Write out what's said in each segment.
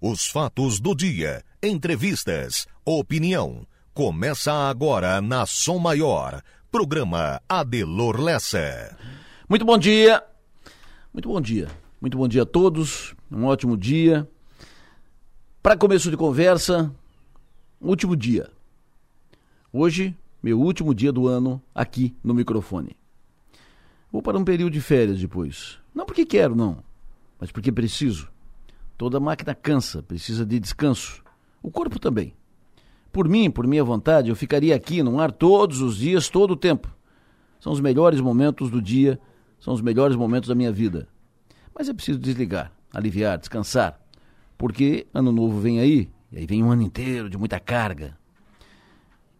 Os fatos do dia, entrevistas, opinião. Começa agora na Som Maior. Programa Adelor Lessa. Muito bom dia. Muito bom dia. Muito bom dia a todos. Um ótimo dia. Para começo de conversa, último dia. Hoje, meu último dia do ano aqui no microfone. Vou para um período de férias depois. Não porque quero, não, mas porque preciso. Toda máquina cansa, precisa de descanso. O corpo também. Por mim, por minha vontade, eu ficaria aqui no ar todos os dias, todo o tempo. São os melhores momentos do dia, são os melhores momentos da minha vida. Mas é preciso desligar, aliviar, descansar. Porque ano novo vem aí, e aí vem um ano inteiro de muita carga.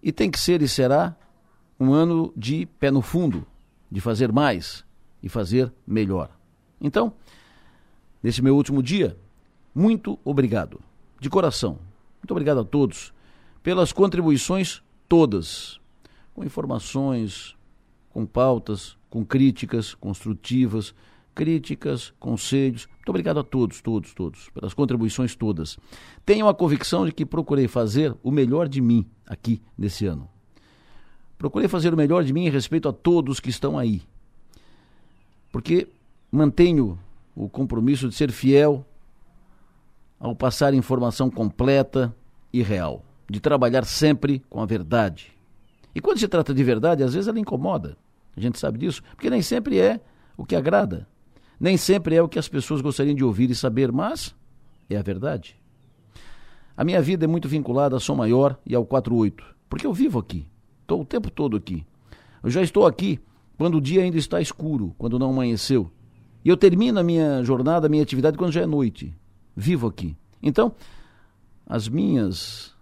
E tem que ser e será um ano de pé no fundo, de fazer mais e fazer melhor. Então, nesse meu último dia, muito obrigado, de coração. Muito obrigado a todos pelas contribuições todas, com informações, com pautas, com críticas construtivas, críticas, conselhos. Muito obrigado a todos, todos, todos, pelas contribuições todas. Tenho a convicção de que procurei fazer o melhor de mim aqui nesse ano. Procurei fazer o melhor de mim em respeito a todos que estão aí. Porque mantenho o compromisso de ser fiel ao passar informação completa e real, de trabalhar sempre com a verdade. E quando se trata de verdade, às vezes ela incomoda. A gente sabe disso, porque nem sempre é o que agrada. Nem sempre é o que as pessoas gostariam de ouvir e saber, mas é a verdade. A minha vida é muito vinculada a Som Maior e ao 48, porque eu vivo aqui. Estou o tempo todo aqui. Eu já estou aqui quando o dia ainda está escuro, quando não amanheceu. E eu termino a minha jornada, a minha atividade quando já é noite. Vivo aqui. Então, as minhas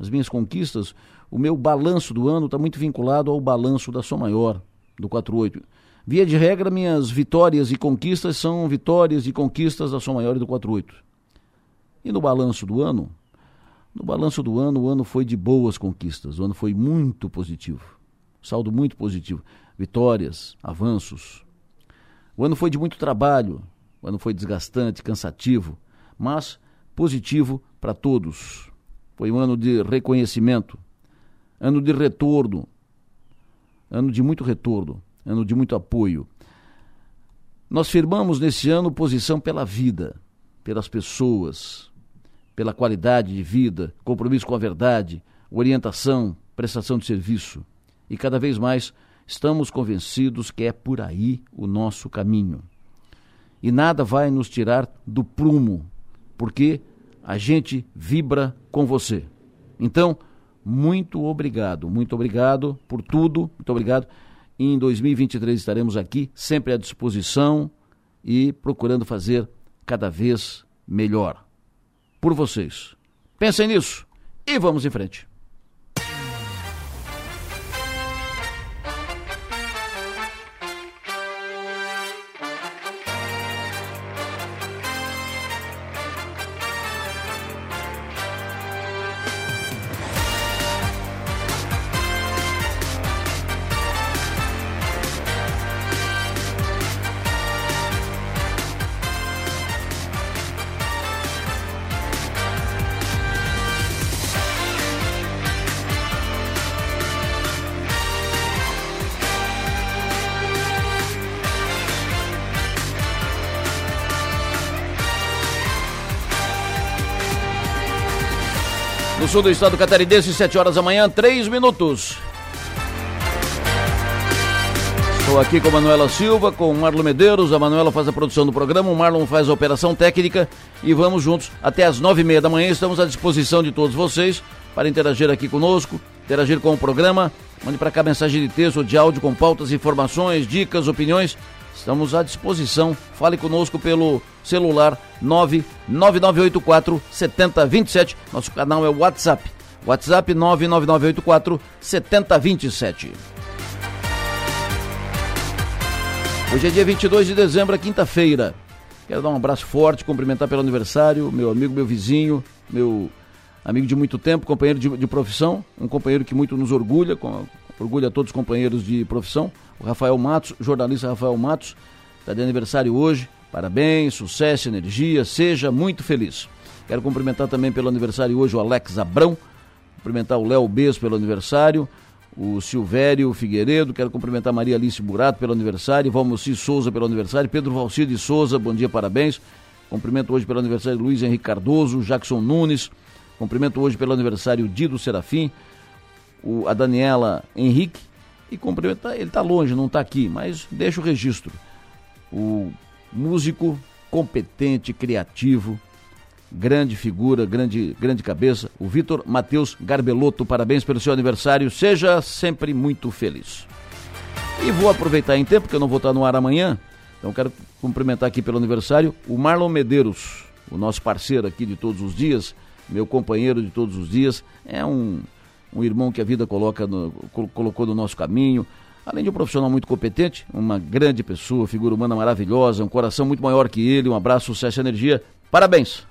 as minhas conquistas, o meu balanço do ano está muito vinculado ao balanço da Som Maior, do 48. Via de regra, minhas vitórias e conquistas são vitórias e conquistas da Som Maior e do 48. E no balanço do ano, no balanço do ano, o ano foi de boas conquistas, o ano foi muito positivo. Saldo muito positivo. Vitórias, avanços. O ano foi de muito trabalho, o ano foi desgastante, cansativo, mas positivo para todos. Foi um ano de reconhecimento, ano de retorno, ano de muito retorno, ano de muito apoio. Nós firmamos nesse ano posição pela vida, pelas pessoas, pela qualidade de vida, compromisso com a verdade, orientação, prestação de serviço. E cada vez mais estamos convencidos que é por aí o nosso caminho. E nada vai nos tirar do prumo, porque a gente vibra com você. Então, muito obrigado, muito obrigado por tudo, muito obrigado. Em 2023 estaremos aqui, sempre à disposição e procurando fazer cada vez melhor por vocês. Pensem nisso e vamos em frente. Sul do estado catarinense, 7 horas da manhã, 3 minutos. Estou aqui com a Manuela Silva, com o Marlon Medeiros. A Manuela faz a produção do programa, o Marlon faz a operação técnica e vamos juntos até as nove e meia da manhã. Estamos à disposição de todos vocês para interagir aqui conosco, interagir com o programa. Mande para cá mensagem de texto ou de áudio com pautas, informações, dicas, opiniões. Estamos à disposição. Fale conosco pelo celular 99984 7027. Nosso canal é o WhatsApp. WhatsApp 99984 7027. Hoje é dia 22 de dezembro, quinta-feira. Quero dar um abraço forte, cumprimentar pelo aniversário, meu amigo, meu vizinho, meu amigo de muito tempo, companheiro de, de profissão, um companheiro que muito nos orgulha, com, orgulha a todos os companheiros de profissão, o Rafael Matos, jornalista Rafael Matos, está de aniversário hoje. Parabéns, sucesso, energia, seja muito feliz. Quero cumprimentar também pelo aniversário hoje o Alex Abrão, cumprimentar o Léo Bez pelo aniversário, o Silvério Figueiredo, quero cumprimentar Maria Alice Burato pelo aniversário, Valmoci Souza pelo aniversário, Pedro Valcide Souza, bom dia, parabéns. Cumprimento hoje pelo aniversário Luiz Henrique Cardoso, Jackson Nunes, cumprimento hoje pelo aniversário Dido Serafim, o, a Daniela Henrique, e cumprimentar, ele está longe, não está aqui, mas deixa o registro. O músico competente, criativo, grande figura, grande, grande cabeça, o Vitor Matheus Garbelotto. Parabéns pelo seu aniversário, seja sempre muito feliz. E vou aproveitar em tempo, que eu não vou estar no ar amanhã, então quero cumprimentar aqui pelo aniversário o Marlon Medeiros, o nosso parceiro aqui de todos os dias, meu companheiro de todos os dias, é um, um irmão que a vida coloca no, colocou no nosso caminho, Além de um profissional muito competente, uma grande pessoa, figura humana maravilhosa, um coração muito maior que ele, um abraço, sucesso e energia. Parabéns!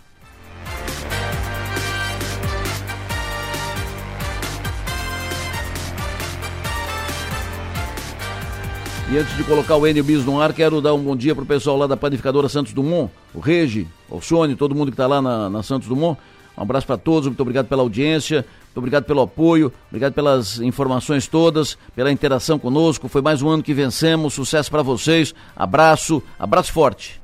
E antes de colocar o Enio Bis no ar, quero dar um bom dia pro pessoal lá da panificadora Santos Dumont, o Regi, o Sônia, todo mundo que está lá na, na Santos Dumont. Um abraço para todos, muito obrigado pela audiência, obrigado pelo apoio, obrigado pelas informações todas, pela interação conosco. Foi mais um ano que vencemos. Sucesso para vocês. Abraço, abraço forte.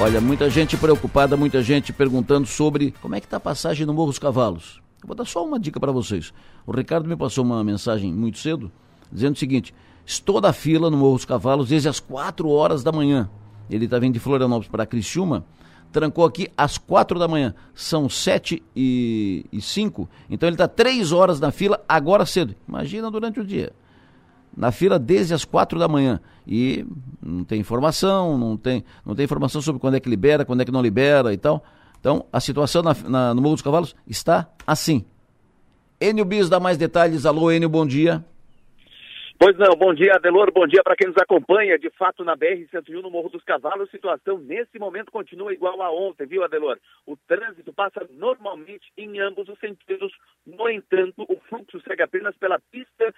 Olha, muita gente preocupada, muita gente perguntando sobre como é que está a passagem no Morro dos Cavalos. Eu vou dar só uma dica para vocês. O Ricardo me passou uma mensagem muito cedo, dizendo o seguinte: estou da fila no Morro dos Cavalos desde as 4 horas da manhã. Ele está vindo de Florianópolis para Criciúma, trancou aqui às quatro da manhã. São sete e, e cinco, então ele está três horas na fila agora cedo. Imagina durante o dia. Na fila desde as quatro da manhã. E não tem informação, não tem, não tem informação sobre quando é que libera, quando é que não libera e tal. Então, a situação na, na, no Morro dos Cavalos está assim. Enio Bis dá mais detalhes. Alô, Enio, bom dia. Pois não, bom dia, Adelor, bom dia para quem nos acompanha. De fato, na BR-101, no Morro dos Cavalos, a situação nesse momento continua igual a ontem, viu, Adelor? O trânsito passa normalmente em ambos os sentidos, no entanto, o fluxo segue apenas pela pista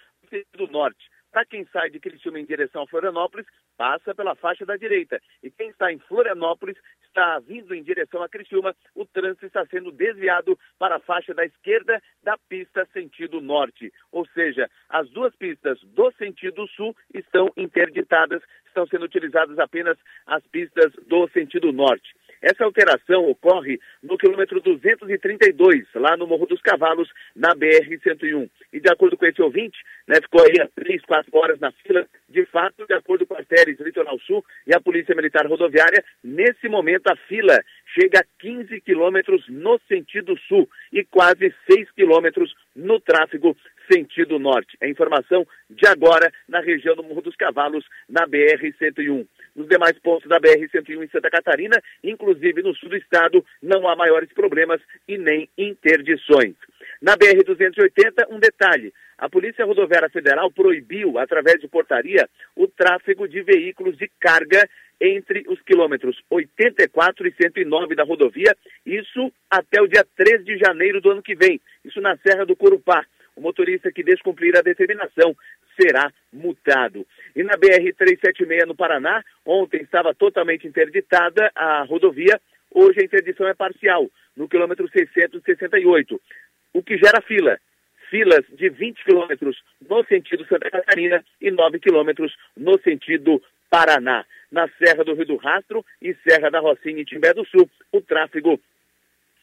do norte. Para quem sai de Criciúma em direção a Florianópolis, passa pela faixa da direita. E quem está em Florianópolis está vindo em direção a Criciúma, o trânsito está sendo desviado para a faixa da esquerda da pista sentido norte. Ou seja, as duas pistas do sentido sul estão interditadas, estão sendo utilizadas apenas as pistas do sentido norte. Essa alteração ocorre no quilômetro 232, lá no Morro dos Cavalos, na BR-101. E de acordo com esse ouvinte, né, ficou aí há três, quatro horas na fila. De fato, de acordo com as séries Litoral Sul e a Polícia Militar Rodoviária, nesse momento a fila chega a 15 quilômetros no sentido sul e quase 6 quilômetros no tráfego sentido norte. É informação de agora na região do Morro dos Cavalos, na BR-101. Nos demais pontos da BR-101 em Santa Catarina, inclusive no sul do estado, não há maiores problemas e nem interdições. Na BR-280, um detalhe. A Polícia Rodoviária Federal proibiu, através de portaria, o tráfego de veículos de carga entre os quilômetros 84 e 109 da rodovia, isso até o dia 3 de janeiro do ano que vem, isso na Serra do Corupá. O motorista que descumprir a determinação será multado. E na BR-376 no Paraná, ontem estava totalmente interditada a rodovia, hoje a interdição é parcial, no quilômetro 668, o que gera fila. Filas de 20 quilômetros no sentido Santa Catarina e 9 quilômetros no sentido Paraná. Na Serra do Rio do Rastro e Serra da Rocinha e Timbé do Sul, o tráfego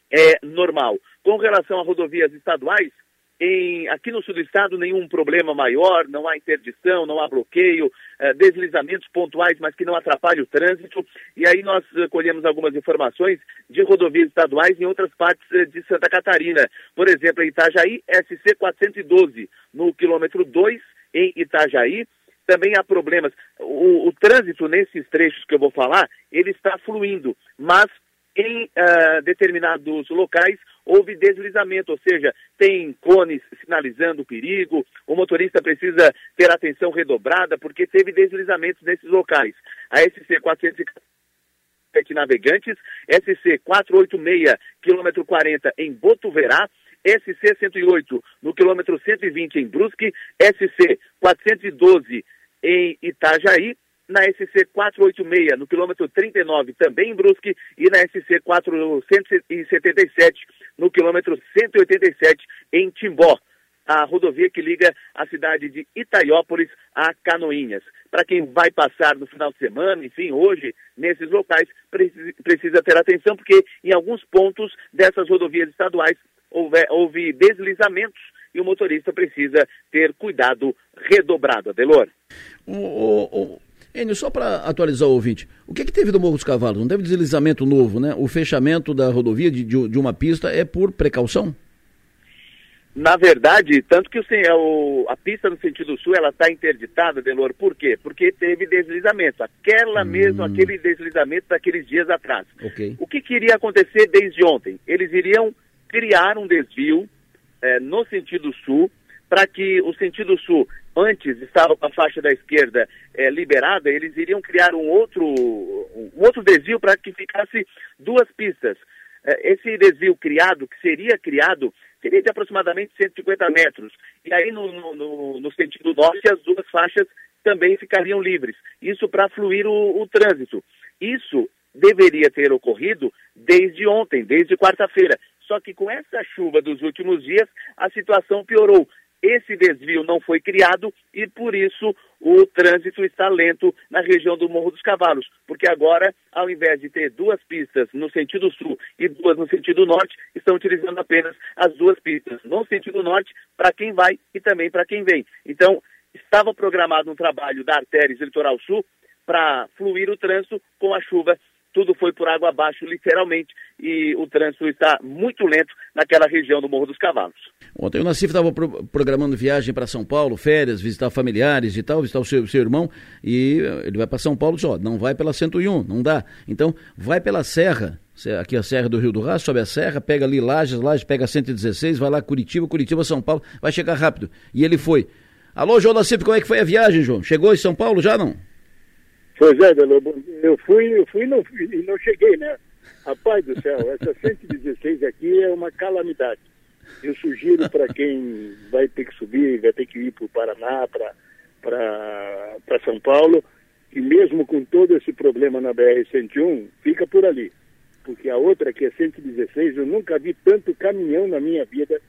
é normal. Com relação a rodovias estaduais, em, aqui no sul do estado, nenhum problema maior, não há interdição, não há bloqueio, eh, deslizamentos pontuais, mas que não atrapalham o trânsito. E aí nós eh, colhemos algumas informações de rodovias estaduais em outras partes eh, de Santa Catarina. Por exemplo, em Itajaí, SC 412, no quilômetro 2, em Itajaí. Também há problemas. O, o trânsito nesses trechos que eu vou falar, ele está fluindo, mas em uh, determinados locais houve deslizamento, ou seja, tem cones sinalizando o perigo, o motorista precisa ter atenção redobrada porque teve deslizamentos nesses locais. A SC 407 Navegantes, SC 486, quilômetro 40 em Botuverá, SC 108 no quilômetro 120 em Brusque, SC 412 em Itajaí, na SC 486, no quilômetro 39, também em Brusque, e na SC 477, no quilômetro 187, em Timbó a rodovia que liga a cidade de Itaiópolis a Canoinhas. Para quem vai passar no final de semana, enfim, hoje, nesses locais, precisa ter atenção, porque em alguns pontos dessas rodovias estaduais houve, houve deslizamentos e o motorista precisa ter cuidado redobrado. Adelor. O, o, o... Enio, só para atualizar o ouvinte, o que, é que teve do Morro dos Cavalos? Não teve deslizamento novo, né? O fechamento da rodovia de, de, de uma pista é por precaução? Na verdade, tanto que o, o, a pista no sentido sul ela está interditada, Delor, por quê? Porque teve deslizamento, aquela hum. mesmo, aquele deslizamento daqueles dias atrás. Okay. O que queria acontecer desde ontem? Eles iriam criar um desvio é, no sentido sul, para que o sentido sul, antes estava com a faixa da esquerda é, liberada, eles iriam criar um outro, um outro desvio para que ficasse duas pistas. É, esse desvio criado, que seria criado, seria de aproximadamente 150 metros. E aí, no, no, no sentido norte, as duas faixas também ficariam livres. Isso para fluir o, o trânsito. Isso deveria ter ocorrido desde ontem, desde quarta-feira. Só que com essa chuva dos últimos dias, a situação piorou. Esse desvio não foi criado e por isso o trânsito está lento na região do Morro dos Cavalos, porque agora, ao invés de ter duas pistas no sentido sul e duas no sentido norte, estão utilizando apenas as duas pistas no sentido norte para quem vai e também para quem vem. Então, estava programado um trabalho da artéria litoral sul para fluir o trânsito com a chuva tudo foi por água abaixo, literalmente, e o trânsito está muito lento naquela região do Morro dos Cavalos. Ontem o Nassif estava pro programando viagem para São Paulo, férias, visitar familiares e tal, visitar o seu, seu irmão, e ele vai para São Paulo só, não vai pela 101, não dá. Então, vai pela Serra, aqui a Serra do Rio do Rastro, sobe a Serra, pega ali Lages, Lages pega 116, vai lá Curitiba, Curitiba, São Paulo, vai chegar rápido. E ele foi. Alô, João Nassif, como é que foi a viagem, João? Chegou em São Paulo já não? Pois é, Lobo, eu fui, eu fui e não, não cheguei, né? Rapaz do céu, essa 116 aqui é uma calamidade. Eu sugiro para quem vai ter que subir, vai ter que ir para o Paraná, para São Paulo, que mesmo com todo esse problema na BR-101, fica por ali. Porque a outra, que é 116, eu nunca vi tanto caminhão na minha vida.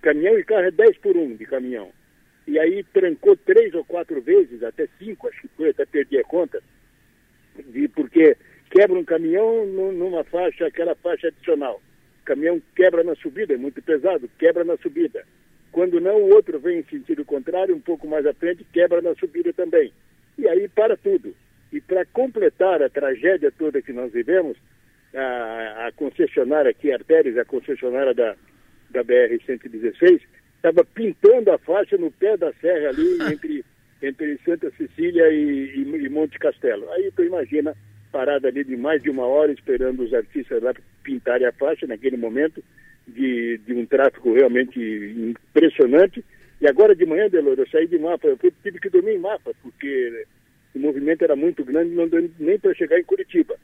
Caminhão e carro é 10 por 1 de caminhão e aí trancou três ou quatro vezes, até cinco, acho que foi, até perdi a conta, de, porque quebra um caminhão numa faixa, aquela faixa adicional. O caminhão quebra na subida, é muito pesado, quebra na subida. Quando não, o outro vem em sentido contrário, um pouco mais à frente, quebra na subida também. E aí para tudo. E para completar a tragédia toda que nós vivemos, a, a concessionária aqui, Artérias, a concessionária da, da BR-116, estava pintando a faixa no pé da serra ali, entre, entre Santa Cecília e, e, e Monte Castelo. Aí tu imagina, parada ali de mais de uma hora esperando os artistas lá pintarem a faixa naquele momento, de, de um tráfego realmente impressionante. E agora de manhã, Delor, eu saí de mapa, eu tive que dormir em mapa, porque o movimento era muito grande, não deu nem para chegar em Curitiba.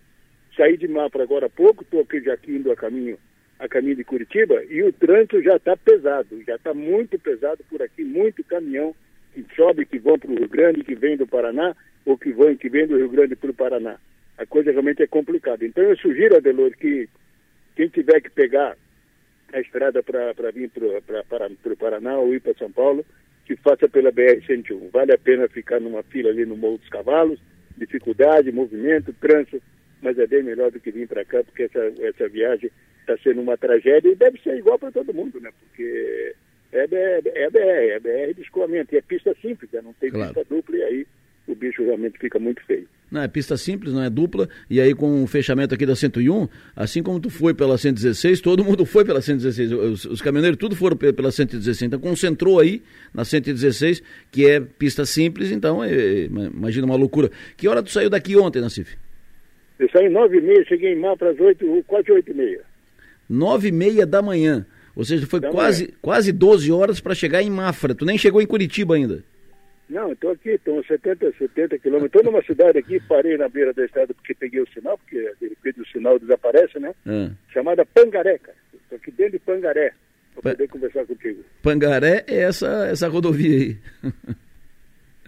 Saí de mapa agora há pouco, estou aqui já aqui indo a caminho a caminho de Curitiba e o trânsito já está pesado, já está muito pesado por aqui, muito caminhão que sobe, que vão para o Rio Grande, que vem do Paraná, ou que vão, que vem do Rio Grande para o Paraná. A coisa realmente é complicada. Então eu sugiro, Adelor, que quem tiver que pegar a estrada para vir para o Paraná ou ir para São Paulo, que faça pela BR-101. Vale a pena ficar numa fila ali no Morro dos Cavalos, dificuldade, movimento, trânsito, mas é bem melhor do que vir para cá, porque essa, essa viagem está sendo uma tragédia e deve ser igual para todo mundo, né? Porque é BR, é BR, é BR de escoamento, e é pista simples, né? não tem claro. pista dupla, e aí o bicho realmente fica muito feio. Não, é pista simples, não é dupla, e aí com o fechamento aqui da 101, assim como tu foi pela 116, todo mundo foi pela 116, os, os caminhoneiros tudo foram pela 116, então concentrou aí na 116, que é pista simples, então é, imagina uma loucura. Que hora tu saiu daqui ontem, Nassif? Eu saí nove e meia, cheguei em Mafra às oito, quase oito e meia nove e meia da manhã. Ou seja, foi quase, quase 12 horas para chegar em Mafra. Tu nem chegou em Curitiba ainda. Não, estou aqui, estou 70, 70 quilômetros. Estou numa cidade aqui, parei na beira da estrada porque peguei o sinal, porque de repente o sinal desaparece, né? Ah. Chamada Pangaré, cara. Estou aqui dentro de Pangaré, para pa poder conversar contigo. Pangaré é essa, essa rodovia aí.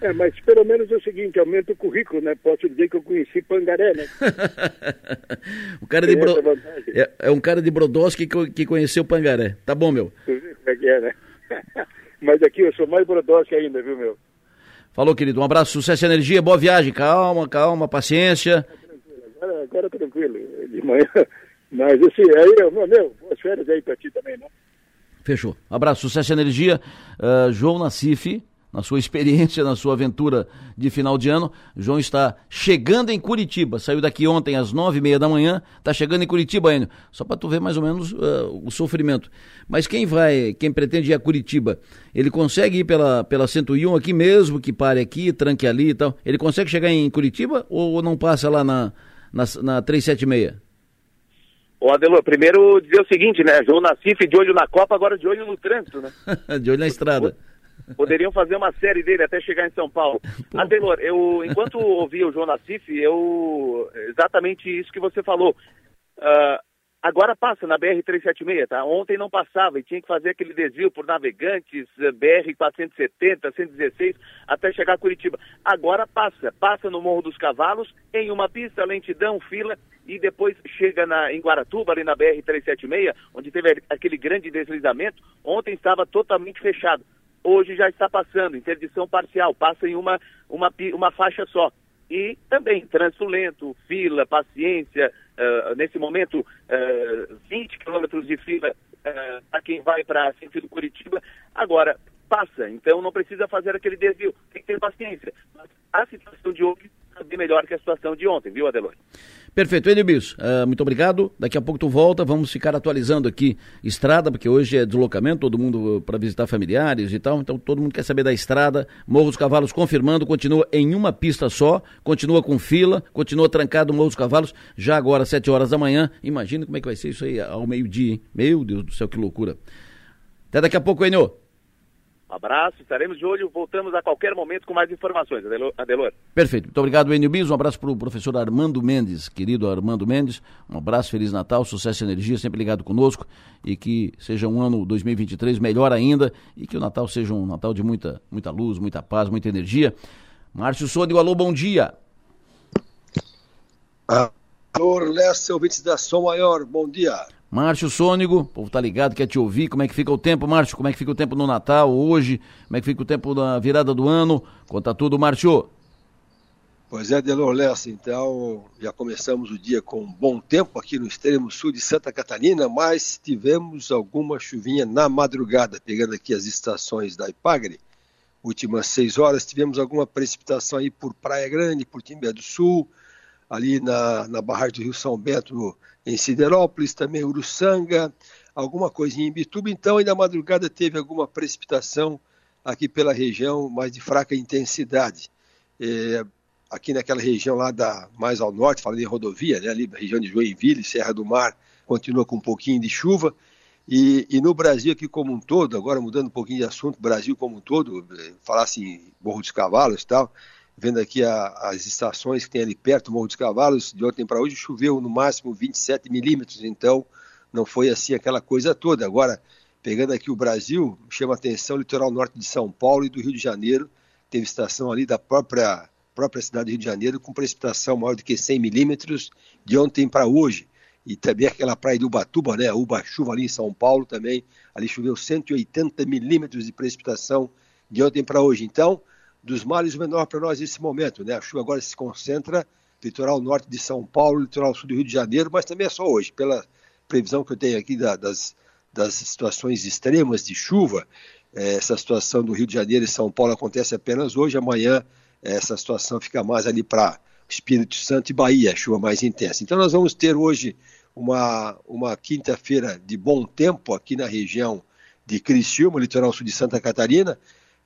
É, mas pelo menos é o seguinte, aumenta o currículo, né? Posso dizer que eu conheci Pangaré, né? o cara de Bro... é, é, um cara de Brodowski que, que conheceu Pangaré. Tá bom, meu. Como é que é, né? mas aqui eu sou mais Brodowski ainda, viu, meu? Falou, querido. Um abraço, sucesso e energia, boa viagem. Calma, calma, paciência. Agora, agora tranquilo, de manhã. Mas assim, aí, meu, boas férias aí pra ti também, né? Fechou. Abraço, sucesso e energia. Uh, João Nassif, na sua experiência, na sua aventura de final de ano. João está chegando em Curitiba. Saiu daqui ontem às nove e meia da manhã. Está chegando em Curitiba, Enio. Só para tu ver mais ou menos uh, o sofrimento. Mas quem vai, quem pretende ir a Curitiba, ele consegue ir pela, pela 101 aqui mesmo, que pare aqui, tranque ali e tal. Ele consegue chegar em Curitiba ou não passa lá na, na, na 376? Ô Adelô, primeiro dizer o seguinte, né? João Nassif de olho na Copa, agora de olho no trânsito, né? de olho na estrada. Poderiam fazer uma série dele até chegar em São Paulo. Adelor, eu, enquanto ouvia o João Nassif, eu. Exatamente isso que você falou. Uh, agora passa na BR-376, tá? Ontem não passava e tinha que fazer aquele desvio por navegantes, eh, BR-470, 116, até chegar a Curitiba. Agora passa, passa no Morro dos Cavalos, em uma pista, lentidão, fila, e depois chega na, em Guaratuba, ali na BR-376, onde teve aquele grande deslizamento. Ontem estava totalmente fechado hoje já está passando, interdição parcial, passa em uma, uma, uma faixa só. E também trânsito lento, fila, paciência, uh, nesse momento uh, 20 quilômetros de fila uh, para quem vai para sentido Curitiba. Agora, passa, então não precisa fazer aquele desvio, tem que ter paciência. Mas a situação de hoje está bem melhor que a situação de ontem, viu, Adelor? Perfeito, Edilbis, uh, muito obrigado. Daqui a pouco tu volta, vamos ficar atualizando aqui estrada, porque hoje é deslocamento, todo mundo para visitar familiares e tal, então todo mundo quer saber da estrada. Morro dos Cavalos confirmando, continua em uma pista só, continua com fila, continua trancado o Morro dos Cavalos, já agora, sete horas da manhã. Imagina como é que vai ser isso aí ao meio-dia, hein? Meu Deus do céu, que loucura. Até daqui a pouco, Enio. Um abraço, estaremos de olho, voltamos a qualquer momento com mais informações, Adelor. Perfeito, muito obrigado, Enio Bis, um abraço para o professor Armando Mendes, querido Armando Mendes, um abraço, Feliz Natal, sucesso e energia, sempre ligado conosco, e que seja um ano 2023 melhor ainda, e que o Natal seja um Natal de muita, muita luz, muita paz, muita energia. Márcio Sônico, alô, bom dia. Alô, Lessa, ouvintes da Som Maior, bom dia. Márcio Sônigo, o povo tá ligado, quer te ouvir. Como é que fica o tempo, Márcio? Como é que fica o tempo no Natal, hoje? Como é que fica o tempo na virada do ano? Conta tudo, Márcio. Pois é, Delor Lessa, então já começamos o dia com bom tempo aqui no extremo sul de Santa Catarina, mas tivemos alguma chuvinha na madrugada, pegando aqui as estações da Ipagre. Últimas seis horas tivemos alguma precipitação aí por Praia Grande, por Timbé do Sul, ali na, na barragem do Rio São Bento, em Siderópolis, também Uruçanga, alguma coisinha em Bituba. Então, ainda madrugada teve alguma precipitação aqui pela região, mas de fraca intensidade. É, aqui naquela região lá da mais ao norte, falando em rodovia, né, ali na região de Joinville, Serra do Mar, continua com um pouquinho de chuva. E, e, no Brasil aqui como um todo, agora mudando um pouquinho de assunto, Brasil como um todo, é, falar assim, Morro dos Cavalos e tal, vendo aqui a, as estações que tem ali perto, Morro dos Cavalos, de ontem para hoje choveu no máximo 27 milímetros, então não foi assim aquela coisa toda. Agora, pegando aqui o Brasil, chama atenção o litoral norte de São Paulo e do Rio de Janeiro, teve estação ali da própria, própria cidade do Rio de Janeiro com precipitação maior do que 100 milímetros de ontem para hoje. E também aquela praia do Ubatuba, né, Uba-chuva ali em São Paulo também, ali choveu 180 milímetros de precipitação de ontem para hoje. Então, dos males menor para nós nesse momento. Né? A chuva agora se concentra litoral norte de São Paulo, litoral sul do Rio de Janeiro, mas também é só hoje. Pela previsão que eu tenho aqui da, das, das situações extremas de chuva, é, essa situação do Rio de Janeiro e São Paulo acontece apenas hoje, amanhã é, essa situação fica mais ali para Espírito Santo e Bahia, chuva mais intensa. Então nós vamos ter hoje uma, uma quinta-feira de bom tempo aqui na região de Criciúma, litoral sul de Santa Catarina,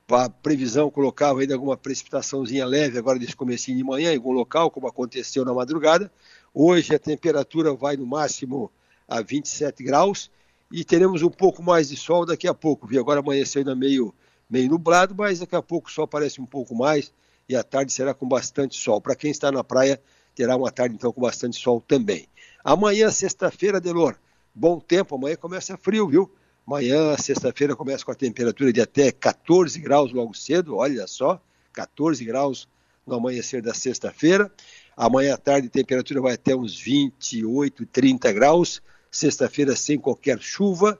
a previsão colocava ainda alguma precipitaçãozinha leve agora desse comecinho de manhã em algum local, como aconteceu na madrugada. Hoje a temperatura vai no máximo a 27 graus e teremos um pouco mais de sol daqui a pouco. Vi agora amanheceu ainda meio, meio nublado, mas daqui a pouco o sol aparece um pouco mais e a tarde será com bastante sol. Para quem está na praia, terá uma tarde então com bastante sol também. Amanhã, sexta-feira, Delor, bom tempo, amanhã começa frio, viu? Amanhã, sexta-feira, começa com a temperatura de até 14 graus logo cedo, olha só, 14 graus no amanhecer da sexta-feira. Amanhã à tarde a temperatura vai até uns 28, 30 graus. Sexta-feira sem qualquer chuva.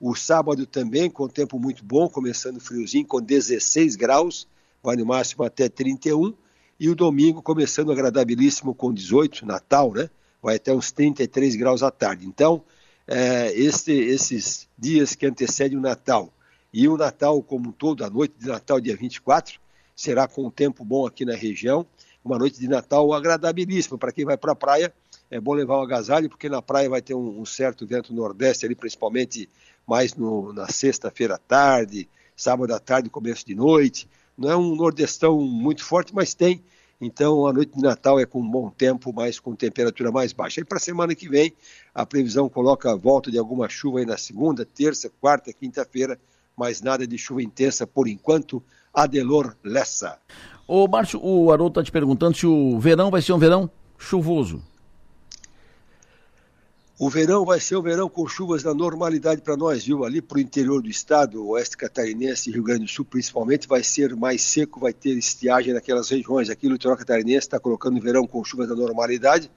O sábado também com tempo muito bom, começando friozinho com 16 graus, vai no máximo até 31. E o domingo começando agradabilíssimo com 18, Natal, né? Vai até uns 33 graus à tarde. Então, é, este, esses dias que antecedem o Natal e o Natal como um todo, a noite de Natal, dia 24, será com um tempo bom aqui na região. Uma noite de Natal agradabilíssima. Para quem vai para a praia, é bom levar o agasalho, porque na praia vai ter um, um certo vento nordeste ali, principalmente mais no, na sexta-feira à tarde, sábado à tarde, começo de noite. Não é um nordestão muito forte, mas tem. Então a noite de Natal é com bom tempo, mas com temperatura mais baixa. E para a semana que vem, a previsão coloca a volta de alguma chuva aí na segunda, terça, quarta, quinta-feira, mas nada de chuva intensa por enquanto. Adelor Lessa. Ô Márcio, o Haroldo está te perguntando se o verão vai ser um verão chuvoso. O verão vai ser um verão com chuvas na normalidade para nós, viu? Ali para o interior do estado, oeste catarinense e Rio Grande do Sul, principalmente, vai ser mais seco, vai ter estiagem naquelas regiões. Aqui o litoral catarinense está colocando o verão com chuvas na normalidade,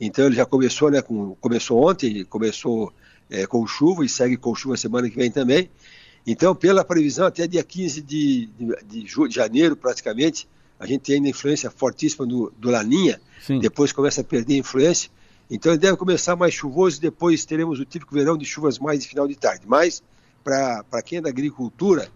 então ele já começou, né? Com, começou ontem, começou é, com chuva e segue com chuva semana que vem também. Então, pela previsão, até dia 15 de, de, de, de janeiro, praticamente, a gente tem ainda influência fortíssima do, do Laninha, Sim. depois começa a perder influência. Então ele deve começar mais chuvoso e depois teremos o típico verão de chuvas mais de final de tarde. Mas, para quem é da agricultura,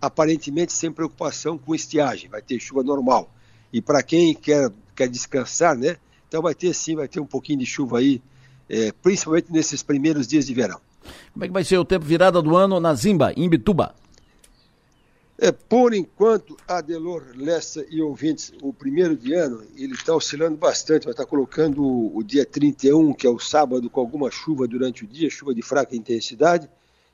aparentemente sem preocupação com estiagem, vai ter chuva normal. E para quem quer, quer descansar, né? Então vai ter sim, vai ter um pouquinho de chuva aí, é, principalmente nesses primeiros dias de verão. Como é que vai ser o tempo virada do ano na Zimba, em Bituba? É, por enquanto, Adelor, Lessa e ouvintes, o primeiro de ano, ele está oscilando bastante, vai estar tá colocando o, o, dia 31, que é o sábado, com alguma chuva durante o dia, chuva de fraca intensidade,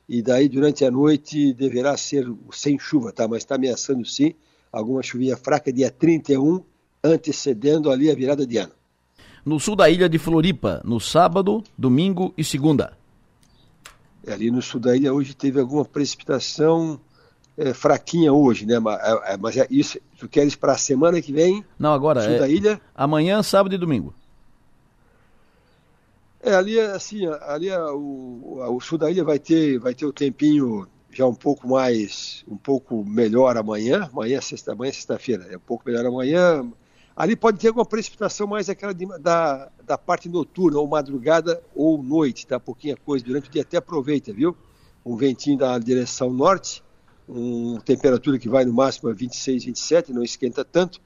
e daí durante a noite deverá ser sem chuva, tá? Mas está ameaçando sim alguma chuvinha fraca dia 31, antecedendo ali a virada de ano. No sul da ilha de Floripa, no sábado, domingo e segunda. É, ali no sul da ilha hoje teve alguma precipitação é, fraquinha hoje, né? Mas, é, é, mas é isso, tu queres para a semana que vem? Não, agora sul é da ilha? Amanhã, sábado e domingo. É, ali assim, ali o, o sul da ilha vai ter, vai ter o tempinho já um pouco mais, um pouco melhor amanhã, amanhã sexta, amanhã sexta-feira, é um pouco melhor amanhã. Ali pode ter alguma precipitação mais aquela de, da, da parte noturna, ou madrugada ou noite, tá? Pouquinha coisa durante o dia, até aproveita, viu? Um ventinho da direção norte, uma temperatura que vai no máximo a 26, 27, não esquenta tanto.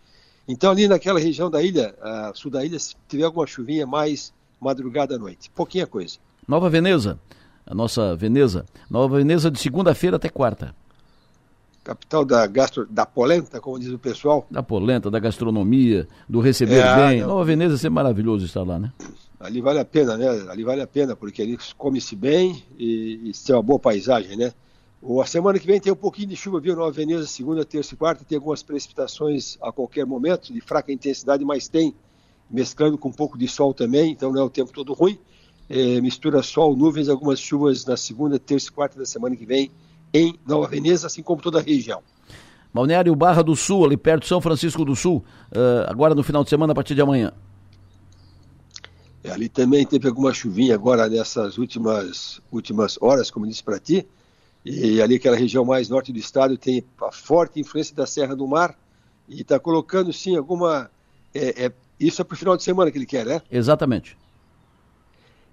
Então, ali naquela região da ilha, sul da ilha, se tiver alguma chuvinha mais madrugada à noite, pouquinha coisa. Nova Veneza, a nossa Veneza. Nova Veneza de segunda-feira até quarta. Capital da, gastro, da polenta, como diz o pessoal. Da polenta, da gastronomia, do receber é, bem. Não, Nova Veneza é maravilhoso estar lá, né? Ali vale a pena, né? Ali vale a pena, porque ali come-se bem e, e tem uma boa paisagem, né? A semana que vem tem um pouquinho de chuva, viu? Nova Veneza, segunda, terça e quarta, tem algumas precipitações a qualquer momento, de fraca intensidade, mas tem, mesclando com um pouco de sol também, então não é o tempo todo ruim. É, mistura sol, nuvens, algumas chuvas na segunda, terça e quarta da semana que vem em Nova Veneza, assim como toda a região. Balneário Barra do Sul, ali perto de São Francisco do Sul, uh, agora no final de semana, a partir de amanhã. É, ali também teve alguma chuvinha agora nessas últimas, últimas horas, como disse para ti. E ali aquela região mais norte do estado tem a forte influência da Serra do Mar e está colocando sim alguma. É, é, isso é para o final de semana que ele quer, né? Exatamente.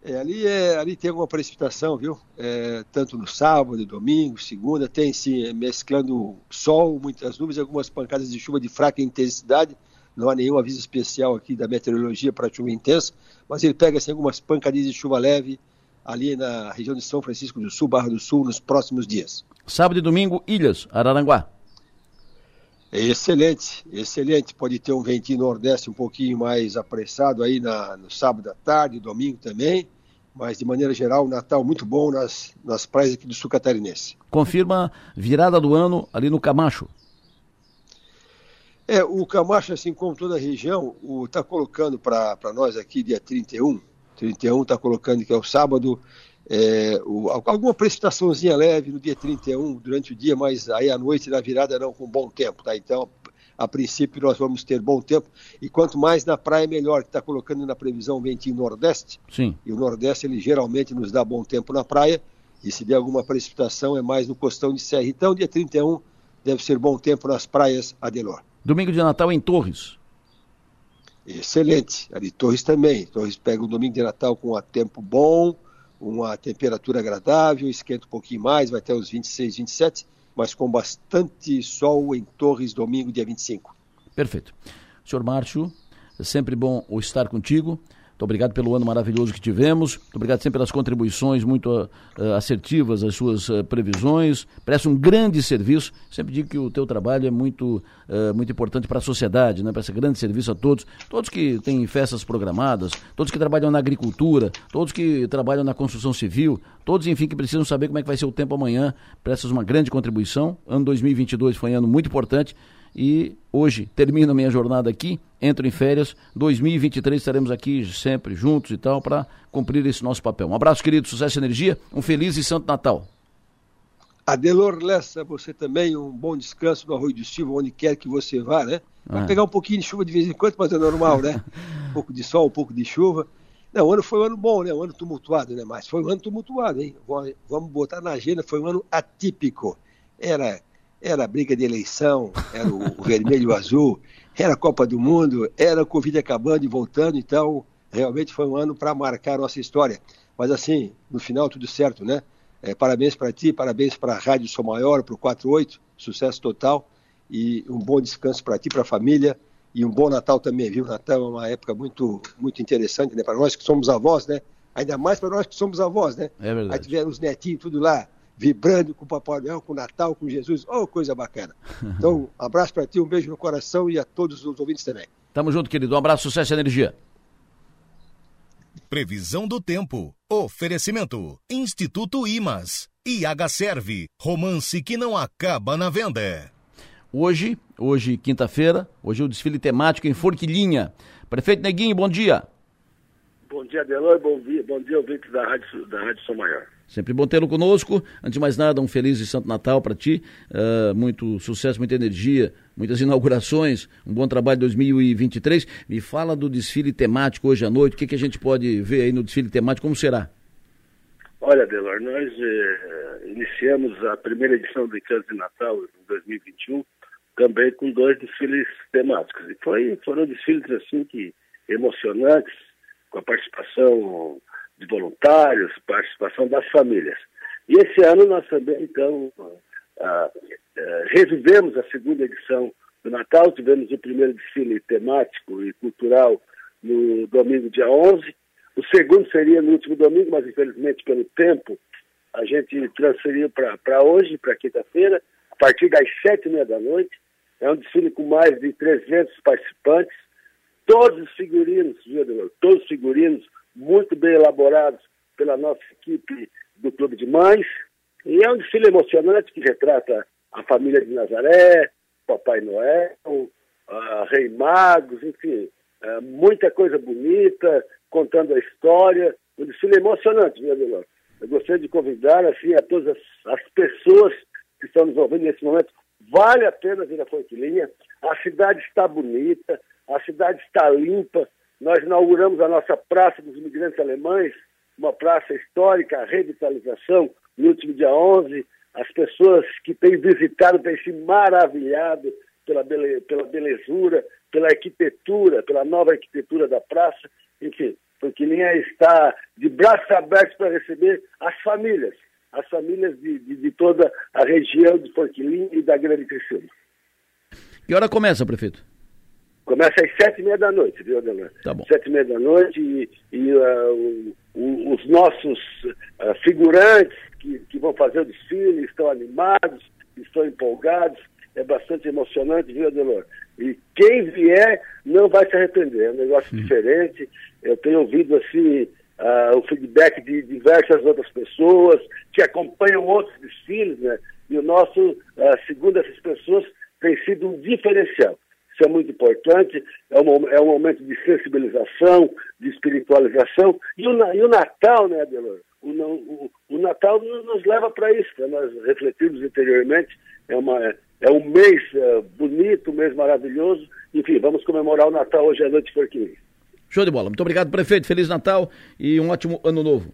É, ali, é, ali tem alguma precipitação, viu? É, tanto no sábado, domingo, segunda, tem sim, mesclando sol, muitas nuvens, algumas pancadas de chuva de fraca intensidade. Não há nenhum aviso especial aqui da meteorologia para chuva intensa, mas ele pega assim, algumas pancadinhas de chuva leve ali na região de São Francisco do Sul, Barra do Sul, nos próximos dias. Sábado e domingo, Ilhas, Araranguá. Excelente, excelente. Pode ter um ventinho nordeste um pouquinho mais apressado aí na, no sábado à tarde, domingo também. Mas, de maneira geral, Natal muito bom nas, nas praias aqui do sul catarinense. Confirma virada do ano ali no Camacho. É, o Camacho, assim como toda a região, está colocando para nós aqui dia 31, 31 está colocando que é o sábado, é, o, alguma precipitaçãozinha leve no dia 31, durante o dia, mas aí à noite, na virada, não, com bom tempo, tá? Então, a princípio nós vamos ter bom tempo. E quanto mais na praia, melhor, que está colocando na previsão ventinho nordeste. Sim. E o nordeste, ele geralmente nos dá bom tempo na praia. E se der alguma precipitação, é mais no costão de serra. Então, dia 31 deve ser bom tempo nas praias, Adelor. Domingo de Natal em Torres. Excelente. Ali Torres também. Torres pega o domingo de Natal com um tempo bom, uma temperatura agradável, esquenta um pouquinho mais, vai até os 26, 27, mas com bastante sol em Torres, domingo, dia 25. Perfeito. Senhor Márcio, é sempre bom estar contigo. Muito obrigado pelo ano maravilhoso que tivemos. Muito obrigado sempre pelas contribuições muito uh, assertivas, as suas uh, previsões. Presta um grande serviço. Sempre digo que o teu trabalho é muito, uh, muito importante para a sociedade, né? presta grande serviço a todos. Todos que têm festas programadas, todos que trabalham na agricultura, todos que trabalham na construção civil, todos, enfim, que precisam saber como é que vai ser o tempo amanhã. Prestas uma grande contribuição. Ano 2022 foi um ano muito importante e hoje termino a minha jornada aqui, entro em férias. 2023 estaremos aqui sempre juntos e tal para cumprir esse nosso papel. Um abraço, querido, sucesso e energia, um feliz e santo Natal. Adelor Lessa, você também, um bom descanso no Arroio do Silva, onde quer que você vá, né? Vai ah. pegar um pouquinho de chuva de vez em quando, mas é normal, né? um pouco de sol, um pouco de chuva. Não, o ano foi um ano bom, né? Um ano tumultuado, né? Mas foi um ano tumultuado, hein? Vamos botar na agenda, foi um ano atípico. Era era briga de eleição, era o, vermelho e o azul, era a Copa do Mundo, era o Covid acabando e voltando, então realmente foi um ano para marcar a nossa história. Mas assim, no final tudo certo, né? É, parabéns para ti, parabéns para a Rádio Sou Maior, para o 48, sucesso total e um bom descanso para ti, para a família e um bom Natal também, viu? Natal é uma época muito, muito interessante, né? Para nós que somos avós, né? Ainda mais para nós que somos avós, né? É verdade. Aí tiveram os netinhos tudo lá, vibrando com o Papai Noel, com o Natal, com Jesus. Oh, coisa bacana. Então, um abraço para ti, um beijo no coração e a todos os ouvintes também. Tamo junto, querido. Um abraço, sucesso e energia. Previsão do tempo. Oferecimento. Instituto Imas. IH Serve. Romance que não acaba na venda. Hoje, hoje quinta-feira, hoje é o desfile temático em Forquilinha. Prefeito Neguinho, bom dia. Bom dia, Adelor. Bom dia, bom dia, ouvintes da Rádio, da Rádio São Maior. Sempre bom tê-lo conosco. Antes de mais nada, um feliz e santo Natal para ti. Uh, muito sucesso, muita energia, muitas inaugurações, um bom trabalho 2023. Me fala do desfile temático hoje à noite. O que, que a gente pode ver aí no desfile temático? Como será? Olha, Delor, nós eh, iniciamos a primeira edição do Encanto de Natal em 2021 também com dois desfiles temáticos. E foi, foram desfiles assim que emocionantes, com a participação de voluntários, participação das famílias. E esse ano nós também, então, ah, ah, revivemos a segunda edição do Natal, tivemos o primeiro desfile temático e cultural no domingo, dia 11. O segundo seria no último domingo, mas infelizmente pelo tempo a gente transferiu para hoje, para quinta-feira, a partir das sete e meia da noite. É um desfile com mais de 300 participantes, todos os figurinos, viu, todos os figurinos muito bem elaborados pela nossa equipe do Clube de Mães. E é um desfile emocionante que retrata a família de Nazaré, Papai Noel, uh, Rei Magos, enfim, uh, muita coisa bonita, contando a história. Um desfile emocionante, viu, Adelor? Eu gostaria de convidar assim, a todas as, as, pessoas que estão nos ouvindo nesse momento. Vale a pena vir a Forquilinha. A cidade está bonita, a cidade está limpa, nós inauguramos a nossa Praça dos Imigrantes Alemães, uma praça histórica, a revitalização, no último dia 11. As pessoas que têm visitado têm se maravilhado pela, bele, pela belezura, pela arquitetura, pela nova arquitetura da praça. Enfim, Forquilinha está de braços abertos para receber as famílias, as famílias de, de, de toda a região de Forquilinha e da Grande Criciúma. Que hora começa, prefeito? Começa às sete e meia da noite, viu, Adelante? Tá bom. Sete e meia da noite e, e uh, o, os nossos uh, figurantes que, que vão fazer o desfile estão animados, estão empolgados, é bastante emocionante, viu, Adelor? E quem vier não vai se arrepender, é um negócio hum. diferente. Eu tenho ouvido, assim, uh, o feedback de diversas outras pessoas que acompanham outros desfiles, né? E o nosso, segundo essas pessoas, tem sido um diferencial. Isso é muito importante, é um, é um momento de sensibilização, de espiritualização. E o, e o Natal, né, Adelor? O, o, o, Natal nos leva para isso, para nós refletirmos interiormente. É, uma, é um mês uh, bonito, um mês maravilhoso. Enfim, vamos comemorar o Natal hoje à noite, Forquinho. Show de bola. Muito obrigado, prefeito. Feliz Natal e um ótimo ano novo.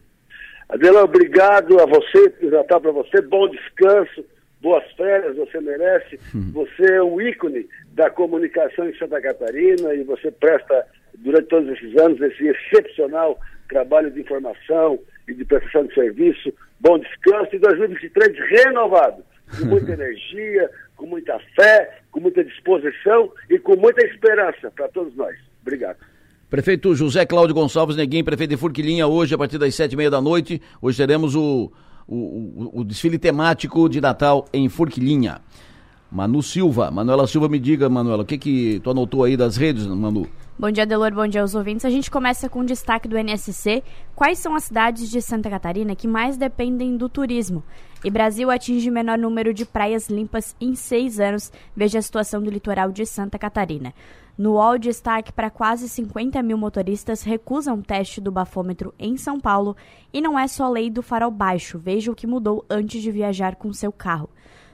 Adela, obrigado a você, Feliz Natal para você, bom descanso, boas férias, você merece. Hum. Você é um ícone da comunicação em Santa Catarina e você presta, durante todos esses anos, esse excepcional trabalho de informação e de prestação de serviço. Bom descanso e 2023 renovado, com muita energia, com muita fé, com muita disposição e com muita esperança para todos nós. Obrigado. Prefeito José Cláudio Gonçalves Neguim, prefeito de Furquilinha, hoje a partir das sete e meia da noite, hoje teremos o, o, o, o desfile temático de Natal em Furquilinha. Manu Silva, Manuela Silva, me diga, Manuela, o que que tu anotou aí das redes, Manu? Bom dia, Delor. Bom dia aos ouvintes. A gente começa com um destaque do NSC. Quais são as cidades de Santa Catarina que mais dependem do turismo? E Brasil atinge menor número de praias limpas em seis anos. Veja a situação do litoral de Santa Catarina. No UOL, destaque para quase 50 mil motoristas recusam teste do bafômetro em São Paulo. E não é só lei do farol baixo. Veja o que mudou antes de viajar com seu carro.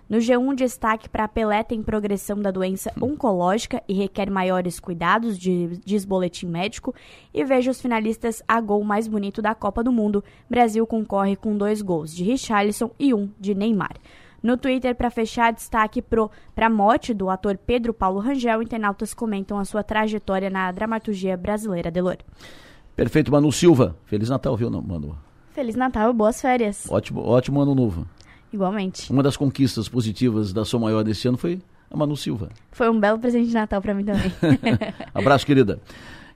No G1, destaque para a Pelé tem progressão da doença oncológica e requer maiores cuidados, diz boletim médico. E veja os finalistas a gol mais bonito da Copa do Mundo. Brasil concorre com dois gols de Richarlison e um de Neymar. No Twitter, para fechar, destaque para a morte do ator Pedro Paulo Rangel. Internautas comentam a sua trajetória na dramaturgia brasileira. Delor. Perfeito, Manu Silva. Feliz Natal, viu, Manu? Feliz Natal, boas férias. Ótimo, ótimo ano novo. Igualmente. Uma das conquistas positivas da Som Maior desse ano foi a Manu Silva. Foi um belo presente de Natal para mim também. Abraço, querida.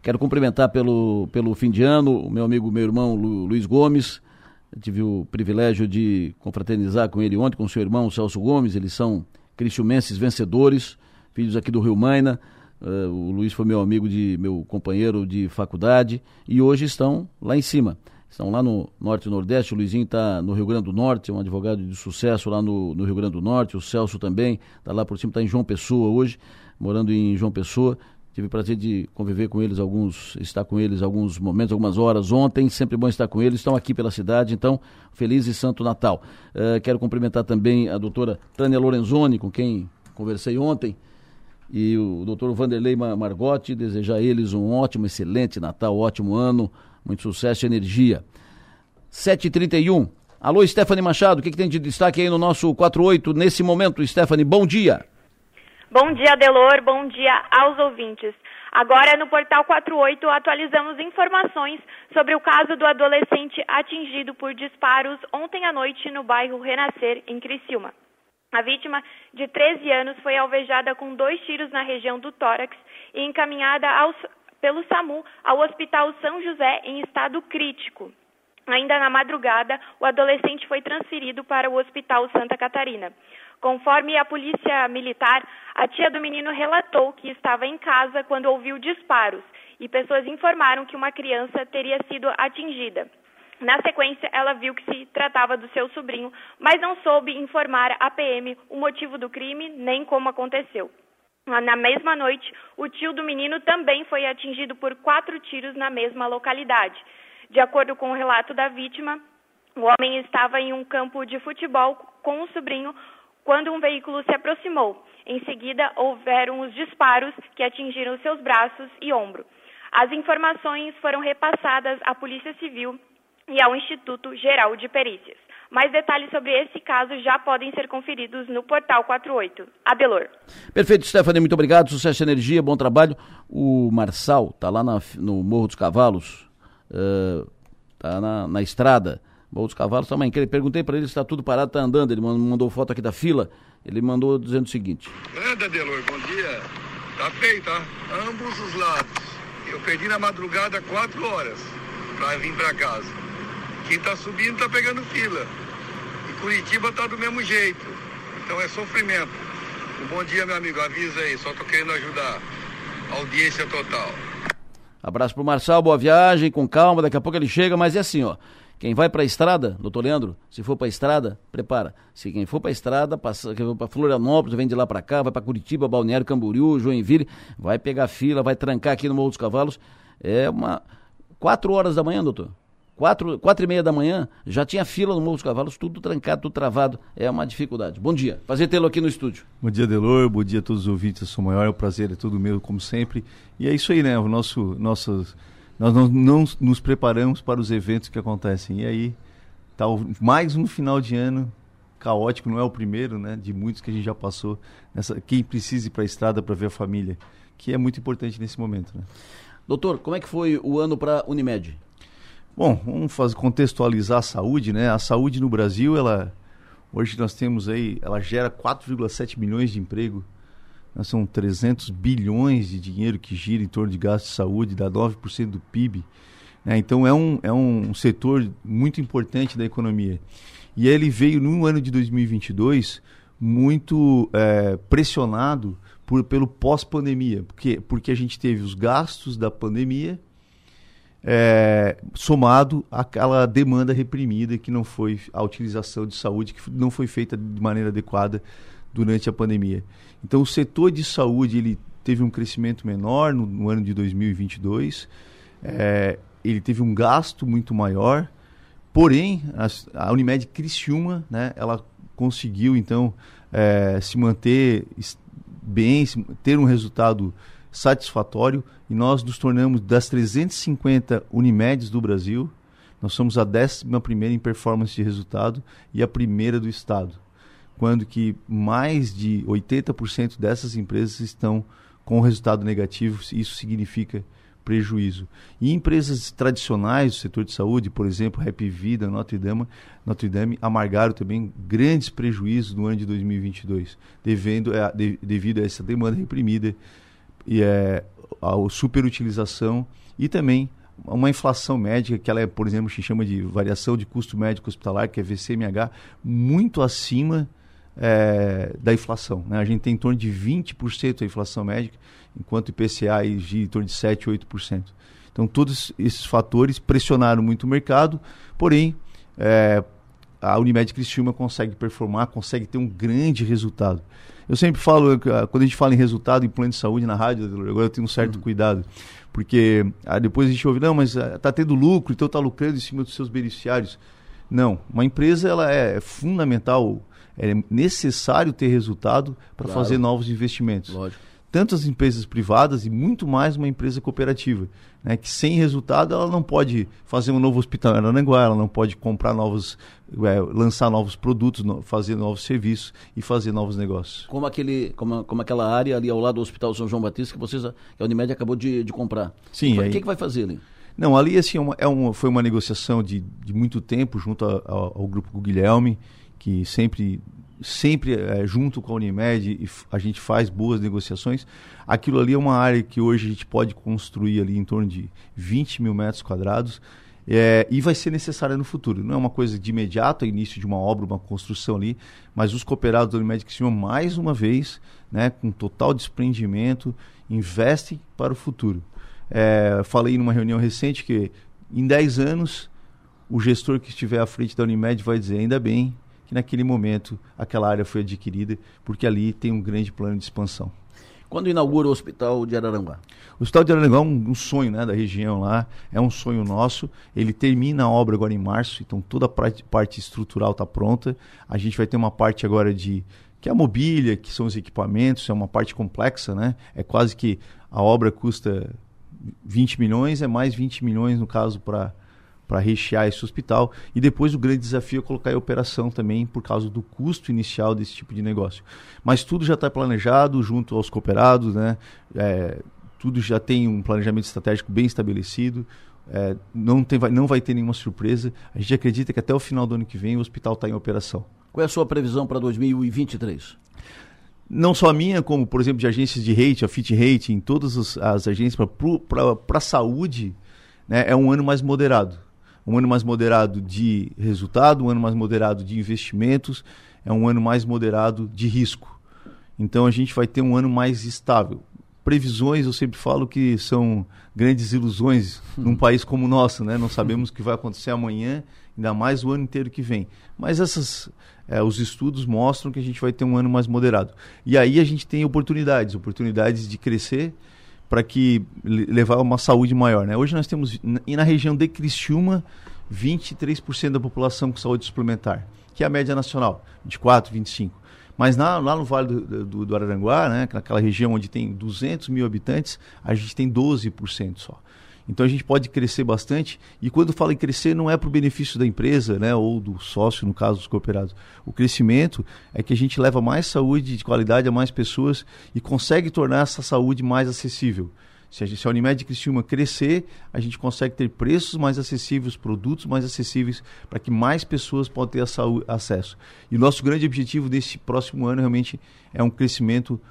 Quero cumprimentar pelo, pelo fim de ano o meu amigo, meu irmão Lu, Luiz Gomes. Tive o privilégio de confraternizar com ele ontem, com seu irmão Celso Gomes. Eles são cristiumenses vencedores, filhos aqui do Rio Maina. Uh, o Luiz foi meu amigo, de meu companheiro de faculdade e hoje estão lá em cima estão lá no Norte e Nordeste. O Luizinho está no Rio Grande do Norte, é um advogado de sucesso lá no, no Rio Grande do Norte. O Celso também está lá por cima, está em João Pessoa hoje, morando em João Pessoa. Tive o prazer de conviver com eles alguns, estar com eles alguns momentos, algumas horas ontem. Sempre bom estar com eles. Estão aqui pela cidade, então feliz e santo Natal. Uh, quero cumprimentar também a doutora Tânia Lorenzoni, com quem conversei ontem, e o doutor Vanderlei Margotti. Desejar a eles um ótimo, excelente Natal, ótimo ano, muito sucesso e energia. 7h31. Alô, Stephanie Machado, o que, que, tem de destaque aí no nosso 48 nesse momento, Stephanie? Bom dia. Bom dia, Delor. Bom dia aos ouvintes. Agora, no Portal 48, atualizamos informações sobre o caso do adolescente atingido por disparos ontem à noite no bairro Renascer, em Criciúma. A vítima, de 13 anos, foi alvejada com dois tiros na região do tórax e encaminhada aos, pelo SAMU ao Hospital São José em estado crítico. Ainda na madrugada, o adolescente foi transferido para o Hospital Santa Catarina. Conforme a polícia militar, a tia do menino relatou que estava em casa quando ouviu disparos e pessoas informaram que uma criança teria sido atingida. Na sequência, ela viu que se tratava do seu sobrinho, mas não soube informar a PM o motivo do crime nem como aconteceu. Na mesma noite, o tio do menino também foi atingido por quatro tiros na mesma localidade. De acordo com o relato da vítima, o homem estava em um campo de futebol com o sobrinho quando um veículo se aproximou. Em seguida, houveram os disparos que atingiram seus braços e ombro. As informações foram repassadas à Polícia Civil e ao Instituto Geral de Perícias. Mais detalhes sobre esse caso já podem ser conferidos no portal 48. Adelor. Perfeito, Stephanie, muito obrigado. Sucesso e energia, bom trabalho. O Marçal está lá na, no Morro dos Cavalos, está uh, na, na, estrada. Dos Cavalos também. Perguntei para ele se está tudo parado, está andando. Ele mandou foto aqui da fila. Ele mandou dizendo o seguinte: Anda, Adelor, bom dia. Tá feio, tá? Ambos os lados. Eu perdi na madrugada quatro horas para vir para casa. Quem está subindo está pegando fila. E Curitiba está do mesmo jeito. Então é sofrimento. Um bom dia, meu amigo. Avisa aí, só estou querendo ajudar. Audiência total. Abraço pro Marçal, boa viagem, com calma, daqui a pouco ele chega, mas é assim, ó. Quem vai para a estrada, doutor Leandro, se for para a estrada, prepara. Se quem for para a estrada, passa, para Florianópolis, vem de lá para cá, vai para Curitiba, Balneário Camboriú, Joinville, vai pegar fila, vai trancar aqui no Morro dos Cavalos. É uma quatro horas da manhã, doutor. Quatro, quatro e meia da manhã, já tinha fila no Morro dos Cavalos, tudo trancado, tudo travado. É uma dificuldade. Bom dia. Prazer tê-lo aqui no estúdio. Bom dia, Delor. Bom dia a todos os ouvintes. Eu sou maior. O prazer é todo meu, como sempre. E é isso aí, né? O nosso, nossos, nós não, não nos preparamos para os eventos que acontecem. E aí, tá o, mais um final de ano caótico, não é o primeiro, né? De muitos que a gente já passou. Nessa, quem precisa ir para a estrada para ver a família, que é muito importante nesse momento, né? Doutor, como é que foi o ano para Unimed? Bom, vamos fazer, contextualizar a saúde, né? A saúde no Brasil, ela hoje nós temos aí, ela gera 4,7 milhões de emprego. São 300 bilhões de dinheiro que gira em torno de gasto de saúde, dá 9% do PIB. Né? Então é um, é um setor muito importante da economia. E ele veio no ano de 2022 muito é, pressionado por, pelo pós-pandemia, porque, porque a gente teve os gastos da pandemia é, somado àquela demanda reprimida que não foi a utilização de saúde que não foi feita de maneira adequada durante a pandemia. Então o setor de saúde ele teve um crescimento menor no, no ano de 2022, é, ele teve um gasto muito maior, porém a, a Unimed Criciúma, né, ela conseguiu então é, se manter bem, ter um resultado satisfatório e nós nos tornamos das 350 Unimedes do Brasil, nós somos a 11 em performance de resultado e a primeira do estado, quando que mais de 80% dessas empresas estão com resultado negativo, isso significa prejuízo. E empresas tradicionais do setor de saúde, por exemplo, Happy Vida, Notre Dame, Notre Dame amargaram também grandes prejuízos no ano de 2022, devendo, é, de, devido a essa demanda reprimida e é, a superutilização e também uma inflação médica, que ela é, por exemplo, se chama de variação de custo médico hospitalar, que é VCMH, muito acima é, da inflação. Né? A gente tem em torno de 20% a inflação médica, enquanto o IPCA gira em torno de 7%, 8%. Então, todos esses fatores pressionaram muito o mercado, porém, é, a Unimed Criciúma consegue performar, consegue ter um grande resultado. Eu sempre falo, ah, quando a gente fala em resultado em plano de saúde na rádio, agora eu tenho um certo uhum. cuidado, porque ah, depois a gente ouve, não, mas está ah, tendo lucro, então está lucrando em cima dos seus beneficiários. Não, uma empresa ela é fundamental, é necessário ter resultado para claro. fazer novos investimentos. Lógico tanto as empresas privadas e muito mais uma empresa cooperativa, né, que sem resultado ela não pode fazer um novo hospital em Aranaguá, ela não pode comprar novos, é, lançar novos produtos, no, fazer novos serviços e fazer novos negócios. Como, aquele, como, como aquela área ali ao lado do Hospital São João Batista que, vocês, que a Unimed acabou de, de comprar. Sim. O aí... que, que vai fazer ali? Não, ali assim, é uma, é uma, foi uma negociação de, de muito tempo junto a, a, ao grupo Guilherme, que sempre sempre é, junto com a Unimed a gente faz boas negociações. Aquilo ali é uma área que hoje a gente pode construir ali em torno de 20 mil metros quadrados é, e vai ser necessária no futuro. Não é uma coisa de imediato, é início de uma obra, uma construção ali, mas os cooperados da Unimed que mais uma vez, né, com total desprendimento, investem para o futuro. É, falei numa reunião recente que em 10 anos o gestor que estiver à frente da Unimed vai dizer ainda bem que naquele momento aquela área foi adquirida, porque ali tem um grande plano de expansão. Quando inaugura o Hospital de Araranguá? O Hospital de Araranguá é um, um, sonho né, da região lá, é um sonho nosso. Ele termina a obra agora em março, então toda a parte, estrutural está pronta. A gente vai ter uma parte agora de que é a mobília, que são os equipamentos, é uma parte complexa, né? É quase que a obra custa 20 milhões, é mais 20 milhões no caso para para rechear esse hospital. E depois o grande desafio é colocar em operação também por causa do custo inicial desse tipo de negócio. Mas tudo já está planejado junto aos cooperados, né? É, tudo já tem um planejamento estratégico bem estabelecido. É, não, tem, não vai ter nenhuma surpresa. A gente acredita que até o final do ano que vem o hospital está em operação. Qual é a sua previsão para 2023? Não só a minha, como, por exemplo, de agências de rating, a Fit Rating, todas as, as agências para a saúde, né, é um ano mais moderado um ano mais moderado de resultado, um ano mais moderado de investimentos, é um ano mais moderado de risco. Então a gente vai ter um ano mais estável. Previsões, eu sempre falo que são grandes ilusões num país como o nosso, né? Não sabemos o que vai acontecer amanhã, ainda mais o ano inteiro que vem. Mas essas, é, os estudos mostram que a gente vai ter um ano mais moderado. E aí a gente tem oportunidades, oportunidades de crescer, para que levar uma saúde maior. Né? Hoje nós temos, e na região de Criciúma, 23% da população com saúde suplementar, que é a média nacional, 24, 25. Mas na, lá no Vale do, do, do, Araranguá, né, naquela região onde tem 200 mil habitantes, a gente tem 12% só. Então a gente pode crescer bastante e quando fala em crescer não é para o benefício da empresa, né, ou do sócio, no caso dos cooperados. O crescimento é que a gente leva mais saúde de qualidade a mais pessoas e consegue tornar essa saúde mais acessível. Se a, gente, se a Unimed Criciúma crescer, a gente consegue ter preços mais acessíveis, produtos mais acessíveis, para que mais pessoas possam ter saúde, acesso. E o nosso grande objetivo desse próximo ano realmente é um crescimento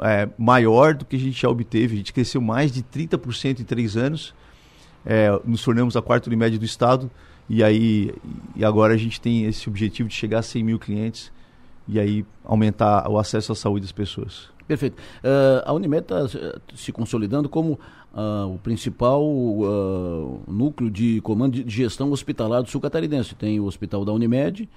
é, maior do que a gente já obteve. A gente cresceu mais de 30% em três anos. É, nos tornamos a quarta Unimed do Estado. E aí e agora a gente tem esse objetivo de chegar a 100 mil clientes e aí aumentar o acesso à saúde das pessoas. Perfeito. Uh, a Unimed está se consolidando como uh, o principal uh, núcleo de comando de gestão hospitalar do sul catarinense. Tem o hospital da Unimed,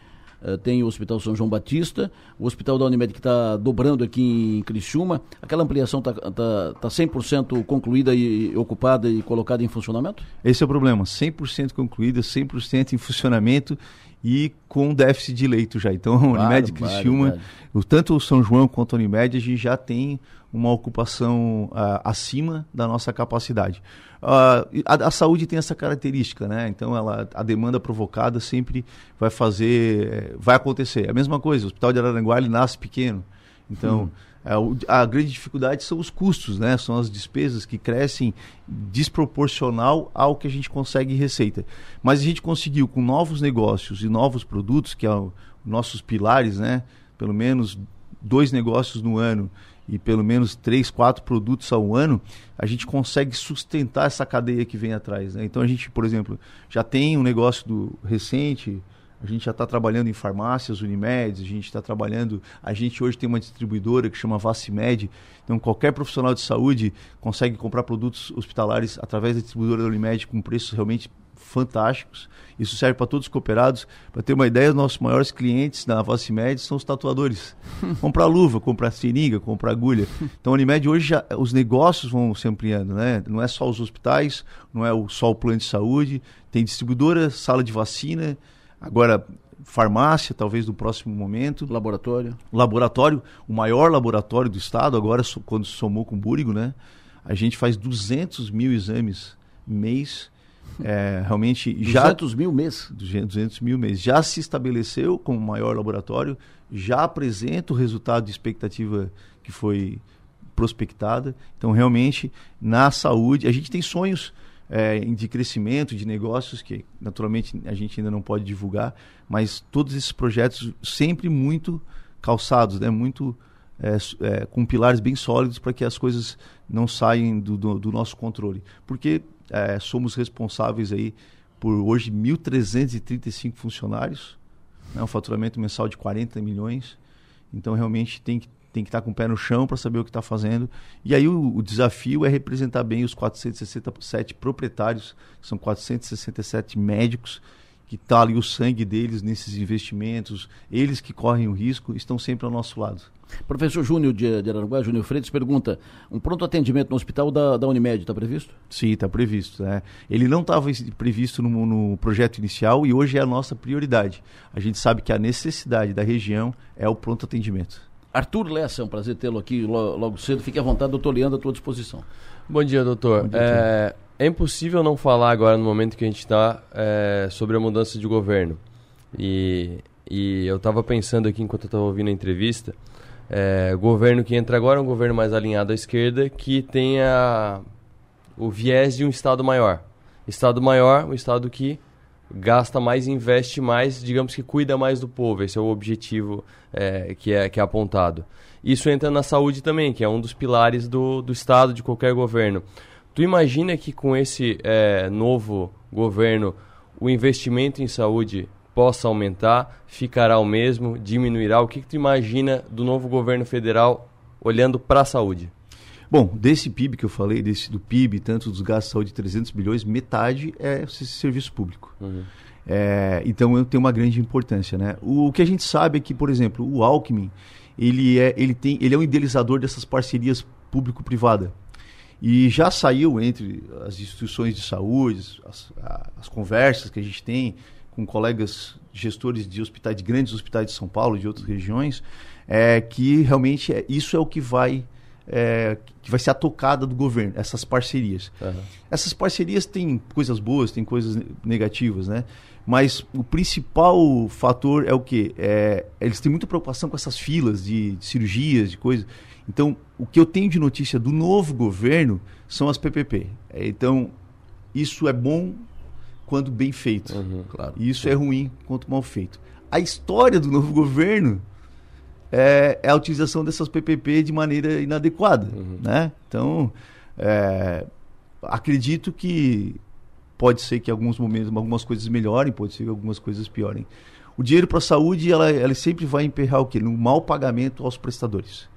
Uh, tem o Hospital São João Batista, o Hospital da Unimed que está dobrando aqui em Criciúma. Aquela ampliação está tá, tá 100% tá concluída e ocupada e colocada em funcionamento? Esse é o problema, 100% concluída, 100% em funcionamento e com déficit de leito já. Então, a Unimed claro, Criciúma, claro. tanto o São João quanto a Unimed, a gente já tem uma ocupação uh, acima da nossa capacidade. Uh, a, a, saúde tem essa característica, né? Então, ela, a demanda provocada sempre vai fazer, vai acontecer. A mesma coisa, o Hospital de Araranguá ele nasce pequeno. Então, hum. É, a grande dificuldade são os custos, né? São as despesas que crescem desproporcional ao que a gente consegue em receita. Mas a gente conseguiu com novos negócios e novos produtos, que são é nossos pilares, né? Pelo menos dois negócios no ano e pelo menos três, quatro produtos ao ano, a gente consegue sustentar essa cadeia que vem atrás. Né? Então a gente, por exemplo, já tem um negócio do recente, a gente já está trabalhando em farmácias, Unimed, a gente está trabalhando. A gente hoje tem uma distribuidora que chama Vacimed. Então, qualquer profissional de saúde consegue comprar produtos hospitalares através da distribuidora da Unimed com preços realmente fantásticos. Isso serve para todos os cooperados. Para ter uma ideia, nossos maiores clientes na Vacimed são os tatuadores. comprar luva, comprar seringa, comprar agulha. Então, a Unimed hoje já, os negócios vão se ampliando, né? Não é só os hospitais, não é só o plano de saúde, tem distribuidora, sala de vacina. Agora, farmácia, talvez no próximo momento. Laboratório. Laboratório, o maior laboratório do estado, agora quando se somou com o Búrigo, né? A gente faz 200 mil exames mês. É, realmente 200 já 200 mil mês 200 mil mês já se estabeleceu como maior laboratório já apresenta o resultado de expectativa que foi prospectada então realmente na saúde a gente tem sonhos é, de crescimento, de negócios, que naturalmente a gente ainda não pode divulgar, mas todos esses projetos sempre muito calçados, né? muito é, é, com pilares bem sólidos para que as coisas não saiam do, do, do nosso controle. Porque é, somos responsáveis aí por hoje 1.335 funcionários, né? um faturamento mensal de 40 milhões. Então realmente tem que tem que estar com o pé no chão para saber o que está fazendo. E aí o, o, desafio é representar bem os 467 proprietários, são 467 médicos, que está ali o sangue deles nesses investimentos, eles que correm o risco, estão sempre ao nosso lado. Professor Júnior de, de Araranguá, Júnior Freitas, pergunta: um pronto atendimento no hospital da, da Unimed está previsto? Sim, está previsto. Né? Ele não estava previsto no, no, projeto inicial e hoje é a nossa prioridade. A gente sabe que a necessidade da região é o pronto atendimento. Arthur Lessa, é um prazer tê-lo aqui logo cedo. Fique à vontade, doutor Leandro, à tua disposição. Bom dia, doutor. Bom dia, é, é, impossível não falar agora, no momento que a gente está, é, sobre a mudança de governo. E, e eu estava pensando aqui, enquanto eu estava ouvindo a entrevista, é, o governo que entra agora é um governo mais alinhado à esquerda, que tem a, o viés de um Estado maior. Estado maior, um Estado que gasta mais, investe mais, digamos que cuida mais do povo. Esse é o objetivo é, que, é, que é apontado. Isso entra na saúde também, que é um dos pilares do, do Estado, de qualquer governo. Tu imagina que com esse é, novo governo o investimento em saúde possa aumentar, ficará o mesmo, diminuirá? O que, que tu imagina do novo governo federal olhando para a saúde? Bom, desse PIB que eu falei, desse, do PIB, tanto dos gastos de saúde, 300 bilhões, metade é serviço público. Uhum. É, então tem uma grande importância, né? O, o, que a gente sabe é que, por exemplo, o Alckmin, ele é, ele tem, ele é um idealizador dessas parcerias público-privada. E já saiu entre as instituições de saúde, as, as conversas que a gente tem com colegas gestores de hospitais, de grandes hospitais de São Paulo, de outras regiões, é que realmente é, isso é o que vai é, que vai ser a tocada do governo, essas parcerias. Uhum. Essas parcerias têm coisas boas, têm coisas negativas, né? Mas o principal fator é o que? É, eles têm muita preocupação com essas filas de, de cirurgias, de coisas. Então, o que eu tenho de notícia do novo governo são as PPP. É, então, isso é bom quando bem feito. Uhum, claro. E isso é ruim quando mal feito. A história do novo governo é, é a utilização dessas PPP de maneira inadequada. Uhum. Né? Então, é, acredito que pode ser que alguns momentos algumas coisas melhorem, pode ser que algumas coisas piorem. O dinheiro para a saúde, ela, ela sempre vai emperrar o quê? No mau pagamento aos prestadores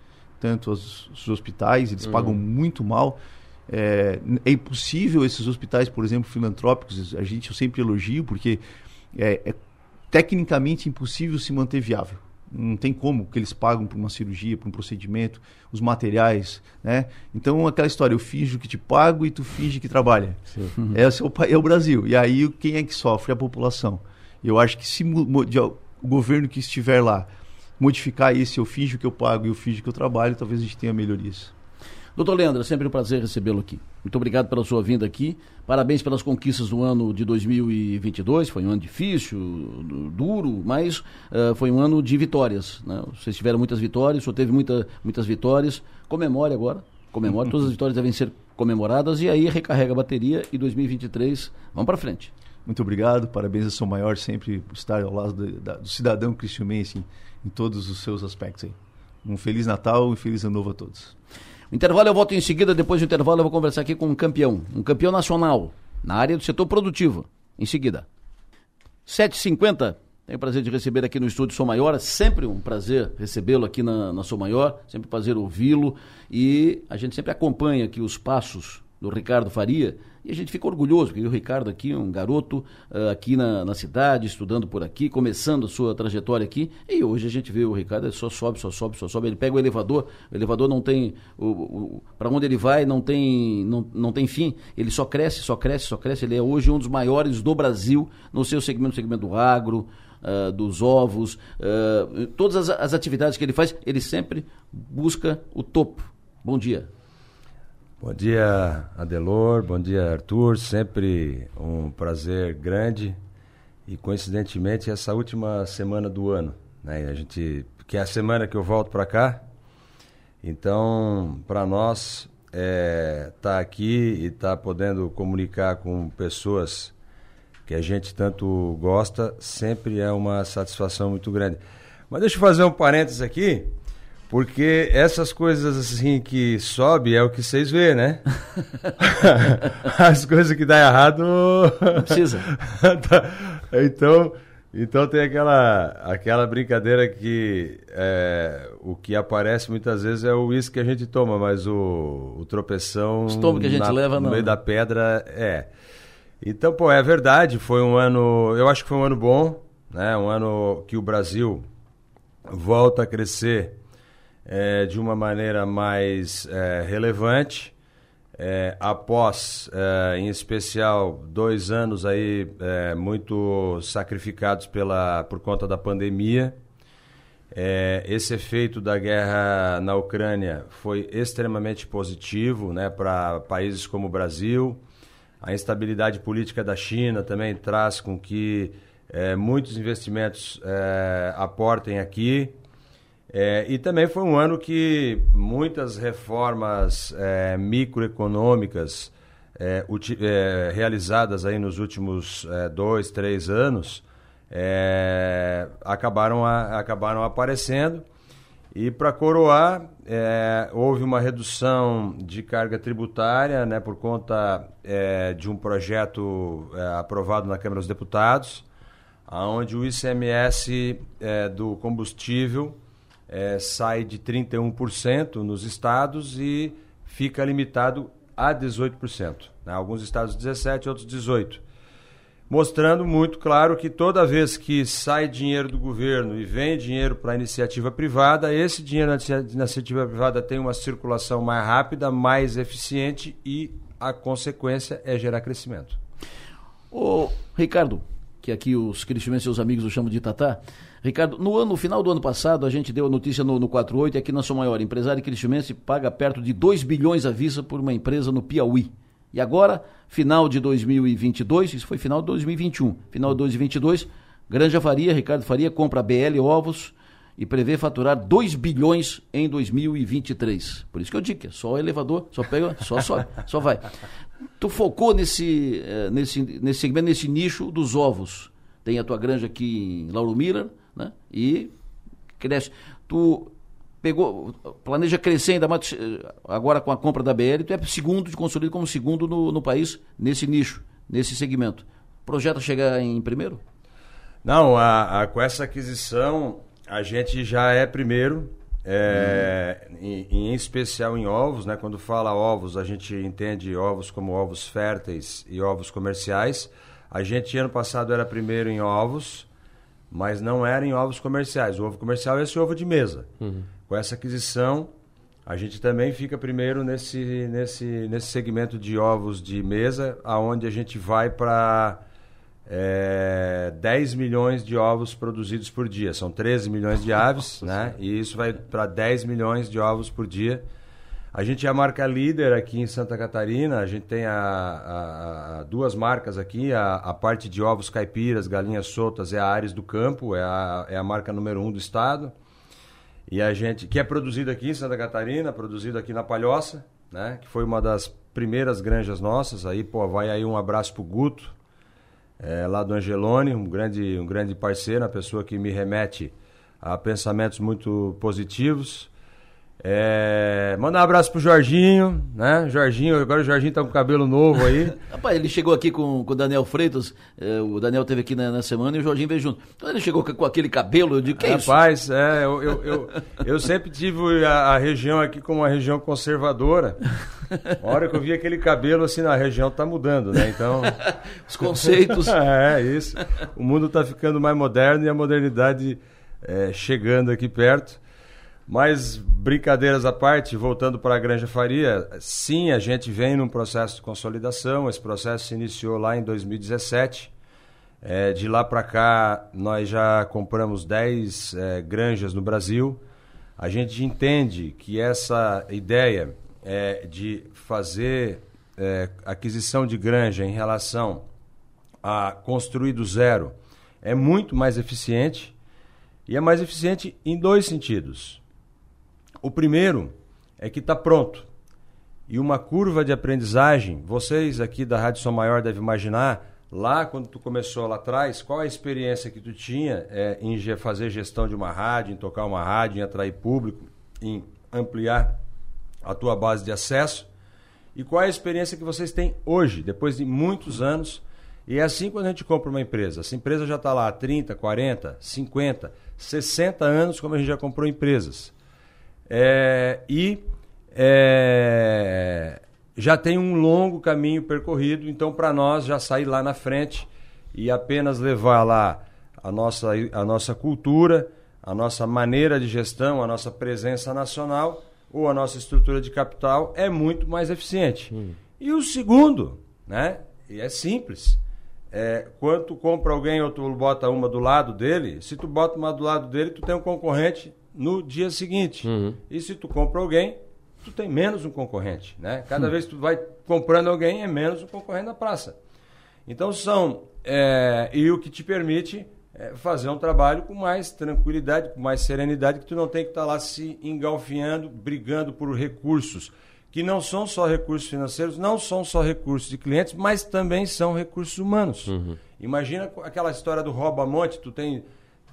tanto os, os hospitais, eles uhum. pagam muito mal. É, é, impossível esses hospitais, por exemplo, filantrópicos, a gente eu sempre elogio, porque é, é tecnicamente impossível se manter viável. Não tem como que eles pagam por uma cirurgia, por um procedimento, os materiais, né? Então, aquela história, eu finjo que te pago e tu finge que trabalha. Uhum. É, o, é o Brasil. E aí, quem é que sofre? A população. Eu acho que se o governo que estiver lá modificar esse eu finjo que eu pago e eu finjo que eu trabalho, talvez a gente tenha melhorias. Doutor Leandro, é sempre um prazer recebê-lo aqui. Muito obrigado pela sua vinda aqui. Parabéns pelas conquistas do ano de 2022. Foi um ano difícil, duro, mas uh, foi um ano de vitórias. Né? Vocês tiveram muitas vitórias, o senhor teve muita, muitas vitórias. Comemore agora. Comemore. Todas as vitórias devem ser comemoradas e aí recarrega a bateria e 2023 vamos para frente. Muito obrigado. Parabéns a São Maior sempre por estar ao lado do, do cidadão cristiumense em todos os seus aspectos. Aí. Um Feliz Natal e Feliz Ano Novo a todos. O intervalo eu volto em seguida, depois do intervalo eu vou conversar aqui com um campeão, um campeão nacional, na área do setor produtivo, em seguida. 7h50, tenho o prazer de receber aqui no estúdio Sou Maior, é sempre um prazer recebê-lo aqui na, na Sou Maior, sempre um prazer ouvi-lo e a gente sempre acompanha aqui os passos do Ricardo Faria, e a gente fica orgulhoso, porque o Ricardo aqui, um garoto uh, aqui na, na, cidade, estudando por aqui, começando a sua trajetória aqui, e hoje a gente vê o Ricardo, só sobe, só sobe, só sobe, ele pega o elevador, o elevador não tem, o, o para onde ele vai não tem, não, não tem fim, ele só cresce, só cresce, só cresce, ele é hoje um dos maiores do Brasil no seu segmento, segmento do agro, Uh, dos ovos, uh, todas as, as, atividades que ele faz, ele sempre busca o topo. Bom dia. Bom dia, Adelor. Bom dia, Arthur. Sempre um prazer grande. E coincidentemente essa última semana do ano, né? A gente que é a semana que eu volto para cá. Então, para nós é, tá aqui e tá podendo comunicar com pessoas que a gente tanto gosta, sempre é uma satisfação muito grande. Mas deixa eu fazer um parênteses aqui. Porque essas coisas assim que sobe é o que vocês vê, né? As coisas que dá errado. Não precisa. Tá. então, então tem aquela, aquela brincadeira que é, o que aparece muitas vezes é o uísque que a gente toma, mas o, o tropeção. O estômago que a gente na, leva no não. meio da pedra é. Então, pô, é verdade, foi um ano. Eu acho que foi um ano bom, né? Um ano que o Brasil volta a crescer é, de uma maneira mais é, relevante. É, após, é, em especial, dois anos aí é, muito sacrificados pela, por conta da pandemia, é, esse efeito da guerra na Ucrânia foi extremamente positivo né, para países como o Brasil. A instabilidade política da China também traz com que muitos investimentos aportem aqui. É, e também foi um ano que muitas reformas é, microeconômicas é, é realizadas aí nos últimos é, dois, três anos é, acabaram, a, acabaram aparecendo. E para coroar, houve uma redução de carga tributária né, por conta de um projeto aprovado na Câmara dos Deputados, onde o ICMS do combustível é, sai de 31% nos estados e fica limitado a 18%. Né? Alguns estados 17%, outros 18%. mostrando muito claro que toda vez que sai dinheiro do governo e vem dinheiro para a iniciativa privada, esse dinheiro na iniciativa privada tem uma circulação mais rápida, mais eficiente e a consequência é gerar crescimento. Ô, Ricardo, que aqui os cristianos e seus amigos o chamam de Tatá. Ricardo, no, ano, no final do ano passado, a gente deu a notícia no, no 48, aqui na sua maior, empresário cristianense paga perto de 2 bilhões à vista por uma empresa no Piauí. E agora, final de 2022, isso foi final de 2021, final de 2022, Granja Faria, Ricardo Faria, compra BL Ovos e prevê faturar 2 bilhões em 2023. Por isso que eu digo que é só elevador, só pega, só sobe, só vai. Tu focou nesse, eh, nesse, nesse segmento, nesse nicho dos ovos. Tem a tua granja aqui em Lauro Miller, né? E cresce. Tu pegou, planeja crescer ainda mais, agora com a compra da BL, tu é segundo, te consolida como segundo no, no país, nesse nicho, nesse segmento. Projeta chegar em primeiro? Não, a, a, com essa aquisição, a gente já é primeiro, é, hum. em, em, especial em ovos, né? Quando fala ovos, a gente entende ovos como ovos férteis e ovos comerciais. A gente ano passado era primeiro em ovos, mas não era em ovos comerciais. O ovo comercial é esse ovo de mesa. Uhum. Com essa aquisição, a gente também fica primeiro nesse, nesse, nesse segmento de ovos de mesa, aonde a gente vai para é, 10 milhões de ovos produzidos por dia. São 13 milhões de aves, né? E isso vai para 10 milhões de ovos por dia. A gente é a marca líder aqui em Santa Catarina. A gente tem a, a, a duas marcas aqui. A, a, parte de ovos caipiras, galinhas soltas é a Ares do Campo, é a, é a marca número um do estado. E a gente, que é produzido aqui em Santa Catarina, produzido aqui na Palhoça, né? Que foi uma das primeiras granjas nossas. Aí, pô, vai aí um abraço pro Guto, é, lá do Angelone, um grande, um grande parceiro, uma pessoa que me remete a pensamentos muito positivos. É, manda um abraço pro Jorginho, né? Jorginho, agora o Jorginho tá com cabelo novo aí. Rapaz, ele chegou aqui com, com o Daniel Freitas, é, o Daniel teve aqui na, na, semana e o Jorginho veio junto. Então ele chegou com, com aquele cabelo, eu digo, que é isso? Rapaz, é, eu, eu, eu, eu, sempre tive a, a, região aqui como uma região conservadora. A hora que eu vi aquele cabelo assim na região tá mudando, né? Então. Os conceitos. é, isso. O mundo tá ficando mais moderno e a modernidade é, chegando aqui perto. Mas, brincadeiras à parte, voltando para a Granja Faria, sim, a gente vem num processo de consolidação. Esse processo se iniciou lá em 2017. É, de lá para cá, nós já compramos 10 é, granjas no Brasil. A gente entende que essa ideia é, de fazer é, aquisição de granja em relação a construir do zero é muito mais eficiente. E é mais eficiente em dois sentidos. O primeiro é que está pronto. E uma curva de aprendizagem, vocês aqui da Rádio Som Maior devem imaginar, lá quando tu começou lá atrás, qual a experiência que tu tinha é, em fazer gestão de uma rádio, em tocar uma rádio, em atrair público, em ampliar a tua base de acesso? E qual a experiência que vocês têm hoje, depois de muitos anos? E é assim quando a gente compra uma empresa. Essa empresa já está lá há 30, 40, 50, 60 anos, como a gente já comprou empresas. É, e é, já tem um longo caminho percorrido, então para nós já sair lá na frente e apenas levar lá a nossa, a nossa cultura, a nossa maneira de gestão, a nossa presença nacional ou a nossa estrutura de capital é muito mais eficiente. Hum. E o segundo, né? E é simples. É, quando tu compra alguém ou tu bota uma do lado dele, se tu bota uma do lado dele, tu tem um concorrente no dia seguinte. Uhum. E se tu compra alguém, tu tem menos um concorrente, né? Cada uhum. vez que tu vai comprando alguém, é menos um concorrente na praça. Então são... É, e o que te permite é fazer um trabalho com mais tranquilidade, com mais serenidade, que tu não tem que estar tá lá se engalfinhando, brigando por recursos, que não são só recursos financeiros, não são só recursos de clientes, mas também são recursos humanos. Uhum. Imagina aquela história do rouba-monte, tu tem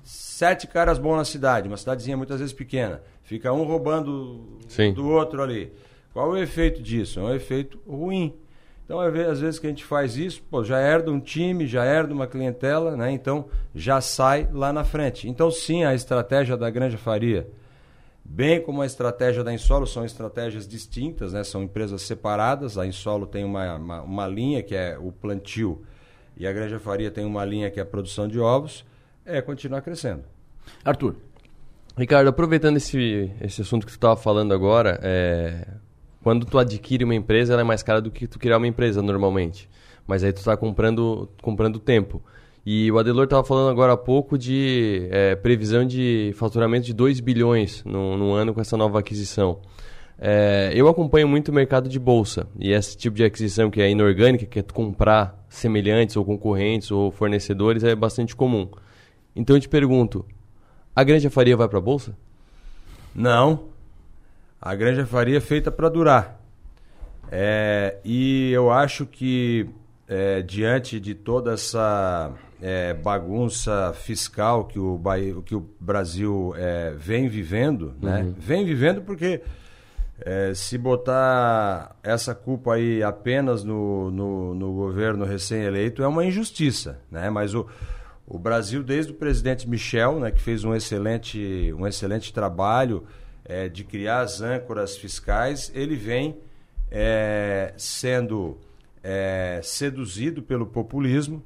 sete caras bons na cidade, uma cidadezinha muitas vezes pequena, fica um roubando Sim. do outro ali. Qual é o efeito disso? É um efeito ruim. Então, às vezes que a gente faz isso, pô, já herda um time, já herda uma clientela, né? Então, já sai lá na frente. Então, sim, a estratégia da Granja Faria, bem como a estratégia da Insolo, são estratégias distintas, né? São empresas separadas. A Insolo tem uma, uma, uma linha que é o plantio e a Granja Faria tem uma linha que é a produção de ovos, é continuar crescendo. Arthur. Ricardo, aproveitando esse, esse assunto que tu estava falando agora, é, quando tu adquire uma empresa, ela é mais cara do que tu criar uma empresa normalmente. Mas aí tu está comprando, comprando tempo. E o Adelor estava falando agora há pouco de é, previsão de faturamento de 2 bilhões no, no ano com essa nova aquisição. É, eu acompanho muito o mercado de bolsa e esse tipo de aquisição que é inorgânica, que é tu comprar semelhantes ou concorrentes ou fornecedores, é bastante comum. Então eu te pergunto, a Granja Faria vai para a bolsa? Não. A Granja Faria é feita para durar. É, e eu acho que é, diante de toda essa é, bagunça fiscal que o, que o Brasil é, vem vivendo, né? Uhum. Vem vivendo porque é, se botar essa culpa aí apenas no, no, no governo recém-eleito é uma injustiça, né? Mas o, o Brasil, desde o presidente Michel, né, que fez um excelente, um excelente trabalho é, de criar as âncoras fiscais, ele vem é, sendo é, seduzido pelo populismo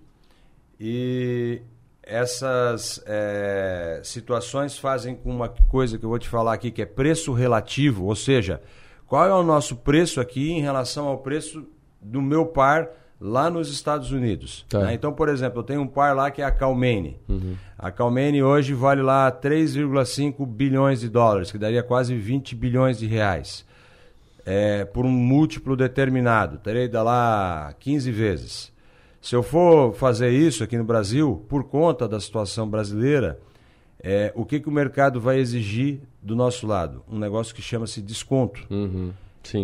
e essas é, situações fazem com uma coisa que eu vou te falar aqui, que é preço relativo, ou seja, qual é o nosso preço aqui em relação ao preço do meu par lá nos Estados Unidos. Tá. Né? Então, por exemplo, eu tenho um par lá que é a Calmene. Uhum. A Calmene hoje vale lá 3,5 bilhões de dólares, que daria quase 20 bilhões de reais. É, por um múltiplo determinado, terei da lá 15 vezes. Se eu for fazer isso aqui no Brasil, por conta da situação brasileira, é, o que, que o mercado vai exigir do nosso lado? Um negócio que chama-se desconto. Uhum.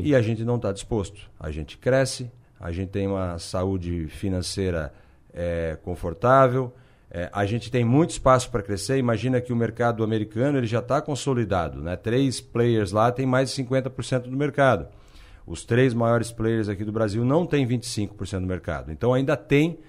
E a gente não está disposto. A gente cresce, a gente tem uma saúde financeira é, confortável, é, a gente tem muito espaço para crescer. Imagina que o mercado americano ele já está consolidado. Né? Três players lá têm mais de 50% do mercado. Os três maiores players aqui do Brasil não têm 25% do mercado. Então ainda tem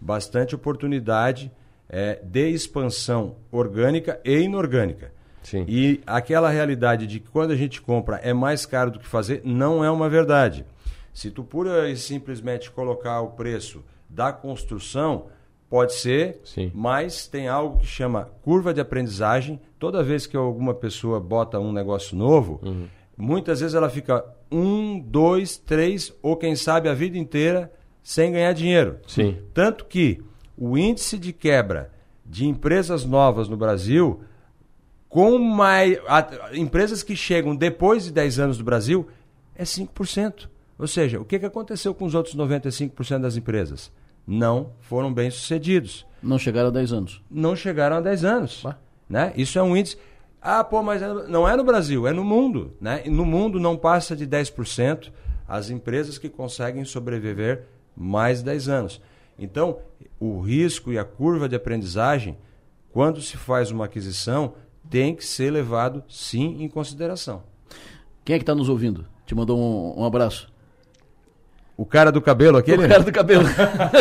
bastante oportunidade é, de expansão orgânica e inorgânica. Sim. E aquela realidade de que quando a gente compra é mais caro do que fazer, não é uma verdade. Se tu pura e simplesmente colocar o preço da construção, pode ser, Sim. mas tem algo que chama curva de aprendizagem. Toda vez que alguma pessoa bota um negócio novo, uhum. muitas vezes ela fica um, dois, três, ou quem sabe a vida inteira sem ganhar dinheiro. Sim. Tanto que o índice de quebra de empresas novas no Brasil, com mais. A, empresas que chegam depois de 10 anos do Brasil, é 5%. Ou seja, o que, que aconteceu com os outros 95% das empresas? Não foram bem sucedidos. Não chegaram a 10 anos. Não chegaram a 10 anos. Né? Isso é um índice. Ah, pô, mas é não é no Brasil, é no mundo. Né? E no mundo não passa de 10% as empresas que conseguem sobreviver mais de 10 anos. Então, o risco e a curva de aprendizagem, quando se faz uma aquisição, tem que ser levado sim em consideração. Quem é que está nos ouvindo? Te mandou um, um abraço. O cara do cabelo aquele? O cara do cabelo.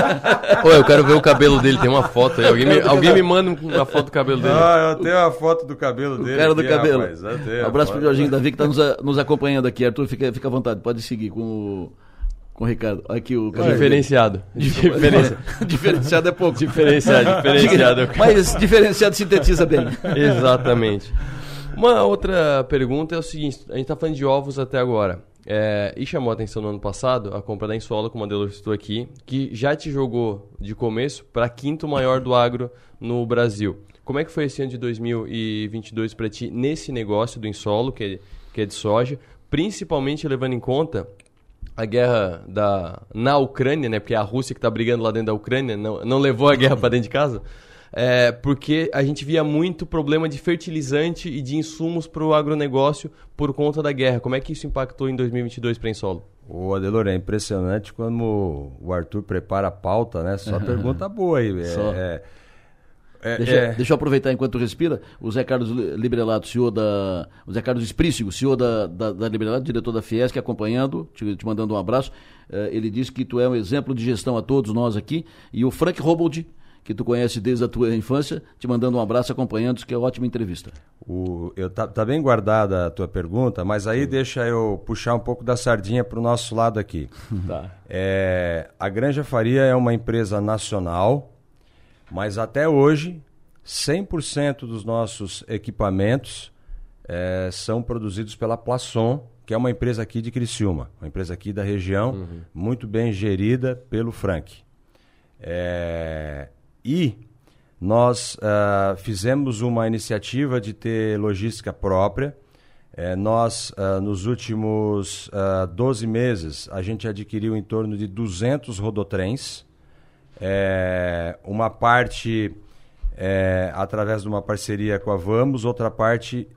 Pô, eu quero ver o cabelo dele, tem uma foto aí. Alguém me, alguém me manda uma foto do cabelo dele. Ah, eu tenho a foto do cabelo o dele. O cara do aqui, cabelo. Rapaz, um abraço pro Jorginho Davi que está nos, nos acompanhando aqui. Arthur, fica, fica à vontade, pode seguir com o, com o Ricardo. Aqui o Diferenciado. Diferenciado. diferenciado é pouco. Diferenciado, diferenciado. Mas diferenciado sintetiza bem. Exatamente. Uma outra pergunta é o seguinte: a gente está falando de ovos até agora. É, e chamou a atenção no ano passado a compra da Insolo, como a Delor citou aqui, que já te jogou de começo para quinto maior do agro no Brasil. Como é que foi esse ano de 2022 para ti nesse negócio do Insolo, que é, que é de soja, principalmente levando em conta a guerra da, na Ucrânia, né? Porque é a Rússia que está brigando lá dentro da Ucrânia não, não levou a guerra para dentro de casa é, porque a gente via muito problema de fertilizante e de insumos para o agronegócio por conta da guerra. Como é que isso impactou em 2022 para Insolo? O Adelor, é impressionante como o Arthur prepara a pauta, né? Só pergunta boa aí. É, Só. É, é, deixa, é... deixa, eu aproveitar enquanto respira. O Zé Carlos Librelato, CEO da. O Zé Carlos Esprícigo, CEO da, da, da Librelato, diretor da Fiesc, acompanhando, te, te mandando um abraço. Uh, ele disse que tu é um exemplo de gestão a todos nós aqui. E o Frank Robold, que tu conhece desde a tua infância, te mandando um abraço, acompanhando, que é ótima entrevista. O, eu tá, tá, bem guardada a tua pergunta, mas aí deixa eu puxar um pouco da sardinha para o nosso lado aqui. Tá. É, a Granja Faria é uma empresa nacional, mas até hoje 100% dos nossos equipamentos é, são produzidos pela Plasson, que é uma empresa aqui de Criciúma, uma empresa aqui da região, uhum. muito bem gerida pelo Frank. É, e nós uh, fizemos uma iniciativa de ter logística própria. É, nós, uh, nos últimos uh, 12 meses, a gente adquiriu em torno de 200 rodotrens. É, uma parte é, através de uma parceria com a Vamos, outra parte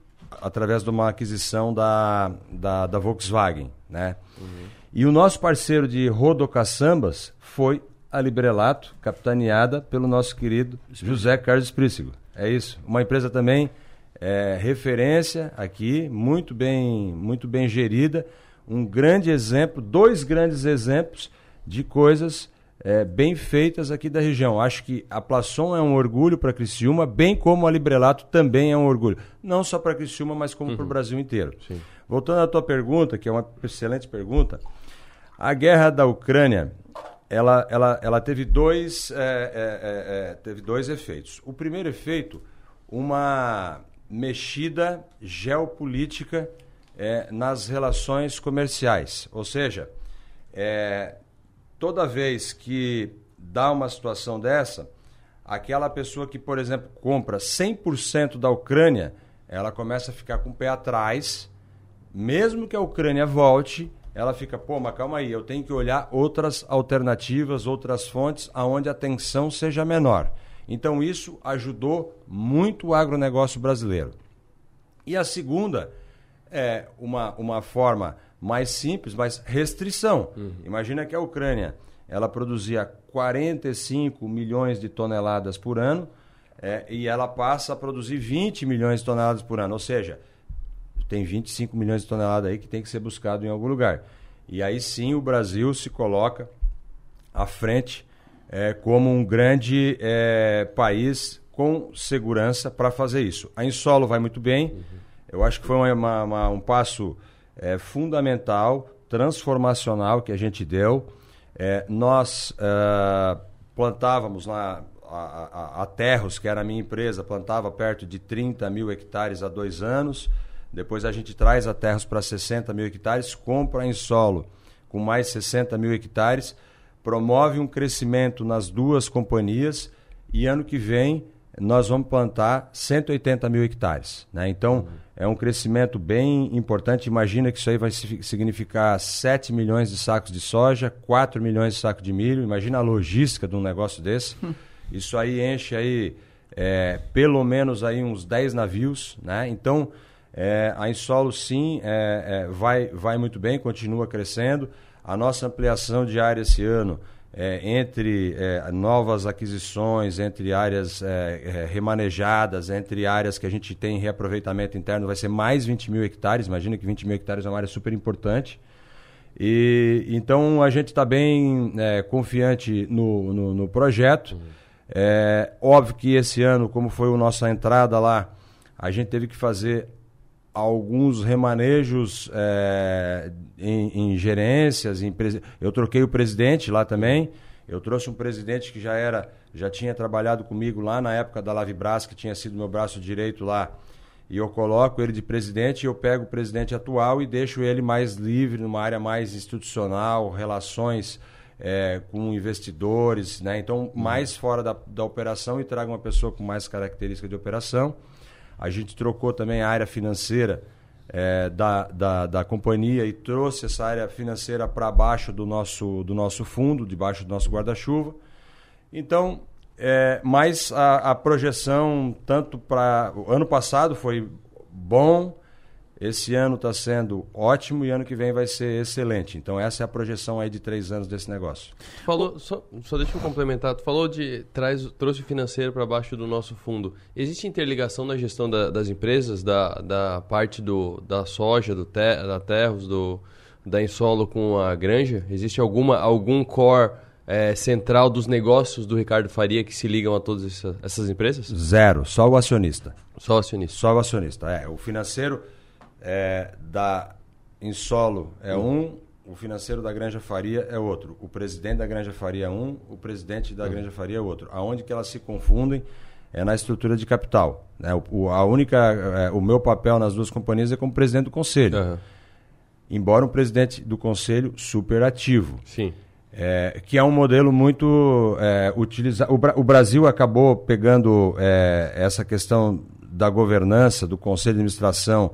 através de uma aquisição da, da, da Volkswagen. Né? Uhum. E o nosso parceiro de rodocaçambas foi a Librelato, capitaneada pelo nosso querido José Carlos Prícigo. É isso. Uma empresa também é, referência aqui, muito bem, muito bem gerida. Um grande exemplo, dois grandes exemplos de coisas é, bem feitas aqui da região. Acho que a Plasson é um orgulho para Criciúma, bem como a Librelato também é um orgulho. Não só para Criciúma, mas como uhum. para o Brasil inteiro. Sim. Voltando à tua pergunta, que é uma excelente pergunta, a guerra da Ucrânia ela, ela, ela teve, dois, é, é, é, é, teve dois efeitos. O primeiro efeito, uma mexida geopolítica é, nas relações comerciais. Ou seja, toda vez que dá uma situação dessa, aquela pessoa que, por exemplo, compra 100% da Ucrânia, ela começa a ficar com o pé atrás, mesmo que a Ucrânia volte ela fica, pô, mas calma aí, eu tenho que olhar outras alternativas, outras fontes, aonde a tensão seja menor. Então isso ajudou muito o agronegócio brasileiro. E a segunda é uma, uma forma mais simples, mas restrição. Uhum. Imagina que a Ucrânia ela produzia 45 milhões de toneladas por ano é, e ela passa a produzir 20 milhões de toneladas por ano. Ou seja, tem 25 milhões de toneladas aí que tem que ser buscado em algum lugar. E aí sim o Brasil se coloca à frente é, como um grande é, país com segurança para fazer isso. A Insolo vai muito bem. Uhum. Eu acho que foi uma, uma, um passo é, fundamental, transformacional que a gente deu. É, nós é, plantávamos lá a, a, a Terros, que era a minha empresa, plantava perto de 30 mil hectares há dois anos. Depois a gente traz a terras para 60 mil hectares, compra em solo com mais 60 mil hectares, promove um crescimento nas duas companhias e ano que vem nós vamos plantar 180 mil hectares. Né? Então, uhum. é um crescimento bem importante. Imagina que isso aí vai significar 7 milhões de sacos de soja, 4 milhões de sacos de milho. Imagina a logística de um negócio desse. isso aí enche aí, é, pelo menos aí uns 10 navios. Né? Então, é, a Insolo, sim, é, é, vai, vai muito bem, continua crescendo. A nossa ampliação de área esse ano, é, entre é, novas aquisições, entre áreas é, remanejadas, entre áreas que a gente tem reaproveitamento interno, vai ser mais 20 mil hectares. Imagina que 20 mil hectares é uma área super importante. E, então a gente está bem confiante no, no, no projeto. Óbvio que esse ano, como foi a nossa entrada lá, a gente teve que fazer alguns remanejos é, em, em, gerências. Em eu troquei o presidente lá também. Eu trouxe um presidente que já era, já tinha trabalhado comigo lá na época da Lavibras, que tinha sido meu braço direito lá. E eu coloco ele de presidente e eu pego o presidente atual e deixo ele mais livre numa área mais institucional, relações é, com investidores, né? Então, mais fora da, da operação e trago uma pessoa com mais característica de operação. A gente trocou também a área financeira é, da, da, da, companhia e trouxe essa área financeira para baixo do nosso, do nosso fundo, debaixo do nosso guarda-chuva. Então, é, mas a, a projeção, tanto para. O ano passado foi bom, esse ano está sendo ótimo e ano que vem vai ser excelente. Então essa é a projeção aí de três anos desse negócio. Falou, só, só deixa eu complementar. Tu falou de traz, trouxe financeiro para baixo do nosso fundo. Existe interligação na gestão da, das empresas, da, da parte do, da soja, do te, da terras, do, da Insolo com a granja? Existe alguma algum core é, central dos negócios do Ricardo Faria que se ligam a todas essa, essas empresas? Zero, só o acionista. Só o acionista. Só o acionista, é. O financeiro é, da Insolo é um, o financeiro da Granja Faria é outro. O presidente da Granja Faria é um, o presidente da. Granja Faria é outro. Aonde que elas se confundem é na estrutura de capital. Né? O, a única, é, o meu papel nas duas companhias é como presidente do conselho. Uhum. Embora um presidente do conselho super ativo. Sim. É, que é um modelo muito é, utilizado. O, o, Brasil acabou pegando é, essa questão da governança, do conselho de administração,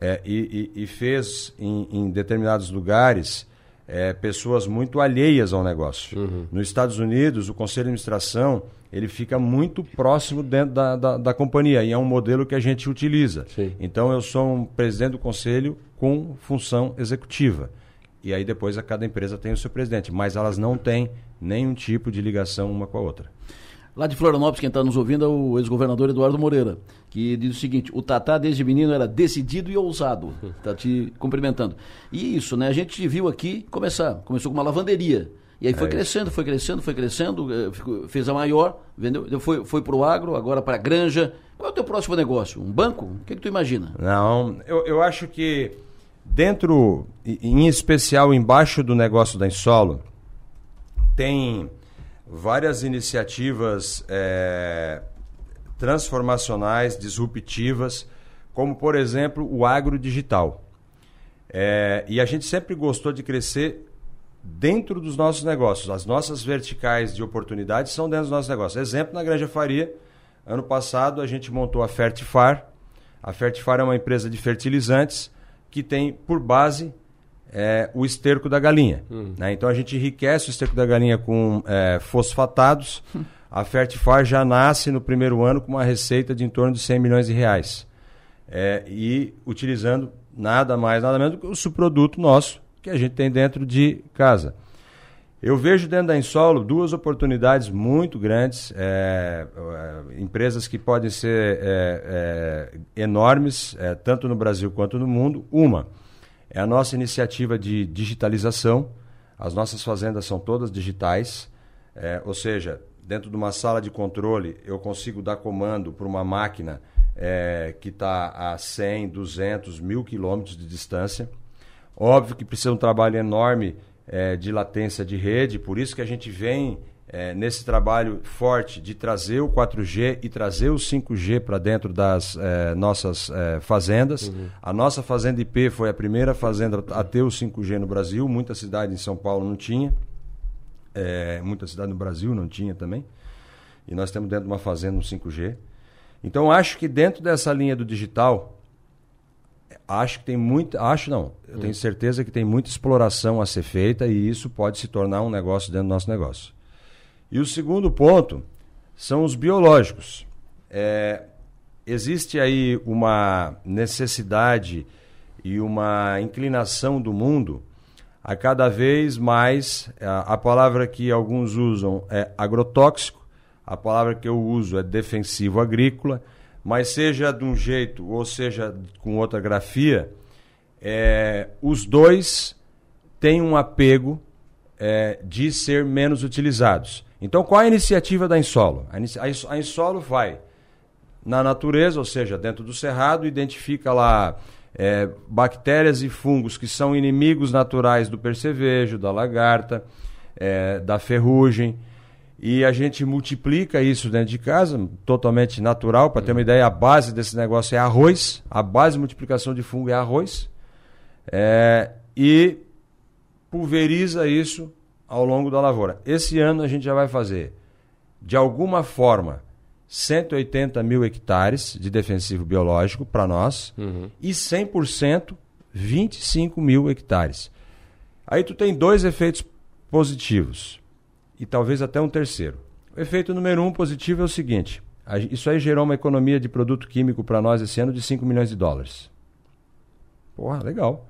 é, e, e, e, fez em, em determinados lugares é, pessoas muito alheias ao negócio. Uhum. Nos Estados Unidos, o conselho de administração ele fica muito próximo dentro da, da, da companhia e é um modelo que a gente utiliza. Sim. Então eu sou um presidente do conselho com função executiva. E aí depois a cada empresa tem o seu presidente, mas elas não têm nenhum tipo de ligação uma com a outra. Lá de Florianópolis, quem está nos ouvindo é o ex-governador Eduardo Moreira, que diz o seguinte: o Tatá, desde menino, era decidido e ousado. Está te cumprimentando. E isso, né? A gente viu aqui começar. Começou com uma lavanderia. E aí foi é crescendo, foi crescendo, foi crescendo, eh, fez a maior, vendeu, foi, foi para o agro, agora para a granja. Qual é o teu próximo negócio? Um banco? O que, que tu imagina? Não, eu, eu acho que dentro, em especial embaixo do negócio da Insolo, tem várias iniciativas é, transformacionais, disruptivas, como por exemplo o agro digital. É, e a gente sempre gostou de crescer dentro dos nossos negócios. As nossas verticais de oportunidades são dentro dos nossos negócios. Exemplo, na Granja Faria, ano passado a gente montou a Fertifar. A Fertifar é uma empresa de fertilizantes que tem por base é, o esterco da galinha. Hum. Né? Então a gente enriquece o esterco da galinha com é, fosfatados. A Fertifar já nasce no primeiro ano com uma receita de em torno de 100 milhões de reais. É, e utilizando nada mais, nada menos do que o subproduto nosso que a gente tem dentro de casa. Eu vejo dentro da Insolo duas oportunidades muito grandes, é, é, empresas que podem ser é, enormes, tanto no Brasil quanto no mundo. Uma, é a nossa iniciativa de digitalização. As nossas fazendas são todas digitais, é, ou seja, dentro de uma sala de controle eu consigo dar comando para uma máquina é, que está a 100, 200, mil quilômetros de distância. Óbvio que precisa um trabalho enorme é, de latência de rede, por isso que a gente vem é, nesse trabalho forte de trazer o 4G e trazer o 5G para dentro das é, nossas é, fazendas. Uhum. A nossa fazenda IP foi a primeira fazenda a ter o 5G no Brasil. Muita cidade em São Paulo não tinha. É, muita cidade no Brasil não tinha também. E nós temos dentro de uma fazenda um 5G. Então acho que dentro dessa linha do digital, acho que tem muita. Acho não, eu tenho uhum. certeza que tem muita exploração a ser feita e isso pode se tornar um negócio dentro do nosso negócio. E o segundo ponto são os biológicos. É, existe aí uma necessidade e uma inclinação do mundo a cada vez mais. A, a palavra que alguns usam é agrotóxico, a palavra que eu uso é defensivo agrícola, mas seja de um jeito ou seja com outra grafia, é, os dois têm um apego é, de ser menos utilizados. Então, qual é a iniciativa da Insolo? A Insolo vai na natureza, ou seja, dentro do cerrado, identifica lá é, bactérias e fungos que são inimigos naturais do percevejo, da lagarta, é, da ferrugem. E a gente multiplica isso dentro de casa, totalmente natural. Para ter uma ideia, a base desse negócio é arroz. A base de multiplicação de fungo é arroz. É, e pulveriza isso ao longo da lavoura. Esse ano a gente já vai fazer, de alguma forma, 180 mil hectares de defensivo biológico para nós uhum. e 100%, 25 mil hectares. Aí tu tem dois efeitos positivos e talvez até um terceiro. O efeito número um positivo é o seguinte: isso aí gerou uma economia de produto químico para nós esse ano de 5 milhões de dólares. Porra, legal.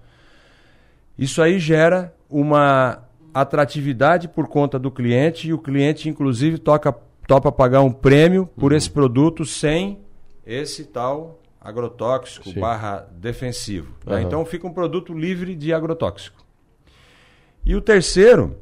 Isso aí gera uma atratividade por conta do cliente e o cliente, inclusive, toca, topa pagar um prêmio por uhum. esse produto sem esse tal agrotóxico Sim. barra defensivo. Uhum. Então fica um produto livre de agrotóxico. E o terceiro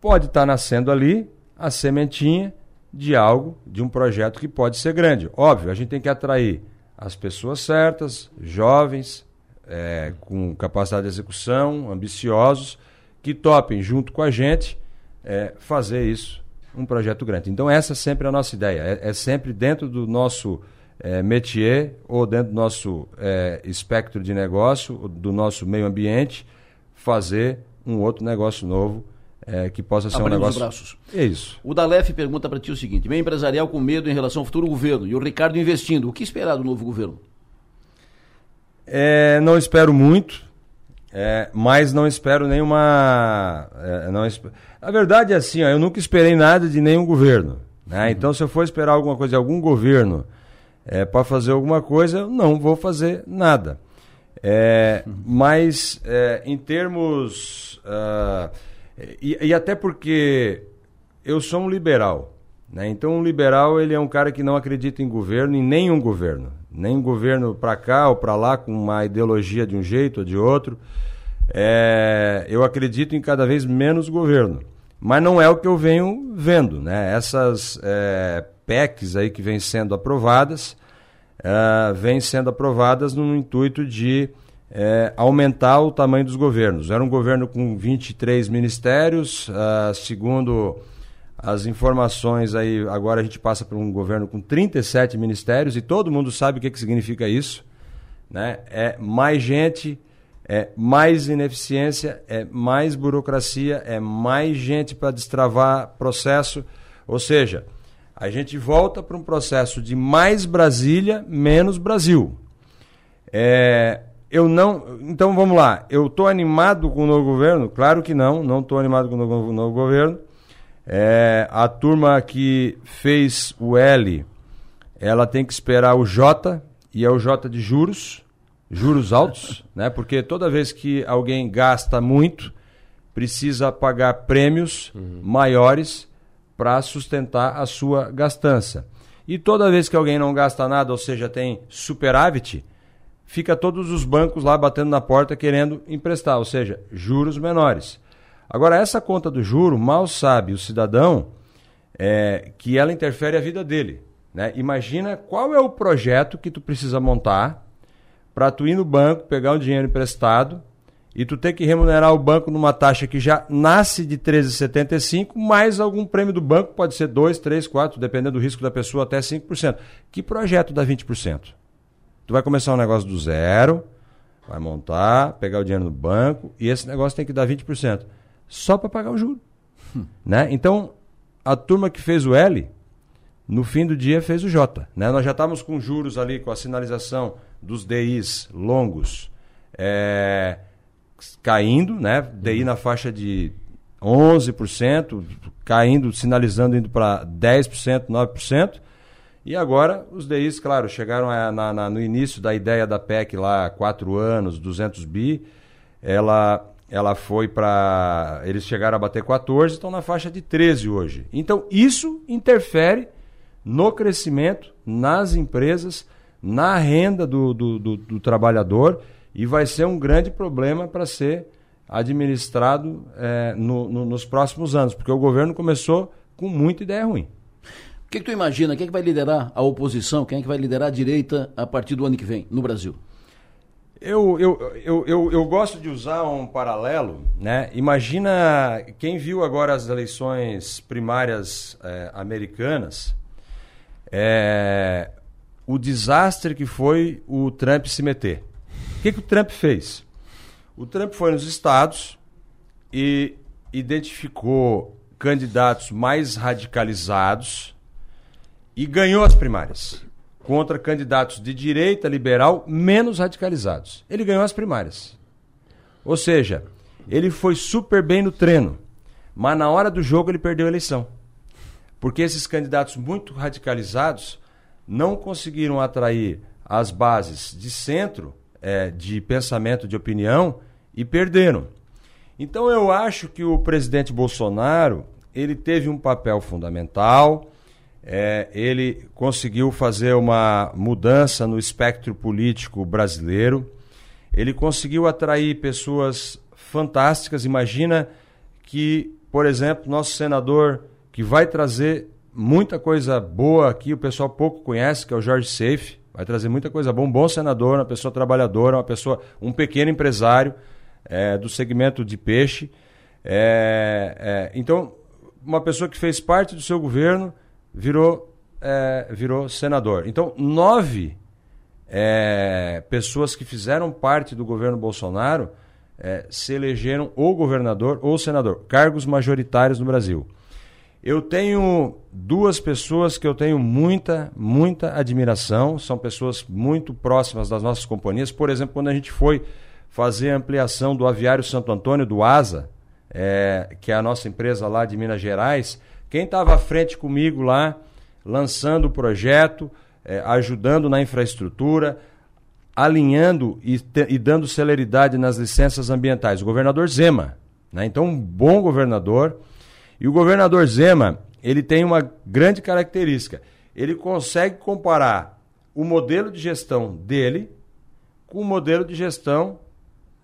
pode estar tá nascendo ali a sementinha de algo, de um projeto que pode ser grande. Óbvio, a gente tem que atrair as pessoas certas, jovens, é, com capacidade de execução, ambiciosos, que topem junto com a gente é, fazer isso um projeto grande. Então essa é sempre a nossa ideia, é, é sempre dentro do nosso é, métier ou dentro do nosso é, espectro de negócio, do nosso meio ambiente, fazer um outro negócio novo é, que possa ser Abrimos um negócio. Os braços. É isso. O Dalef pergunta para ti o seguinte: meio empresarial com medo em relação ao futuro governo e o Ricardo investindo. O que esperar do novo governo? É, não espero muito, é, mas não espero nenhuma. É, não esp... A verdade é assim: ó, eu nunca esperei nada de nenhum governo. Né? Uhum. Então, se eu for esperar alguma coisa de algum governo é, para fazer alguma coisa, eu não vou fazer nada. É, uhum. Mas, é, em termos. Uh, e, e, até porque eu sou um liberal. Né? Então, um liberal ele é um cara que não acredita em governo, em nenhum governo. Nem governo para cá ou para lá, com uma ideologia de um jeito ou de outro. É, eu acredito em cada vez menos governo. Mas não é o que eu venho vendo. Né? Essas é, PECs aí que vêm sendo aprovadas, uh, vêm sendo aprovadas no intuito de é, aumentar o tamanho dos governos. Era um governo com 23 ministérios, uh, segundo as informações aí, agora a gente passa por um governo com 37 ministérios e todo mundo sabe o que, que significa isso. Né? É mais gente, é mais ineficiência, é mais burocracia, é mais gente para destravar processo. Ou seja, a gente volta para um processo de mais Brasília, menos Brasil. É, eu não. Então vamos lá. Eu estou animado com o novo governo? Claro que não. Não estou animado com o novo, novo governo. É, a turma que fez o L, ela tem que esperar o J e é o J de juros, juros altos, né? Porque toda vez que alguém gasta muito, precisa pagar prêmios uhum. maiores para sustentar a sua gastança. E toda vez que alguém não gasta nada, ou seja, tem superávit, fica todos os bancos lá batendo na porta querendo emprestar, ou seja, juros menores. Agora, essa conta do juro, mal sabe o cidadão é, que ela interfere a vida dele. Né? Imagina qual é o projeto que tu precisa montar para tu ir no banco, pegar um dinheiro emprestado e tu ter que remunerar o banco numa taxa que já nasce de 13,75, mais algum prêmio do banco, pode ser 2, 3, 4, dependendo do risco da pessoa, até 5%. Que projeto dá 20%? Tu vai começar um negócio do zero, vai montar, pegar o dinheiro no banco, e esse negócio tem que dar 20%. Só para pagar o juro. Hum. Né? Então, a turma que fez o L, no fim do dia fez o J. Né? Nós já estávamos com juros ali, com a sinalização dos DIs longos. É, caindo, né? DI uhum. na faixa de 11%, caindo, sinalizando indo para 10%, 9%. E agora os DIs, claro, chegaram a, na, na, no início da ideia da PEC lá, quatro anos, 200 bi, ela, ela foi para... Eles chegaram a bater 14, estão na faixa de 13 hoje. Então isso interfere no crescimento, nas empresas, na renda do, do, do, do trabalhador e vai ser um grande problema para ser administrado é, no, no, nos próximos anos, porque o governo começou com muita ideia ruim. O que, que tu imagina? Quem é que vai liderar a oposição? Quem é que vai liderar a direita a partir do ano que vem no Brasil? Eu, eu, eu, eu, eu gosto de usar um paralelo. Né? Imagina quem viu agora as eleições primárias é, americanas, é, o desastre que foi o Trump se meter que, que o Trump fez? O Trump foi nos estados e identificou candidatos mais radicalizados e ganhou as primárias contra candidatos de direita liberal menos radicalizados. Ele ganhou as primárias. Ou seja, ele foi super bem no treino, mas na hora do jogo ele perdeu a eleição. Porque esses candidatos muito radicalizados não conseguiram atrair as bases de centro é, de pensamento, de opinião e perderam. Então eu acho que o presidente Bolsonaro ele teve um papel fundamental. É, ele conseguiu fazer uma mudança no espectro político brasileiro. Ele conseguiu atrair pessoas fantásticas. Imagina que por exemplo, nosso senador que vai trazer muita coisa boa aqui, o pessoal pouco conhece, que é o Jorge Seife, vai trazer muita coisa boa, um bom senador, uma pessoa trabalhadora, uma pessoa, um pequeno empresário é, do segmento de peixe. É, é, então, uma pessoa que fez parte do seu governo virou, é, virou senador. Então, nove é, pessoas que fizeram parte do governo Bolsonaro é, se elegeram ou governador ou senador, cargos majoritários no Brasil. Eu tenho duas pessoas que eu tenho muita, muita admiração, são pessoas muito próximas das nossas companhias. Por exemplo, quando a gente foi fazer a ampliação do Aviário Santo Antônio, do ASA, é, que é a nossa empresa lá de Minas Gerais, quem estava à frente comigo lá, lançando o projeto, é, ajudando na infraestrutura, alinhando e, te, e, dando celeridade nas licenças ambientais. O governador Zema. Né? Então, um bom governador. E o governador Zema, ele tem uma grande característica. Ele consegue comparar o modelo de gestão dele com o modelo de gestão,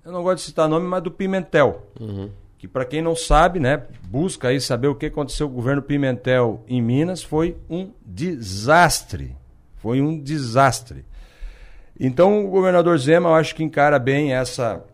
eu não gosto de citar nome, mas do Pimentel. Uhum. Que para quem não sabe, né, busca aí saber o que aconteceu com o governo Pimentel em Minas, foi um desastre. Foi um desastre. Então o governador Zema, eu acho que encara bem essa,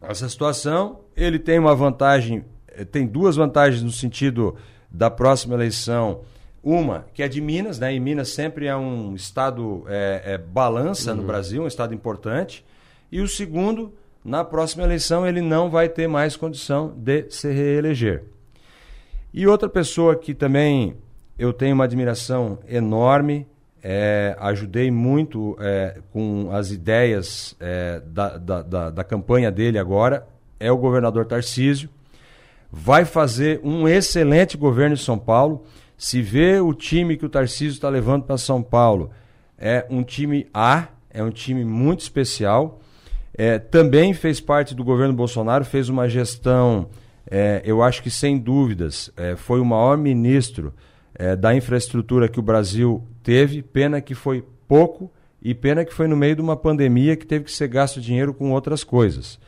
essa situação. Ele tem uma vantagem, eh, tem duas vantagens no sentido da próxima eleição. Uma, que é de Minas, né? E Minas sempre é um estado é, é balança uhum. no Brasil, um estado importante. E o segundo, na próxima eleição ele não vai ter mais condição de se reeleger. E outra pessoa que também eu tenho uma admiração enorme é, ajudei muito é, com as ideias é, da, da, da, da, campanha dele agora, é o governador Tarcísio. Vai fazer um excelente governo em São Paulo. Se vê o time que o Tarcísio está levando para São Paulo, é um time A, é um time muito especial. É, também fez parte do governo Bolsonaro, fez uma gestão, é, eu acho que sem dúvidas, é, foi o maior ministro é, da infraestrutura que o Brasil teve, pena que foi pouco e pena que foi no meio de uma pandemia que teve que ser gasto dinheiro com outras coisas.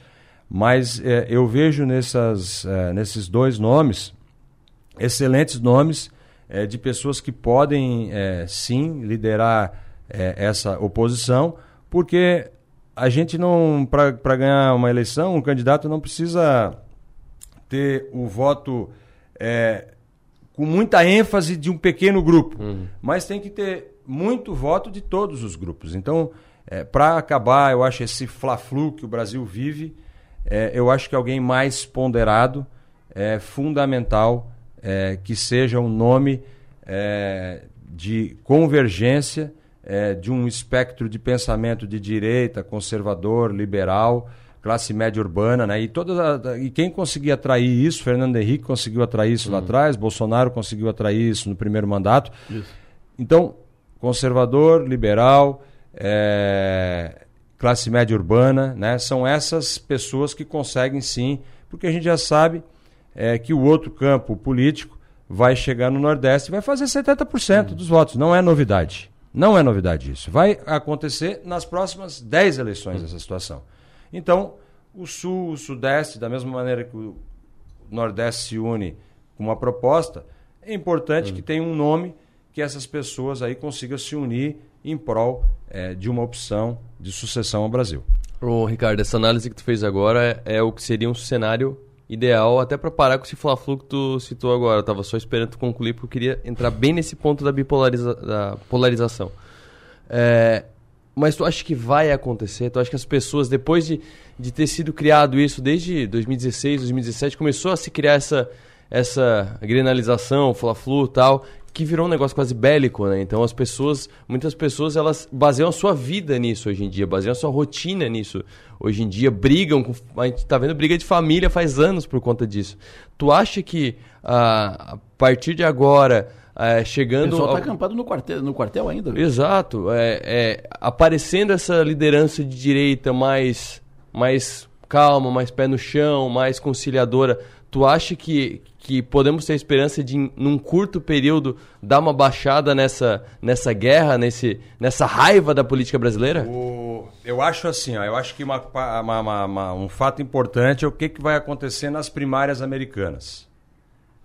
Mas é, eu vejo nessas, é, nesses dois nomes excelentes nomes de pessoas que podem sim liderar essa oposição, porque a gente não, para ganhar uma eleição, um candidato não precisa ter o voto é, com muita ênfase de um pequeno grupo, uhum. mas tem que ter muito voto de todos os grupos. Então, é, para acabar, eu acho esse fla-flu que o Brasil vive, é, eu acho que alguém mais ponderado é fundamental é, que seja um nome é, de convergência é, de um espectro de pensamento de direita, conservador, liberal, classe média urbana, né? E, toda, e quem conseguia atrair isso, Fernando Henrique conseguiu atrair isso lá uhum. atrás, Bolsonaro conseguiu atrair isso no primeiro mandato. Isso. Então, conservador, liberal, é, classe média urbana, né? São essas pessoas que conseguem sim, porque a gente já sabe é, que o outro campo político vai chegar no Nordeste e vai fazer 70% uhum. dos votos. Não é novidade. Não é novidade isso. Vai acontecer nas próximas 10 eleições essa situação. Então, o Sul, o Sudeste, da mesma maneira que o Nordeste se une com uma proposta, é importante que tenha um nome que essas pessoas aí consigam se unir em prol é, de uma opção de sucessão ao Brasil. Ô, Ricardo, essa análise que tu fez agora é, é o que seria um cenário ideal até para parar com esse fla-flu que tu citou agora. Eu tava só esperando tu concluir porque eu queria entrar bem nesse ponto da bipolariza da polarização. É, mas tu acha que vai acontecer? Tu acha que as pessoas, depois de, de ter sido criado isso desde 2016, 2017, começou a se criar essa, essa grenalização, fla-flu tal, que virou um negócio quase bélico, né? Então as pessoas, muitas pessoas, elas baseiam a sua vida nisso hoje em dia, baseiam a sua rotina nisso hoje em dia, brigam, com, a gente tá vendo briga de família faz anos por conta disso. Tu acha que ah, a partir de agora é, chegando. O pessoal está ao... acampado no quartel, no quartel ainda. Exato. É, é, aparecendo essa liderança de direita mais, mais calma, mais pé no chão, mais conciliadora. Tu acha que, que podemos ter esperança de, num curto período, dar uma baixada nessa, nessa guerra, nesse, nessa raiva da política brasileira? O... Eu acho assim, ó, eu acho que uma, uma, uma, um fato importante é o que, que vai acontecer nas primárias americanas.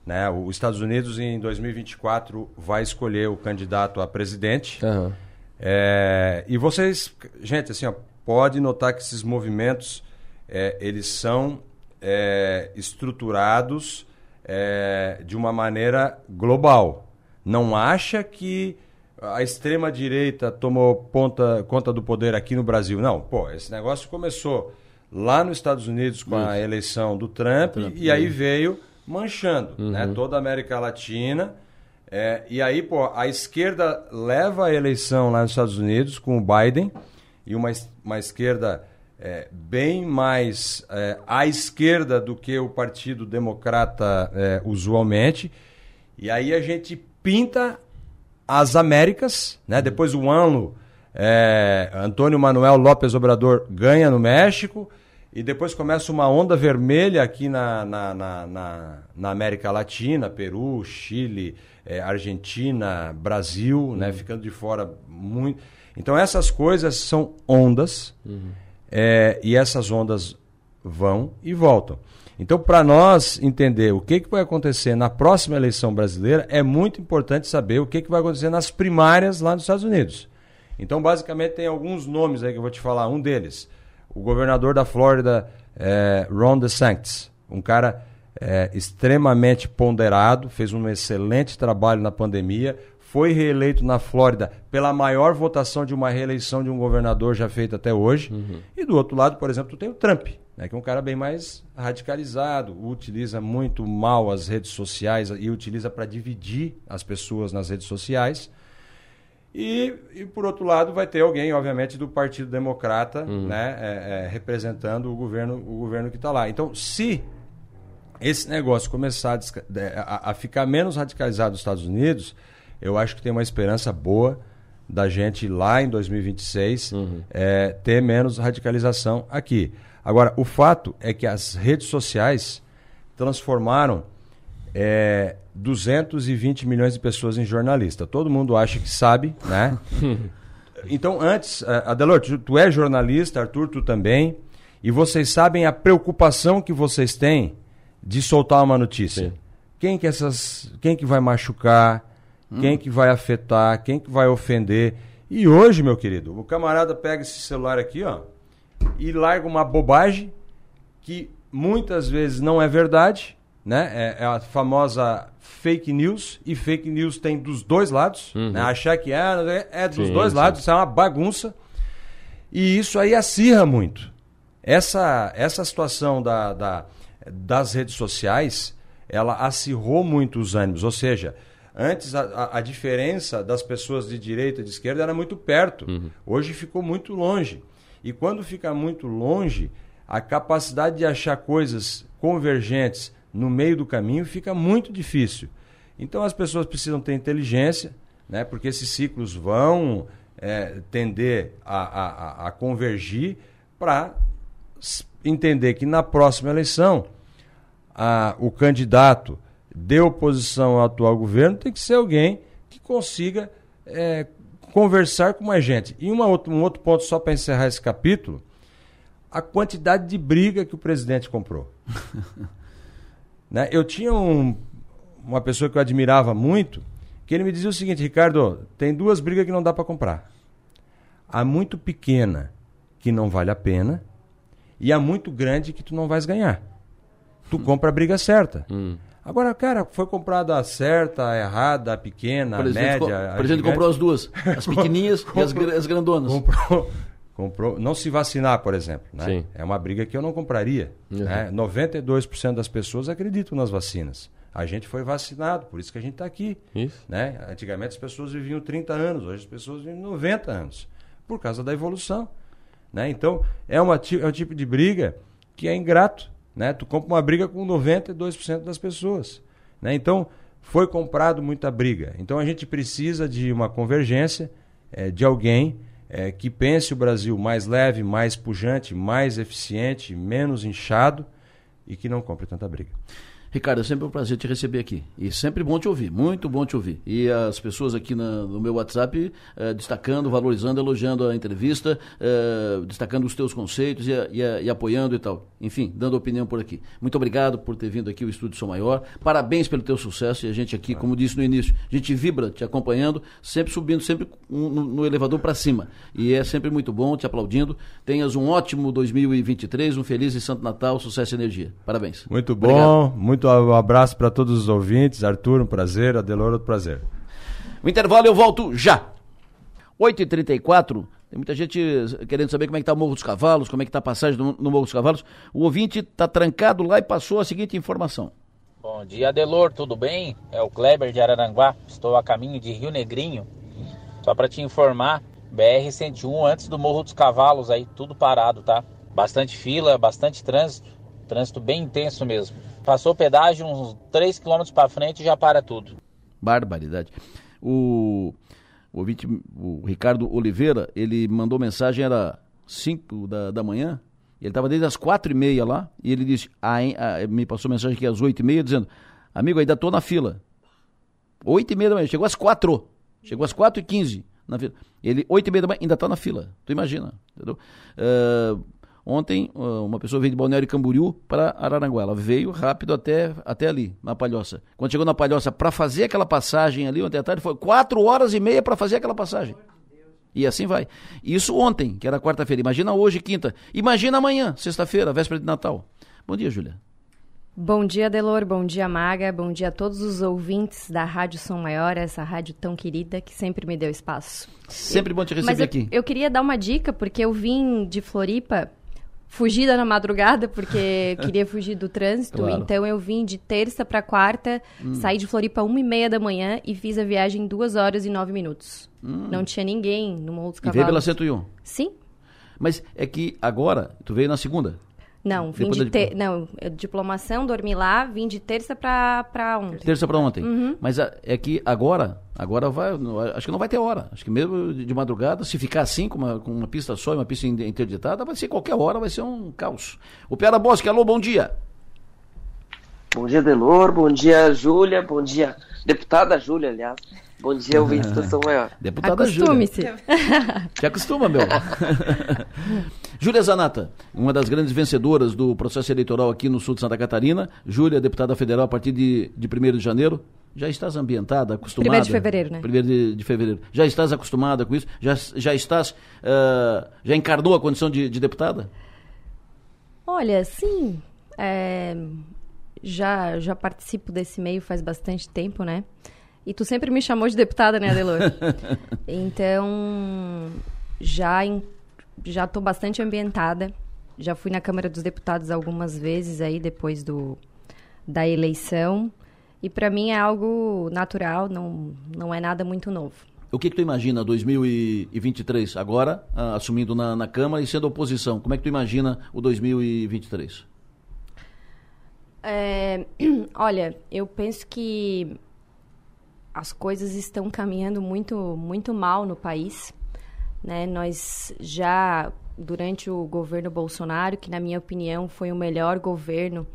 Né? Os Estados Unidos, em 2024, vai escolher o candidato a presidente. Aham. É, e vocês, gente, assim, ó, pode notar que esses movimentos é, eles são é, estruturados é, de uma maneira global. Não acha que a extrema direita tomou ponta, conta do poder aqui no Brasil? Não, pô, esse negócio começou lá nos Estados Unidos com a eleição do Trump, Trump, e aí né? veio manchando, né? Toda a América Latina. É, e aí, pô, a esquerda leva a eleição lá nos Estados Unidos com o Biden e uma, uma esquerda é, bem mais é, à esquerda do que o Partido Democrata é, usualmente. E aí a gente pinta as Américas, né? Depois o ANLO, é, Antônio Manuel López Obrador ganha no México. E depois começa uma onda vermelha aqui na, na, na, na- na América Latina, Peru, Chile, eh, Argentina, Brasil, né? Ficando de fora muito. Então essas coisas são ondas eh, e essas ondas vão e voltam. Então, para nós entender o que, que vai acontecer na próxima eleição brasileira, é muito importante saber o que, que vai acontecer nas primárias lá nos Estados Unidos. Então, basicamente, tem alguns nomes aí que eu vou te falar. Um deles, o governador da Flórida, eh, Ron DeSantis, um cara eh, extremamente ponderado, fez um excelente trabalho na pandemia, foi reeleito na Flórida pela maior votação de uma reeleição de um governador já feita até hoje. E do outro lado, por exemplo, tu tem o Trump, né, que é um cara bem mais radicalizado, utiliza muito mal as redes sociais e utiliza para dividir as pessoas nas redes sociais. E, e, por outro lado, vai ter alguém, obviamente, do Partido Democrata, né, é, é, representando o governo, o governo que está lá. Então, se esse negócio começar a, a- a ficar menos radicalizado nos Estados Unidos, eu acho que tem uma esperança boa da gente lá em 2026 é, ter menos radicalização aqui. Agora, o fato é que as redes sociais transformaram é, 220 milhões de pessoas em jornalista. Todo mundo acha que sabe, né? Então, antes, eh, Adelor, tu, tu é jornalista, Arthur, tu também, e vocês sabem a preocupação que vocês têm de soltar uma notícia. Quem que essas, quem que vai machucar, quem que vai afetar, quem que vai ofender. E hoje, meu querido, o camarada pega esse celular aqui, ó, e larga uma bobagem que muitas vezes não é verdade, né? É, é a famosa fake news, e fake news tem dos dois lados, né? Achar que é, é- é dos Sim, dois sim. lados, isso é uma bagunça. E isso aí acirra muito. Essa, essa situação da, da- das redes sociais, ela acirrou muito os ânimos. Ou seja, antes a, a- diferença das pessoas de direita e de esquerda era muito perto. Hoje ficou muito longe. E quando fica muito longe, a capacidade de achar coisas convergentes no meio do caminho fica muito difícil. Então as pessoas precisam ter inteligência, né? porque esses ciclos vão é, tender a, a, a- a convergir para entender que na próxima eleição a- o candidato de oposição ao atual governo tem que ser alguém que consiga é, conversar com mais gente. E uma outra, um outro ponto, só para encerrar esse capítulo, a quantidade de briga que o presidente comprou. né? Eu tinha um- uma pessoa que eu admirava muito, que ele me dizia o seguinte, Ricardo, tem duas brigas que não dá para comprar. A muito pequena, que não vale a pena, e a muito grande que tu não vais ganhar. Tu compra a briga certa. Agora, cara, foi comprada a certa, a errada, a pequena, a média. o a presidente gigante. comprou as duas. As pequenininhas e as, as grandonas. Comprou, comprou. Não se vacinar, por exemplo. Né? Sim. É uma briga que eu não compraria. Né? 92% das pessoas acreditam nas vacinas. A gente foi vacinado, por isso que a gente está aqui. Isso. Né? Antigamente as pessoas viviam 30 anos, hoje as pessoas vivem 90 anos, por causa da evolução. Né? Então, é, uma, é um tipo de briga que é ingrato. Né? Tu compra uma briga com 92% das pessoas. Né? Então, foi comprado muita briga. Então, a gente precisa de uma convergência, eh, de alguém eh, que pense o Brasil mais leve, mais pujante, mais eficiente, menos inchado e que não compre tanta briga. Ricardo, é sempre um prazer te receber aqui. E sempre bom te ouvir, muito bom te ouvir. E as pessoas aqui na, no meu WhatsApp eh, destacando, valorizando, elogiando a entrevista, eh, destacando os teus conceitos e, e, e, apoiando e tal. Enfim, dando opinião por aqui. Muito obrigado por ter vindo aqui ao Estúdio Sou Maior. Parabéns pelo teu sucesso e a gente aqui, como disse no início, a gente vibra te acompanhando, sempre subindo, sempre no, no elevador para cima. E é sempre muito bom, te aplaudindo. Tenhas um ótimo 2023, um feliz e santo Natal, sucesso e energia. Parabéns. Muito bom, obrigado. muito muito um abraço para todos os ouvintes. Arthur, um prazer. Adelor, outro prazer. O intervalo eu volto já. 8h34. Tem muita gente querendo saber como é que está o Morro dos Cavalos, como é que está a passagem no, no Morro dos Cavalos. O ouvinte está trancado lá e passou a seguinte informação. Bom dia, Adelor, tudo bem? É o Kleber de Araranguá. Estou a caminho de Rio Negrinho. Só para te informar, BR-101 antes do Morro dos Cavalos aí, tudo parado, tá? Bastante fila, bastante trânsito, trânsito bem intenso mesmo. Passou pedágio uns 3 km para frente e já para tudo. Barbaridade. O, o ouvinte, o Ricardo Oliveira, ele mandou mensagem, era 5 da, da manhã, ele estava desde as quatro e meia lá, e ele disse, ah, ah, me passou mensagem aqui às oito e meia, dizendo, amigo, ainda estou na fila. Oito e meia da manhã, chegou às quatro, chegou às quatro e quinze na fila. Ele, oito e meia da manhã, ainda está na fila, tu imagina, entendeu? Uh, Ontem, uma pessoa veio de Balneário Camboriú para Araranguá. Ela veio rápido até, até ali, na Palhoça. Quando chegou na Palhoça, para fazer aquela passagem ali, ontem à tarde, foi quatro horas e meia para fazer aquela passagem. E assim vai. Isso ontem, que era quarta-feira. Imagina hoje, quinta. Imagina amanhã, sexta-feira, véspera de Natal. Bom dia, Júlia. Bom dia, Delor. Bom dia, Maga. Bom dia a todos os ouvintes da Rádio Som Maior, essa rádio tão querida que sempre me deu espaço. Sempre bom te receber Mas eu, aqui. Eu queria dar uma dica, porque eu vim de Floripa fugida na madrugada, porque queria fugir do trânsito. Claro. Então eu vim de terça para quarta, hum. saí de Floripa uma e meia da manhã e fiz a viagem em duas horas e nove minutos. Hum. Não tinha ninguém no Morro dos Cavalos. E veio pela 101? Sim. Mas é que agora, tu veio na segunda? Não, vim de ter, não, diplomação, dormi lá, vim de terça para ontem. Terça para ontem. Uhum. Mas é que agora, agora vai, acho que não vai ter hora. Acho que mesmo de madrugada, se ficar assim com uma, com uma pista só e uma pista interditada, vai ser qualquer hora, vai ser um caos. O Piara Bosque, alô, bom dia. Bom dia, Delor, bom dia, Júlia, bom dia, deputada Júlia, aliás. Bom dia, ouvinte do Som Maior. Deputada Acostume-se. Te acostuma, meu. Júlia Zanata, uma das grandes vencedoras do processo eleitoral aqui no sul de Santa Catarina. Júlia, deputada federal a partir de, de 1 de janeiro. Já estás ambientada, acostumada? 1 de fevereiro, né? 1 de, de, fevereiro. Já estás acostumada com isso? Já, já estás. Uh, já encarnou a condição de, de deputada? Olha, sim. É, já, já participo desse meio faz bastante tempo, né? E tu sempre me chamou de deputada, né, Adelor? então, já em, já tô bastante ambientada. Já fui na Câmara dos Deputados algumas vezes aí depois do da eleição. E para mim é algo natural, não, não é nada muito novo. O que, que tu imagina 2023, agora, uh, assumindo na, na Câmara e sendo oposição? Como é que tu imagina o 2023? É, olha, eu penso que as coisas estão caminhando muito, muito mal no país. Né? Nós já, durante o governo Bolsonaro, que na minha opinião foi o melhor governo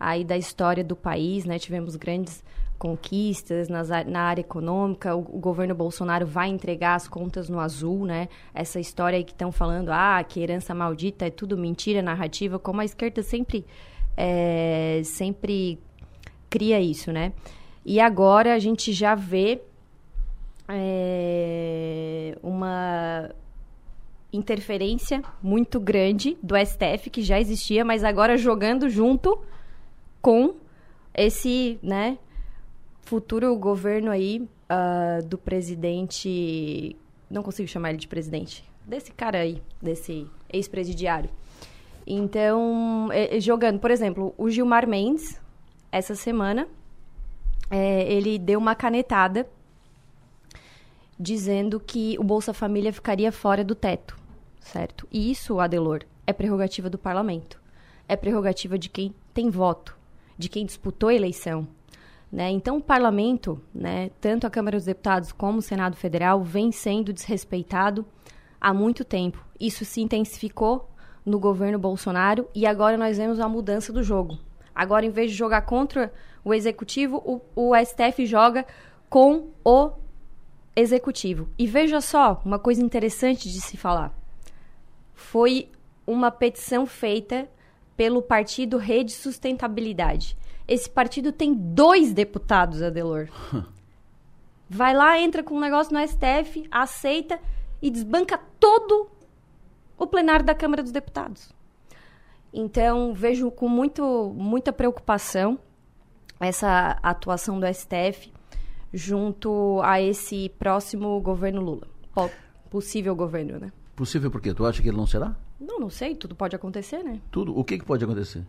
aí da história do país, né? tivemos grandes conquistas nas, na área econômica. O, o, governo Bolsonaro vai entregar as contas no azul, né? Essa história aí que estão falando, ah, que herança maldita é tudo mentira, narrativa, como a esquerda sempre, é, sempre cria isso, né? E agora a gente já vê é, uma interferência muito grande do STF, que já existia, mas agora jogando junto com esse né, futuro governo aí uh, do presidente. Não consigo chamar ele de presidente. Desse cara aí, desse ex-presidiário. Então, é, jogando, por exemplo, o Gilmar Mendes, essa semana, é, ele deu uma canetada dizendo que o Bolsa Família ficaria fora do teto, certo? E isso, Adelor, é prerrogativa do parlamento. É prerrogativa de quem tem voto, de quem disputou a eleição. Né? Então, o parlamento, né, tanto a Câmara dos Deputados como o Senado Federal, vem sendo desrespeitado há muito tempo. Isso se intensificou no governo Bolsonaro e agora nós vemos a mudança do jogo Agora, em vez de jogar contra o executivo, o, o STF joga com o executivo. E veja só, uma coisa interessante de se falar. Foi uma petição feita pelo partido Rede Sustentabilidade. Esse partido tem dois deputados, Adelor. Vai lá, entra com um negócio no STF, aceita e desbanca todo o plenário da Câmara dos Deputados. Então, vejo com muito, muita preocupação essa atuação do STF junto a esse próximo governo Lula. Possível governo, né? Possível por quê? Tu acha que ele não será? Não, não sei. Tudo pode acontecer, né? Tudo? O que, que pode acontecer?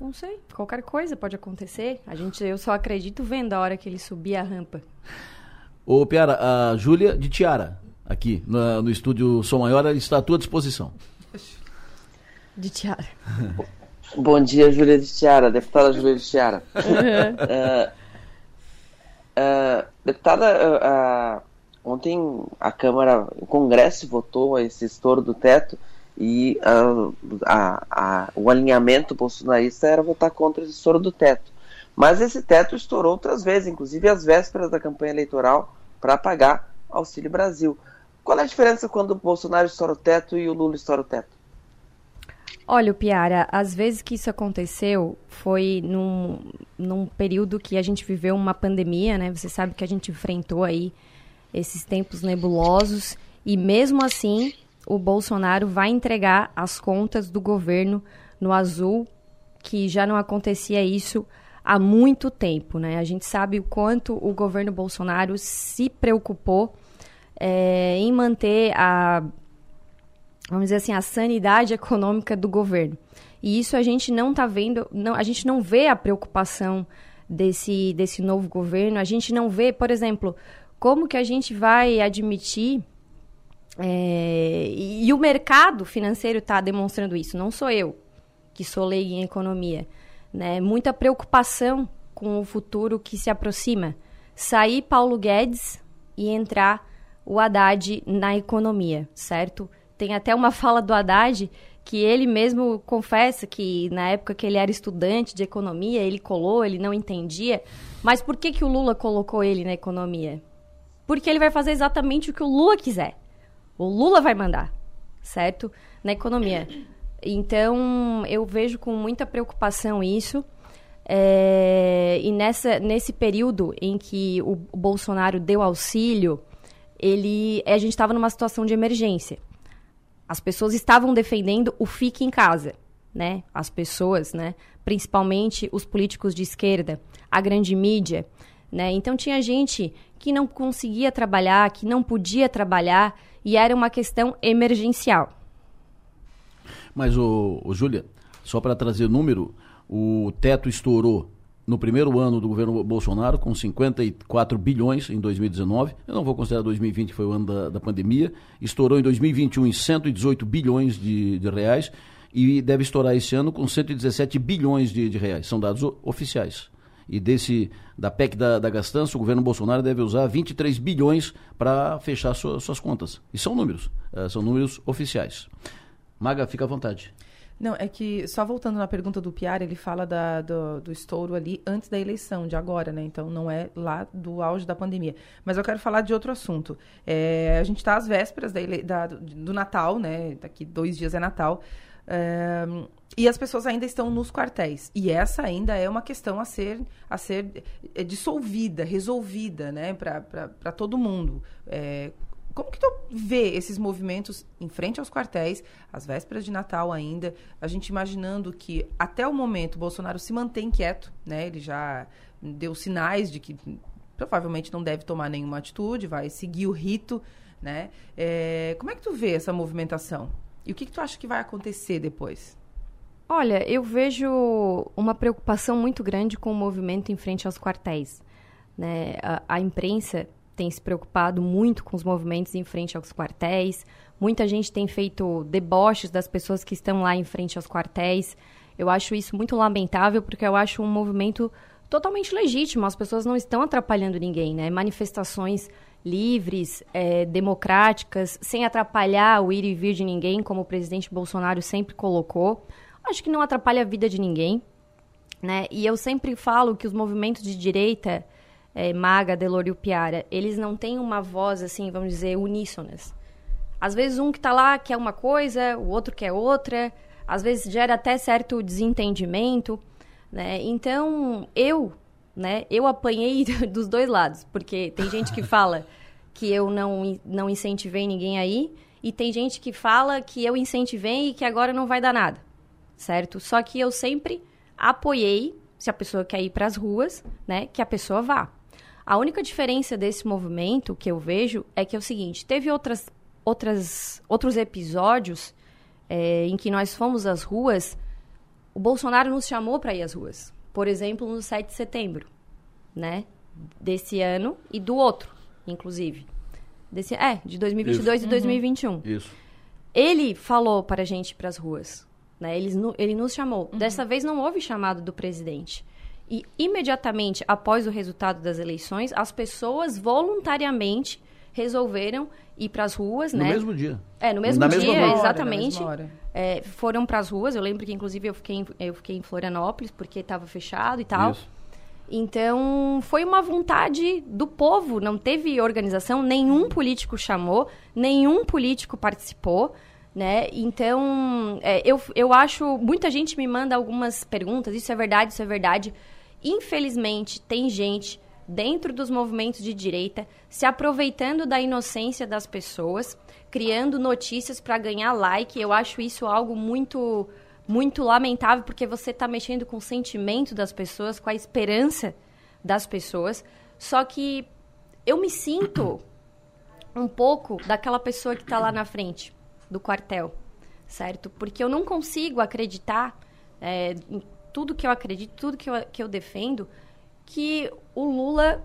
Não sei. Qualquer coisa pode acontecer. A gente, eu só acredito vendo a hora que ele subir a rampa. Ô, Piara, a Júlia de Tiara, aqui no, no estúdio Som Maior, está à tua disposição. De Tiara. Bom dia, Júlia de Tiara, deputada Júlia de Tiara. Uh, uh, deputada, uh, ontem a Câmara, o Congresso votou esse estouro do teto e a, a, o alinhamento bolsonarista era votar contra esse estouro do teto. Mas esse teto estourou outras vezes, inclusive às vésperas da campanha eleitoral, para pagar Auxílio Brasil. Qual é a diferença quando o Bolsonaro estoura o teto e o Lula estoura o teto? Olha, Piara, às vezes que isso aconteceu foi num, num período que a gente viveu uma pandemia, né? Você sabe que a gente enfrentou aí esses tempos nebulosos e mesmo assim o Bolsonaro vai entregar as contas do governo no azul, que já não acontecia isso há muito tempo, né? A gente sabe o quanto o governo Bolsonaro se preocupou é, em manter a vamos dizer assim, a sanidade econômica do governo. E isso a gente não está vendo, não, a gente não vê a preocupação desse, desse novo governo, a gente não vê, por exemplo, como que a gente vai admitir é, e, o mercado financeiro está demonstrando isso, não sou eu, que sou leiga em economia. Né? Muita preocupação com o futuro que se aproxima. Sair Paulo Guedes e entrar o Haddad na economia, certo? Tem até uma fala do Haddad que ele mesmo confessa que na época que ele era estudante de economia, ele colou, ele não entendia. Mas por que, que o Lula colocou ele na economia? Porque ele vai fazer exatamente o que o Lula quiser. O Lula vai mandar, certo? Na economia. Então, eu vejo com muita preocupação isso. É, e nessa, nesse período em que o, Bolsonaro deu auxílio, ele, a gente estava numa situação de emergência. As pessoas estavam defendendo o fique em casa, né? As pessoas, né? Principalmente os políticos de esquerda, a grande mídia, né? Então tinha gente que não conseguia trabalhar, que não podia trabalhar e era uma questão emergencial. Mas o, Júlia, só para trazer número, o teto estourou no primeiro ano do governo Bolsonaro, com 54 bilhões em 2019. Eu não vou considerar 2020, que foi o ano da, da pandemia. Estourou em 2021 em 118 bilhões de, de, reais e deve estourar esse ano com 117 bilhões de, de reais. São dados oficiais. E desse da PEC da, da gastança, o governo Bolsonaro deve usar 23 bilhões para fechar sua, suas contas. E são números, uh, são números oficiais. Maga, fica à vontade. Não, é que, só voltando na pergunta do Piar, ele fala da, do, do, estouro ali antes da eleição, de agora, né? Então, não é lá do auge da pandemia. Mas eu quero falar de outro assunto. É, a gente está às vésperas da, da, do Natal, né? Daqui dois dias é Natal. É, e as pessoas ainda estão nos quartéis. E essa ainda é uma questão a ser, a ser é, dissolvida, resolvida, né? Para todo mundo. É, como que tu vê esses movimentos em frente aos quartéis, às vésperas de Natal ainda, a gente imaginando que até o momento Bolsonaro se mantém quieto, né? Ele já deu sinais de que provavelmente não deve tomar nenhuma atitude, vai seguir o rito, né? É, como é que tu vê essa movimentação? E o que, que tu acha que vai acontecer depois? Olha, eu vejo uma preocupação muito grande com o movimento em frente aos quartéis. Né? A, a imprensa tem se preocupado muito com os movimentos em frente aos quartéis. Muita gente tem feito deboches das pessoas que estão lá em frente aos quartéis. Eu acho isso muito lamentável, porque eu acho um movimento totalmente legítimo. As pessoas não estão atrapalhando ninguém, né? Manifestações livres, é, democráticas, sem atrapalhar o ir e vir de ninguém, como o presidente Bolsonaro sempre colocou. Acho que não atrapalha a vida de ninguém. né? E eu sempre falo que os movimentos de direita, é, Maga, Delor e Piara, eles não têm uma voz, assim, vamos dizer, uníssonas. Às vezes um que está lá quer uma coisa, o outro quer outra, às vezes gera até certo desentendimento, né? Então, eu, né, eu apanhei dos dois lados, porque tem gente que fala que eu não, não incentivei ninguém aí, e tem gente que fala que eu incentivei e que agora não vai dar nada, certo? Só que eu sempre apoiei, se a pessoa quer ir para as ruas, né, que a pessoa vá. A única diferença desse movimento que eu vejo é que é o seguinte: teve outras, outras, outros episódios é, em que nós fomos às ruas, o Bolsonaro nos chamou para ir às ruas. Por exemplo, no 7 de setembro, né? Desse ano e do outro, inclusive. Desse, é, de 2022 Isso. e 2021. Uhum. Isso. Ele falou para a gente ir para as ruas. Né? Ele, ele nos chamou. Uhum. Dessa vez não houve chamado do presidente. E imediatamente após o resultado das eleições, as pessoas voluntariamente resolveram ir para as ruas, no né? No mesmo dia. É, no mesmo Na dia, hora, exatamente. É, foram para as ruas. Eu lembro que inclusive eu fiquei em, eu fiquei em Florianópolis porque estava fechado e tal. Isso. Então, foi uma vontade do povo, não teve organização, nenhum político chamou, nenhum político participou né? Então, é, eu, eu acho. Muita gente me manda algumas perguntas, isso é verdade, isso é verdade. Infelizmente, tem gente dentro dos movimentos de direita se aproveitando da inocência das pessoas, criando notícias para ganhar like. Eu acho isso algo muito muito lamentável porque você está mexendo com o sentimento das pessoas, com a esperança das pessoas. Só que eu me sinto um pouco daquela pessoa que está lá na frente do quartel, certo? Porque eu não consigo acreditar é, tudo que eu acredito, tudo que eu, que eu defendo, que o Lula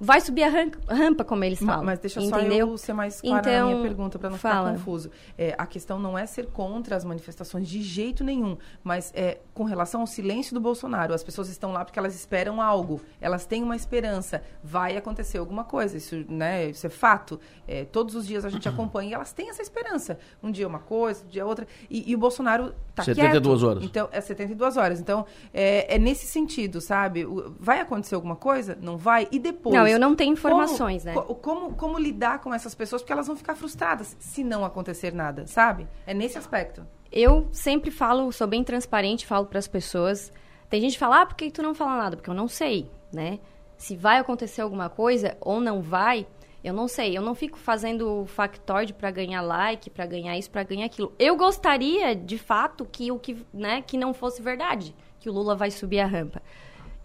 vai subir a rampa, como eles falam. Mas deixa entendeu? só eu ser mais clara então, na minha então, pergunta, para não fala. ficar confuso. É, a questão não é ser contra as manifestações de jeito nenhum, mas é com relação ao silêncio do Bolsonaro. As pessoas estão lá porque elas esperam algo, elas têm uma esperança. Vai acontecer alguma coisa, isso, né, isso é fato. É, todos os dias a gente acompanha e elas têm essa esperança. Um dia uma coisa, um dia outra. E, e o Bolsonaro está 72 quieto. horas. Então, é 72 horas. Então, é, é nesse sentido, sabe? Vai acontecer alguma coisa? Não vai? E depois... Não, eu não tenho informações, como, né? Como, como lidar com essas pessoas? Porque elas vão ficar frustradas se não acontecer nada, sabe? É nesse aspecto. Eu sempre falo, sou bem transparente, falo para as pessoas. Tem gente que fala, ah, por que tu não fala nada? Porque eu não sei, né? Se vai acontecer alguma coisa ou não vai, eu não sei. Eu não fico fazendo factoide para ganhar like, para ganhar isso, para ganhar aquilo. Eu gostaria, de fato, que o que, né, que não fosse verdade, que o Lula vai subir a rampa.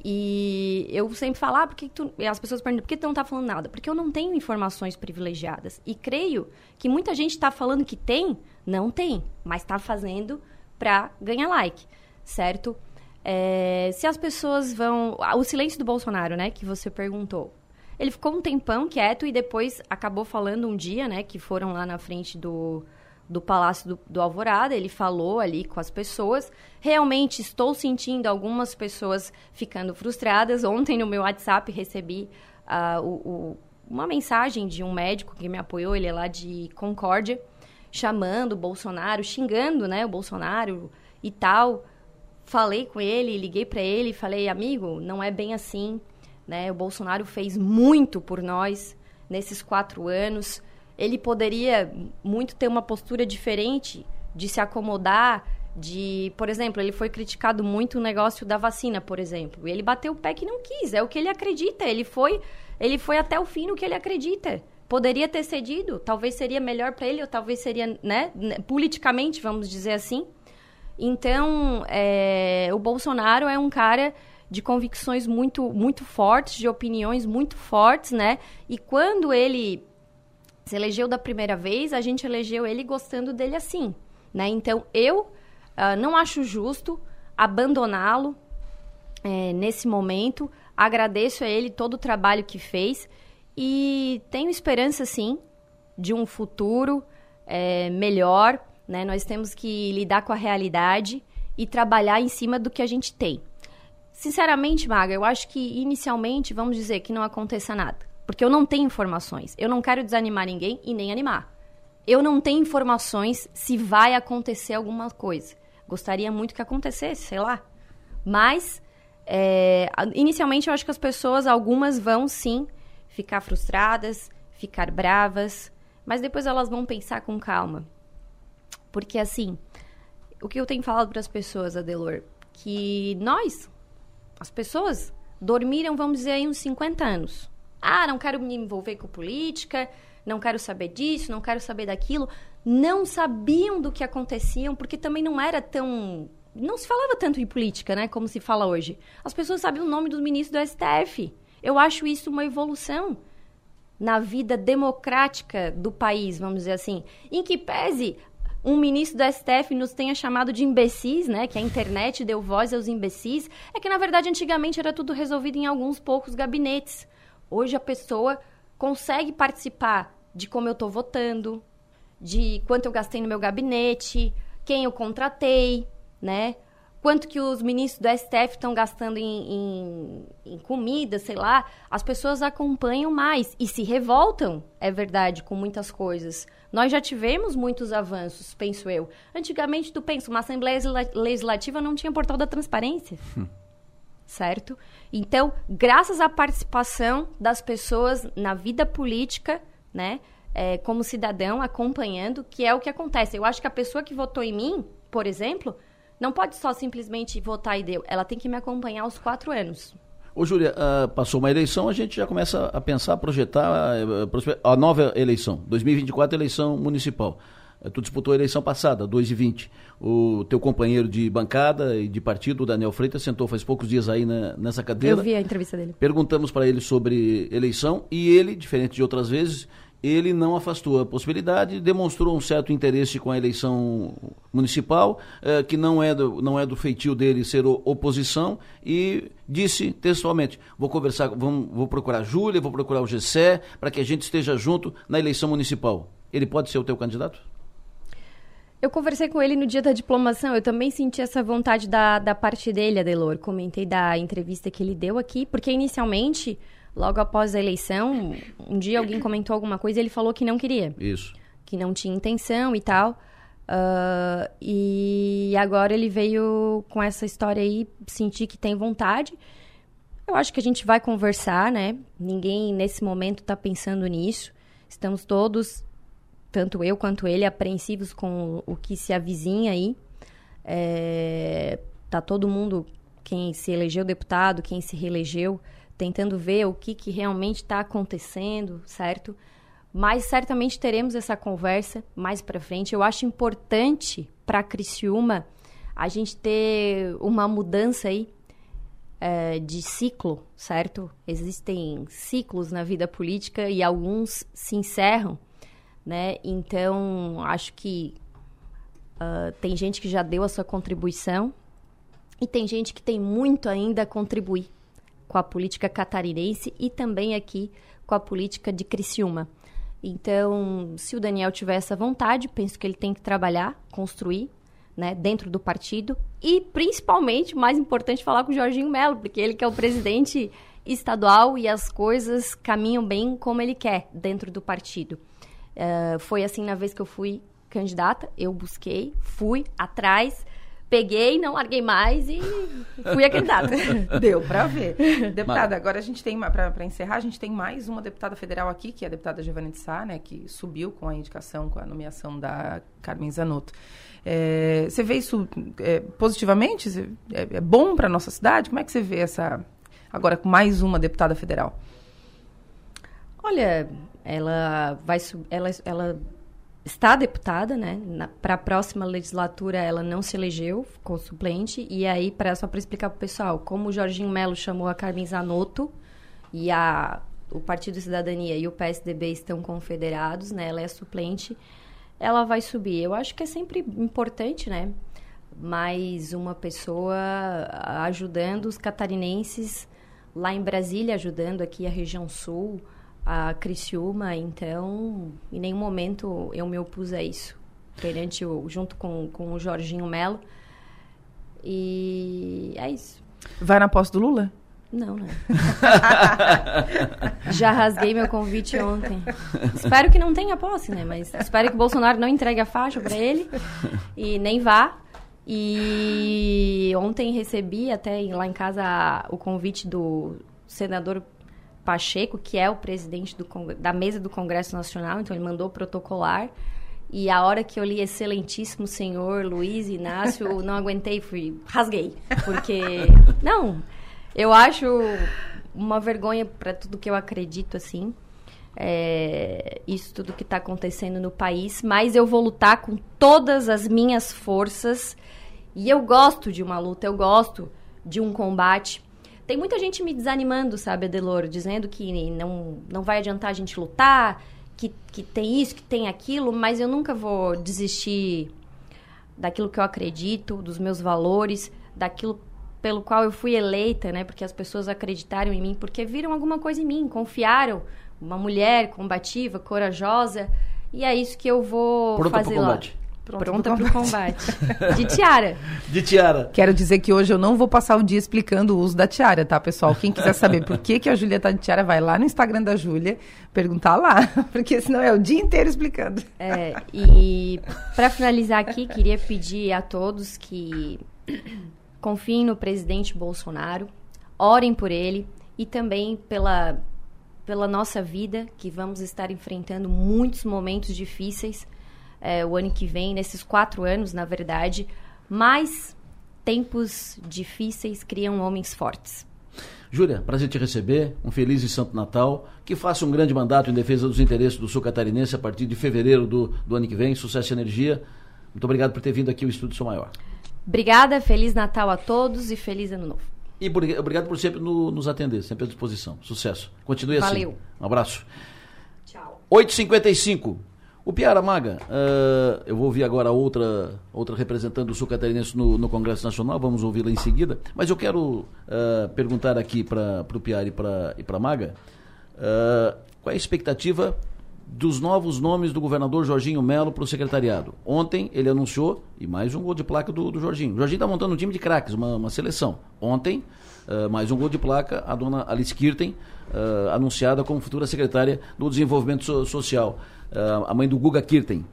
E eu sempre falo, ah, por que tu... as pessoas perguntam, por que tu não está falando nada? Porque eu não tenho informações privilegiadas. E creio que muita gente está falando que tem, não tem, mas está fazendo para ganhar like, certo? É... se as pessoas vão... O silêncio do Bolsonaro, né, que você perguntou. Ele ficou um tempão quieto e depois acabou falando um dia, né, que foram lá na frente do do Palácio do, do, Alvorada, ele falou ali com as pessoas. Realmente estou sentindo algumas pessoas ficando frustradas. Ontem no meu WhatsApp recebi uh, o, o, uma mensagem de um médico que me apoiou, ele é lá de Concórdia, chamando o Bolsonaro, xingando né, o Bolsonaro e tal. Falei com ele, liguei para ele e falei, amigo, não é bem assim. Né? O Bolsonaro fez muito por nós nesses quatro anos ele poderia muito ter uma postura diferente de se acomodar, de, por exemplo, ele foi criticado muito o negócio da vacina, por exemplo. Ele bateu o pé que não quis, é o que ele acredita. Ele foi, ele foi até o fim no que ele acredita. Poderia ter cedido, talvez seria melhor para ele, ou talvez seria, né, politicamente, vamos dizer assim. Então, é, o Bolsonaro é um cara de convicções muito, muito fortes, de opiniões muito fortes, né? E quando ele se elegeu da primeira vez, a gente elegeu ele gostando dele assim, né? Então, eu uh, não acho justo abandoná-lo é, nesse momento. Agradeço a ele todo o trabalho que fez e tenho esperança, sim, de um futuro é, melhor. Né? Nós temos que lidar com a realidade e trabalhar em cima do que a gente tem. Sinceramente, Maga, eu acho que inicialmente vamos dizer que não aconteça nada. Porque eu não tenho informações. Eu não quero desanimar ninguém e nem animar. Eu não tenho informações se vai acontecer alguma coisa. Gostaria muito que acontecesse, sei lá. Mas É, inicialmente, eu acho que as pessoas, algumas vão sim ficar frustradas, ficar bravas, mas depois elas vão pensar com calma. Porque, assim, o que eu tenho falado para as pessoas, Adelor, que nós, as pessoas, dormiram, vamos dizer, aí uns 50 anos. Ah, não quero me envolver com política, não quero saber disso, não quero saber daquilo. Não sabiam do que aconteciam, porque também não era tão não se falava tanto em política, né, como se fala hoje. As pessoas sabiam o nome do ministro do STF. Eu acho isso uma evolução na vida democrática do país, vamos dizer assim. Em que pese um ministro do STF nos tenha chamado de imbecis, né, que a internet deu voz aos imbecis, é que na verdade antigamente era tudo resolvido em alguns poucos gabinetes. Hoje a pessoa consegue participar de como eu estou votando, de quanto eu gastei no meu gabinete, quem eu contratei, né? Quanto que os ministros do STF estão gastando em, em, em, comida, sei lá, as pessoas acompanham mais e se revoltam, é verdade, com muitas coisas. Nós já tivemos muitos avanços, penso eu. Antigamente, tu pensa, uma Assembleia Legislativa não tinha portal da transparência. Certo? Então, graças à participação das pessoas na vida política, né? É, como cidadão, acompanhando, que é o que acontece. Eu acho que a pessoa que votou em mim, por exemplo, não pode só simplesmente votar e deu. Ela tem que me acompanhar aos quatro anos. Ô, Júlia, uh, passou uma eleição, a gente já começa a pensar, a projetar uh, a nova eleição, 2024, eleição municipal. Uh, tu disputou a eleição passada, 2 e 20. O teu companheiro de bancada e de partido, o Daniel Freitas, sentou faz poucos dias aí na, nessa cadeira. Eu vi a entrevista dele. Perguntamos para ele sobre eleição e ele, diferente de outras vezes, ele não afastou a possibilidade, demonstrou um certo interesse com a eleição municipal, eh, que não é, do, não é do feitio dele ser oposição, e disse textualmente: vou conversar, vamos, vou procurar a Júlia, vou procurar o Gessé, para que a gente esteja junto na eleição municipal. Ele pode ser o teu candidato? Eu conversei com ele no dia da diplomação, eu também senti essa vontade da, da parte dele, Adelor. Comentei da entrevista que ele deu aqui, porque inicialmente logo após a eleição, um dia alguém comentou alguma coisa e ele falou que não queria. Isso. Que não tinha intenção e tal. Uh, e agora ele veio com essa história aí, sentir que tem vontade. Eu acho que a gente vai conversar, né? Ninguém nesse momento está pensando nisso. Estamos todos, tanto eu quanto ele, apreensivos com o que se avizinha aí. É, tá todo mundo, quem se elegeu deputado, quem se reelegeu, tentando ver o que, que realmente está acontecendo, certo? Mas certamente teremos essa conversa mais para frente. Eu acho importante para Criciúma a gente ter uma mudança aí é, de ciclo, certo? Existem ciclos na vida política e alguns se encerram, né? Então, acho que uh, tem gente que já deu a sua contribuição e tem gente que tem muito ainda a contribuir com a política catarinense e também aqui com a política de Criciúma. Então, se o Daniel tiver essa vontade, penso que ele tem que trabalhar, construir, né, dentro do partido e principalmente, mais importante, falar com o Jorginho Melo, porque ele que é o presidente estadual e as coisas caminham bem como ele quer dentro do partido. Uh, foi assim na vez que eu fui candidata, eu busquei, fui atrás, peguei, não larguei mais e fui a candidata. Deu para ver. Deputada, agora a gente tem, para encerrar, a gente tem mais uma deputada federal aqui, que é a deputada Giovanni de Sá, né, que subiu com a indicação, com a nomeação da Carmen Zanotto. É, você vê isso é, positivamente? É, é bom para nossa cidade? Como é que você vê essa, agora com mais uma deputada federal? Olha, ela vai, ela, ela está deputada, né? Para a próxima legislatura ela não se elegeu, ficou suplente. E aí, pra, só para explicar para o pessoal, como o Jorginho Melo chamou a Carmen Zanotto e a, o Partido Cidadania e o PSDB estão confederados, né? Ela é suplente, ela vai subir. Eu acho que é sempre importante, né? Mais uma pessoa ajudando os catarinenses lá em Brasília, ajudando aqui a região sul, a Criciúma, então em nenhum momento eu me opus a isso, perante o, junto com, com o Jorginho Melo. E é isso. Vai na posse do Lula? Não, né? Já rasguei meu convite ontem. Espero que não tenha posse, né? Mas espero que o Bolsonaro não entregue a faixa para ele e nem vá. E ontem recebi até lá em casa o convite do senador Pacheco, que é o presidente da mesa do Congresso Nacional, então ele mandou protocolar. E a hora que eu li Excelentíssimo Senhor Luiz Inácio, não aguentei, fui rasguei, porque não, eu acho uma vergonha para tudo que eu acredito assim. É, isso tudo que está acontecendo no país, mas eu vou lutar com todas as minhas forças e eu gosto de uma luta, eu gosto de um combate. Tem muita gente me desanimando, sabe, Adelor, dizendo que não, não vai adiantar a gente lutar, que, que tem isso, que tem aquilo, mas eu nunca vou desistir daquilo que eu acredito, dos meus valores, daquilo pelo qual eu fui eleita, né? Porque as pessoas acreditaram em mim, porque viram alguma coisa em mim, confiaram. Uma mulher combativa, corajosa. E é isso que eu vou Pronta fazer lá. combate. Pronta, Pronta pro combate. De tiara. De tiara. Quero dizer que hoje eu não vou passar o dia explicando o uso da tiara, tá, pessoal? Quem quiser saber por que, que a Júlia tá de tiara, vai lá no Instagram da Júlia perguntar lá, porque senão é o dia inteiro explicando. É, e para finalizar aqui, queria pedir a todos que confiem no presidente Bolsonaro, orem por ele e também pela, pela nossa vida, que vamos estar enfrentando muitos momentos difíceis é, o ano que vem, nesses quatro anos, na verdade, mas tempos difíceis criam homens fortes. Júlia, prazer te receber, um feliz e santo Natal, que faça um grande mandato em defesa dos interesses do sul catarinense a partir de fevereiro do, do ano que vem, sucesso e energia. Muito obrigado por ter vindo aqui ao Estúdio Sou Maior. Obrigada, Feliz Natal a todos e Feliz Ano Novo. E por, obrigado por sempre no, nos atender, sempre à disposição. Sucesso. Continue assim. Valeu. Um abraço. Tchau. 8h55. O Piara Maga, uh, eu vou ouvir agora outra, outra representante do sul catarinense no, no Congresso Nacional, vamos ouvi-la em seguida, mas eu quero uh, perguntar aqui para o Piara e para a Maga uh, qual é a expectativa dos novos nomes do governador Jorginho Melo para o secretariado. Ontem ele anunciou, e mais um gol de placa do, do Jorginho. O Jorginho está montando um time de craques, uma, uma seleção. Ontem, mais um gol de placa, a dona Alice Kirten, anunciada como futura secretária do Desenvolvimento so Social a mãe do Guga Kirten.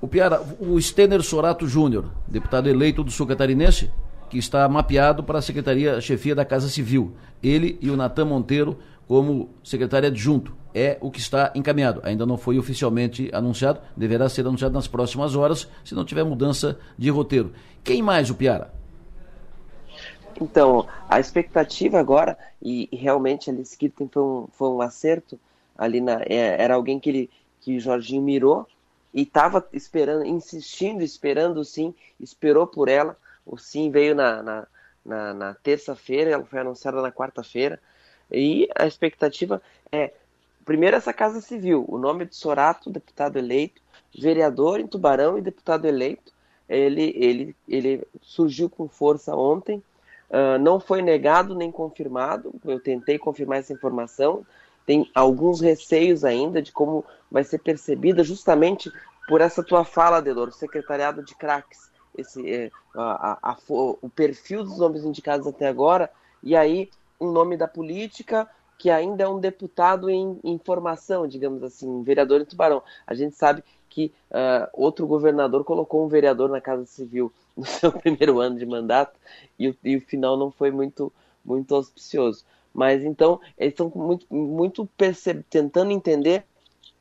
O Piara, o Stener Sorato Júnior, deputado eleito do sul catarinense, que está mapeado para a Secretaria Chefia da Casa Civil. Ele e o Natan Monteiro como secretário adjunto. É o que está encaminhado. Ainda não foi oficialmente anunciado, deverá ser anunciado nas próximas horas, se não tiver mudança de roteiro. Quem mais, o Piara? Então, a expectativa agora, e, realmente a Alice Kirten foi um, foi um acerto, ali na, é, era alguém que ele que o Jorginho mirou e estava esperando, insistindo, esperando sim, esperou por ela. O sim veio na, na, na, na terça-feira, ela foi anunciada na quarta-feira. E a expectativa é, primeiro, essa Casa Civil, o nome de Sorato, deputado eleito, vereador em Tubarão e deputado eleito. Ele, ele, ele surgiu com força ontem, uh, não foi negado nem confirmado. Eu tentei confirmar essa informação, tem alguns receios ainda de como vai ser percebida justamente por essa tua fala, Delor, o secretariado de craques, esse, é, a, a, a, o perfil dos nomes indicados até agora, e aí um nome da política que ainda é um deputado em, em formação, digamos assim, um vereador em Tubarão. A gente sabe que uh, outro governador colocou um vereador na Casa Civil no seu primeiro ano de mandato e o, e o final não foi muito, muito auspicioso. Mas então, eles estão muito, muito tentando entender,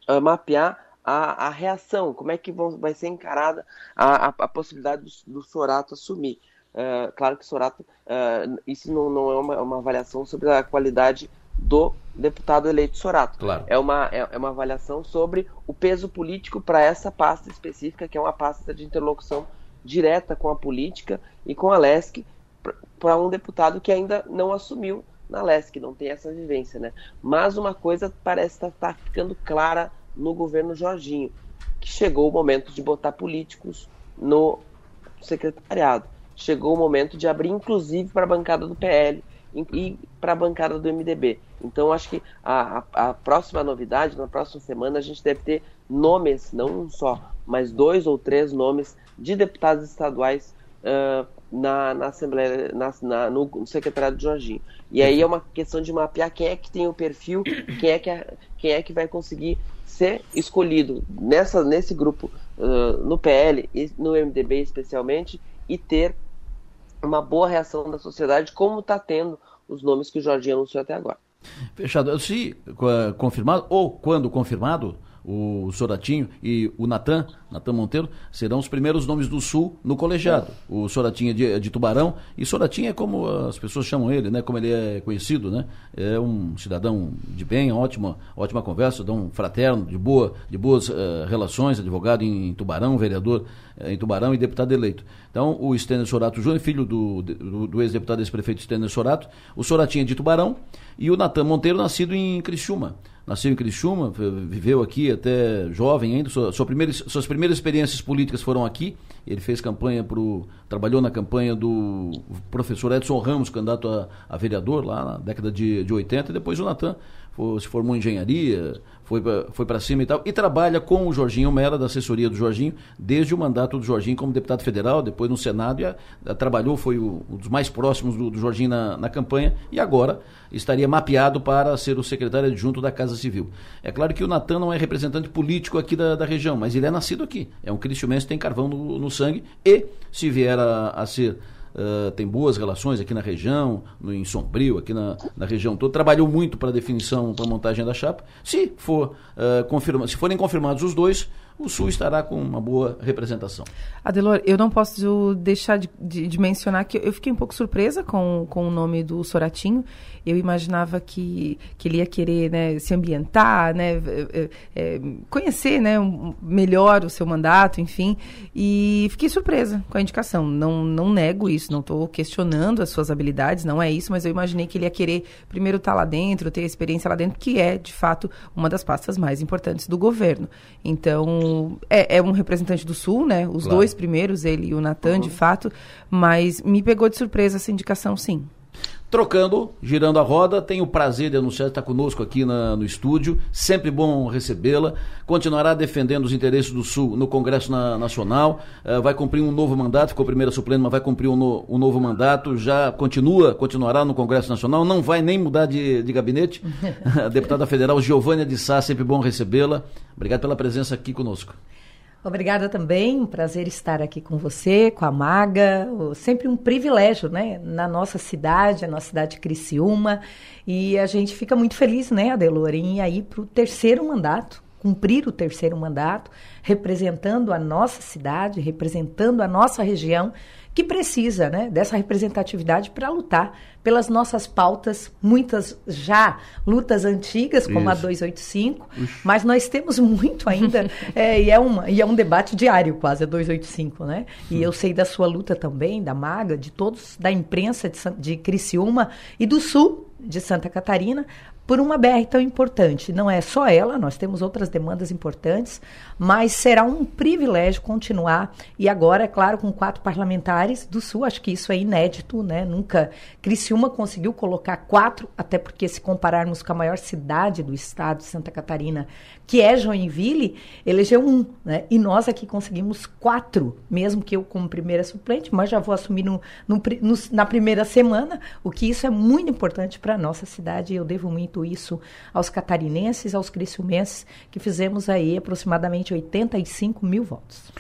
uh, mapear a, a, reação, como é que vão, vai ser encarada a, a, a possibilidade do, do, Sorato assumir. Uh, claro que Sorato, uh, isso não, não é uma, uma, avaliação sobre a qualidade do deputado eleito Sorato. Claro. É, uma, é, é uma avaliação sobre o peso político para essa pasta específica, que é uma pasta de interlocução direta com a política e com a LESC, para um deputado que ainda não assumiu na LESC, não tem essa vivência, né? Mas uma coisa parece estar tá, tá ficando clara no governo Jorginho, que chegou o momento de botar políticos no secretariado. Chegou o momento de abrir, inclusive, para a bancada do PL e para a bancada do MDB. Então, acho que a, a, a, próxima novidade, na próxima semana, a gente deve ter nomes, não um só, mas dois ou três nomes de deputados estaduais uh, na, na Assembleia, na, na, no, no secretariado Jorginho. E aí é uma questão de mapear quem é que tem o perfil, quem é que, é, quem é que vai conseguir ser escolhido nessa, nesse grupo uh, no PL e no MDB especialmente e ter uma boa reação da sociedade, como está tendo os nomes que o Jorginho anunciou até agora. Fechado. Se confirmado, ou quando confirmado, o Soratinho e o Natan, Natan Monteiro, serão os primeiros nomes do Sul no colegiado. O Soratinho é de, é de, Tubarão, e Soratinho é como as pessoas chamam ele, né? Como ele é conhecido, né? É um cidadão de bem, ótima, ótima conversa, um fraterno, de, boa, de boas uh, relações, advogado em, em Tubarão, vereador uh, em Tubarão e deputado eleito. Então, o Stênio Sorato Júnior, filho do, do, do ex-deputado ex-prefeito Stênio Sorato, o Soratinho é de Tubarão, e o Natan Monteiro, nascido em Criciúma nasceu em Criciúma, viveu aqui até jovem ainda, sua, sua primeira, suas primeiras experiências políticas foram aqui, ele fez campanha pro, trabalhou na campanha do professor Edson Ramos, candidato a, a vereador lá na década de, de 80, e depois o Natan se formou em engenharia, foi para foi cima e tal, e trabalha com o Jorginho Mera, da assessoria do Jorginho, desde o mandato do Jorginho como deputado federal, depois no Senado, e a, a, trabalhou, foi o, um dos mais próximos do, do Jorginho na, na, campanha, e agora estaria mapeado para ser o secretário adjunto da Casa Civil. É claro que o Natan não é representante político aqui da, da região, mas ele é nascido aqui, é um cristiumense, tem carvão no, no sangue, e se vier a, a ser uh, tem boas relações aqui na região, no, em Sombrio, aqui na, na região toda, trabalhou muito para a definição, para a montagem da chapa. Se, for, uh, confirma, se forem confirmados os dois, o Sul estará com uma boa representação. Adelor, eu não posso deixar de, de, de, mencionar que eu fiquei um pouco surpresa com, com o nome do Soratinho. Eu imaginava que, que ele ia querer né, se ambientar, né, é, conhecer né, um, melhor o seu mandato, enfim. E fiquei surpresa com a indicação. Não, não nego isso, não estou questionando as suas habilidades, não é isso, mas eu imaginei que ele ia querer primeiro estar tá lá dentro, ter experiência lá dentro, que é, de fato, uma das pastas mais importantes do governo. Então, é, é, um representante do Sul, né? Os claro. dois primeiros, ele e o Natan, uhum. de fato. Mas me pegou de surpresa essa indicação, sim. Trocando, girando a roda, tenho o prazer de anunciar que está conosco aqui na, no estúdio. Sempre bom recebê-la. Continuará defendendo os interesses do Sul no Congresso na, Nacional. Uh, vai cumprir um novo mandato, ficou primeira suplente, mas vai cumprir um, no, um, novo mandato. Já continua, continuará no Congresso Nacional. Não vai nem mudar de, de gabinete. Deputada Federal Giovânia de Sá, sempre bom recebê-la. Obrigado pela presença aqui conosco. Obrigada também, prazer estar aqui com você, com a Maga, sempre um privilégio, né, na nossa cidade, a nossa cidade de Criciúma, e a gente fica muito feliz, né, Adelor, em ir para o terceiro mandato, cumprir o terceiro mandato, representando a nossa cidade, representando a nossa região, que precisa né, dessa representatividade para lutar pelas nossas pautas, muitas já lutas antigas, como Isso. a 285, Ux. mas nós temos muito ainda, é, e, é uma, e é um debate diário quase, a 285, né? E hum. eu sei da sua luta também, da Maga, de todos, da imprensa de, de Criciúma e do Sul, de Santa Catarina, por uma BR tão importante. Não é só ela, nós temos outras demandas importantes, mas será um privilégio continuar. E agora, é claro, com quatro parlamentares do Sul, acho que isso é inédito, né? Nunca. Criciúma conseguiu colocar quatro, até porque, se compararmos com a maior cidade do estado Santa Catarina, que é Joinville, elegeu um, né? E nós aqui conseguimos quatro, mesmo que eu como primeira suplente, mas já vou assumir no, no, no, na primeira semana, o que isso é muito importante para a nossa cidade eu devo muito isso aos catarinenses, aos criciumenses, que fizemos aí aproximadamente 85 mil votos.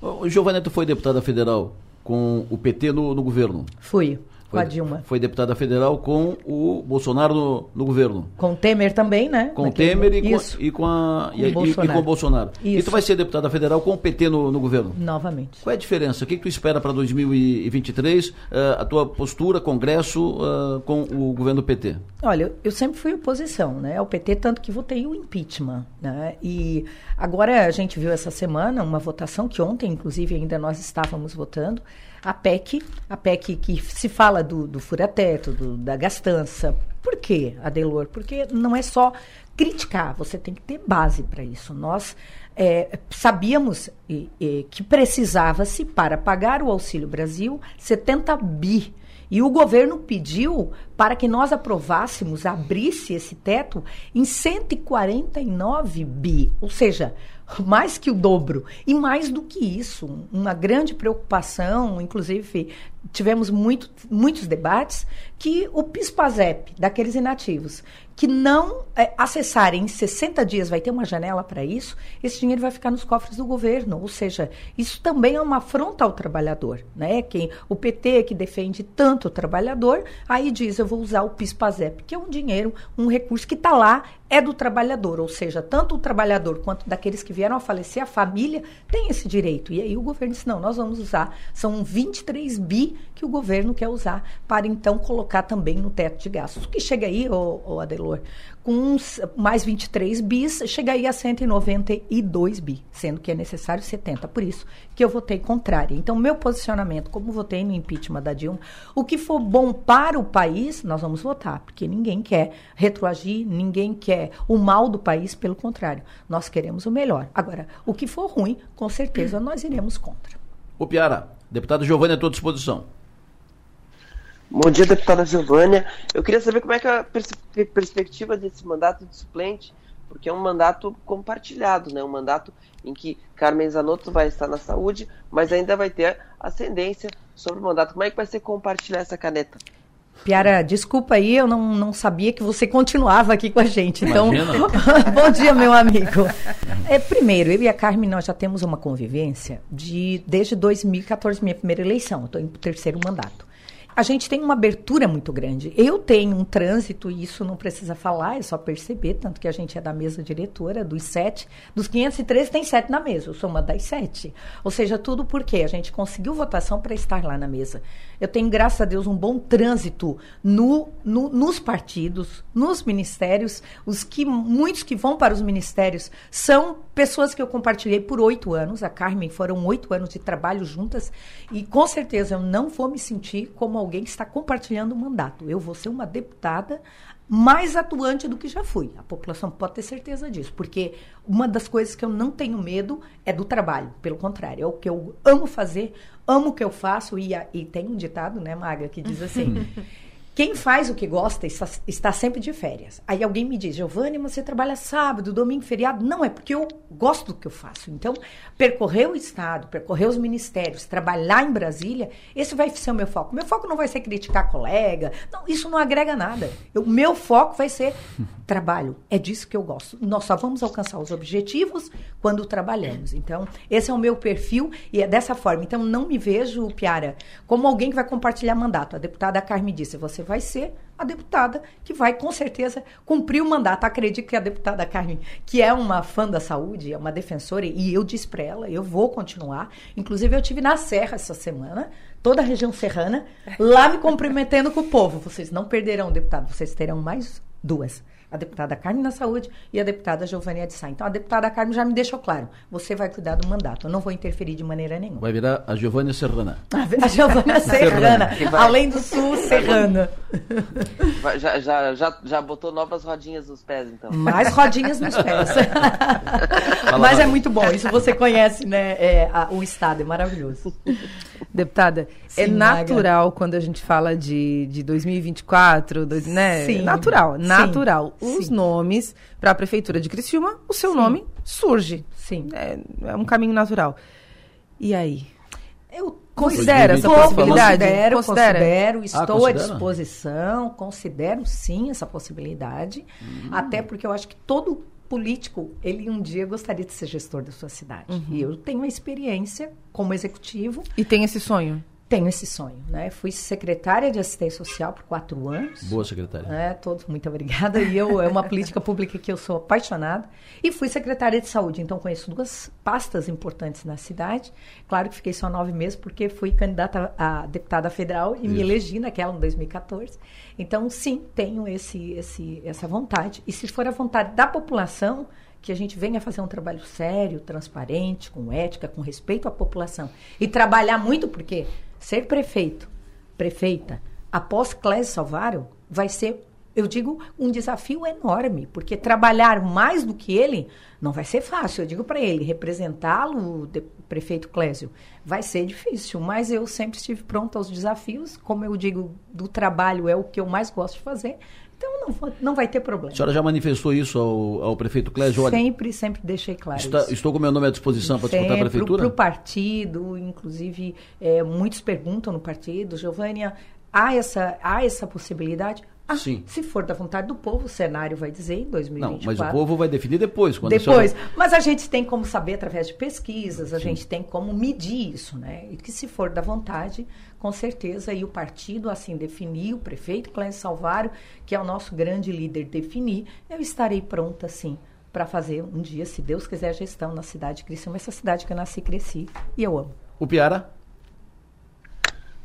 O tu foi deputada federal com o PT no, no governo? Fui com a Dilma. Foi deputada federal com o Bolsonaro no, no governo. Com Temer também, né? Com o Temer e com, e com, a, e, e, e, com o Bolsonaro. Isso. E tu vai ser deputada federal com o PT no, no governo? Novamente. Qual é a diferença? O que, que tu espera para 2023? Uh, a tua postura, Congresso, uh, com o governo do PT? Olha, eu sempre fui oposição, né? Ao PT, tanto que votei o impeachment, né? E agora a gente viu essa semana uma votação que ontem, inclusive, ainda nós estávamos votando, a PEC, a PEC que se fala do, do furateto, do, da gastança. Por quê, Adelor? Porque não é só criticar, você tem que ter base para isso. Nós é, sabíamos e, e, que precisava-se, para pagar o Auxílio Brasil, 70 bi. E o governo pediu para que nós aprovássemos, abrisse esse teto em 149 bi. Ou seja, mais que o dobro. E mais do que isso, uma grande preocupação, inclusive tivemos muito, muitos debates, que o PIS-PASEP, daqueles inativos, que não é, acessarem em 60 dias, vai ter uma janela para isso, esse dinheiro vai ficar nos cofres do governo. Ou seja, isso também é uma afronta ao trabalhador. Né? Quem, o PT, que defende tanto o trabalhador, aí diz: eu vou usar o PIS-PASEP, que é um dinheiro, um recurso que está lá, é do trabalhador. Ou seja, tanto o trabalhador quanto daqueles que vieram a falecer, a família, tem esse direito. E aí o governo disse: não, nós vamos usar. São 23 bi que o governo quer usar para então colocar também no teto de gastos. O que chega aí, ô, ô Adelor, com uns, mais 23 bis, chega aí a 192 bi, sendo que é necessário 70. Por isso que eu votei contrária. Então, meu posicionamento, como votei no impeachment da Dilma, o que for bom para o país, nós vamos votar, porque ninguém quer retroagir, ninguém quer o mal do país, pelo contrário, nós queremos o melhor. Agora, o que for ruim, com certeza nós iremos contra. O Piara, deputado Giovanni, à tua disposição. Bom dia, deputada Giovânia. Eu queria saber como é que a pers perspectiva desse mandato de suplente, porque é um mandato compartilhado, né? Um mandato em que Carmen Zanotto vai estar na saúde, mas ainda vai ter ascendência sobre o mandato. Como é que vai ser compartilhar essa caneta? Piara, desculpa aí, eu não, não sabia que você continuava aqui com a gente. Então, bom dia, meu amigo. É, primeiro, eu e a Carmen, nós já temos uma convivência de desde 2014, minha primeira eleição. Estou em terceiro mandato a gente tem uma abertura muito grande. Eu tenho um trânsito, e isso não precisa falar, é só perceber, tanto que a gente é da mesa diretora, dos sete, dos 513 tem sete na mesa, eu sou uma das sete. Ou seja, tudo porque a gente conseguiu votação para estar lá na mesa. Eu tenho, graças a Deus, um bom trânsito no, no, nos partidos, nos ministérios. Os que muitos que vão para os ministérios são pessoas que eu compartilhei por oito anos. A Carmen foram oito anos de trabalho juntas e com certeza eu não vou me sentir como alguém que está compartilhando o mandato. Eu vou ser uma deputada mais atuante do que já fui. A população pode ter certeza disso, porque uma das coisas que eu não tenho medo é do trabalho. Pelo contrário, é o que eu amo fazer, amo o que eu faço e, e tem um ditado, né, Maga, que diz assim. Quem faz o que gosta está, sempre de férias. Aí alguém me diz, Giovanni, você trabalha sábado, domingo, feriado. Não, é porque eu gosto do que eu faço. Então, percorrer o Estado, percorrer os ministérios, trabalhar em Brasília, esse vai ser o meu foco. Meu foco não vai ser criticar colega. Não, isso não agrega nada. O meu foco vai ser trabalho. É disso que eu gosto. Nós só vamos alcançar os objetivos quando trabalhamos. Então, esse é o meu perfil e é dessa forma. Então, não me vejo, Piara, como alguém que vai compartilhar mandato. A deputada Carme disse, você vai ser a deputada que vai, com certeza, cumprir o mandato. Acredito que a deputada Carmen, que é uma fã da saúde, é uma defensora, e eu disse para ela, eu vou continuar. Inclusive, eu tive na Serra essa semana, toda a região serrana, lá me cumprimentando com o povo. Vocês não perderão, deputado, vocês terão mais duas a deputada Carmen na saúde e a deputada Giovânia de Sá. Então, a deputada Carmen já me deixou claro, você vai cuidar do mandato, eu não vou interferir de maneira nenhuma. Vai virar a Giovânia Serrana. A Giovânia Serrana, além do Sul, Serrana. Já, já, já, já botou novas rodinhas nos pés, então. Mais rodinhas nos pés. Mas é muito bom, isso você conhece, né, é, a, o Estado, é maravilhoso. Deputada, Sim, é natural Maga. quando a gente fala de, de 2024, do, né? Sim. Natural, natural. Sim. Os Sim. nomes para a Prefeitura de Criciúma, o seu nome surge. Sim. É, é, um caminho natural. E aí? Eu considero essa possibilidade? Considero, considero, considero estou ah, à disposição, considero sim essa possibilidade, hum. até porque eu acho que todo político, ele um dia gostaria de ser gestor da sua cidade. Uhum. E eu tenho a experiência como executivo. E tem esse sonho? Tenho esse sonho, né? Fui secretária de assistência social por quatro anos. Boa secretária. É, todos, muito obrigada. E eu é uma política pública que eu sou apaixonada. E fui secretária de saúde, então conheço duas pastas importantes na cidade. Claro que fiquei só nove meses porque fui candidata a deputada federal e Isso. me elegi naquela em 2014. Então, sim, tenho esse, esse, essa vontade. E se for a vontade da população, que a gente venha fazer um trabalho sério, transparente, com ética, com respeito à população. E trabalhar muito, porque ser prefeito, prefeita, após Clésio Salvário, vai ser, eu digo, um desafio enorme, porque trabalhar mais do que ele não vai ser fácil. Eu digo para ele, representá-lo, prefeito Clésio, vai ser difícil, mas eu sempre estive pronto aos desafios. Como eu digo, do trabalho é o que eu mais gosto de fazer. Então não, não vai ter problema. A senhora já manifestou isso ao, ao prefeito Clésio? Sempre, sempre deixei claro. Está, estou com meu nome à disposição para disputar a prefeitura? Para o partido, inclusive, é, muitos perguntam no partido, Giovânia, há essa, há essa possibilidade? Ah, Sim. Se for da vontade do povo, o cenário vai dizer em 2024. Não, mas o povo vai definir depois. Quando depois. Senhora... Mas a gente tem como saber através de pesquisas, a Sim. gente tem como medir isso, né? E que se for da vontade, com certeza, e o partido assim definir, o prefeito Clécio Salvário, que é o nosso grande líder, definir, eu estarei pronta, sim, para fazer um dia, se Deus quiser, a gestão na cidade de Criciúma, essa cidade que eu nasci e cresci, e eu amo. O Piara?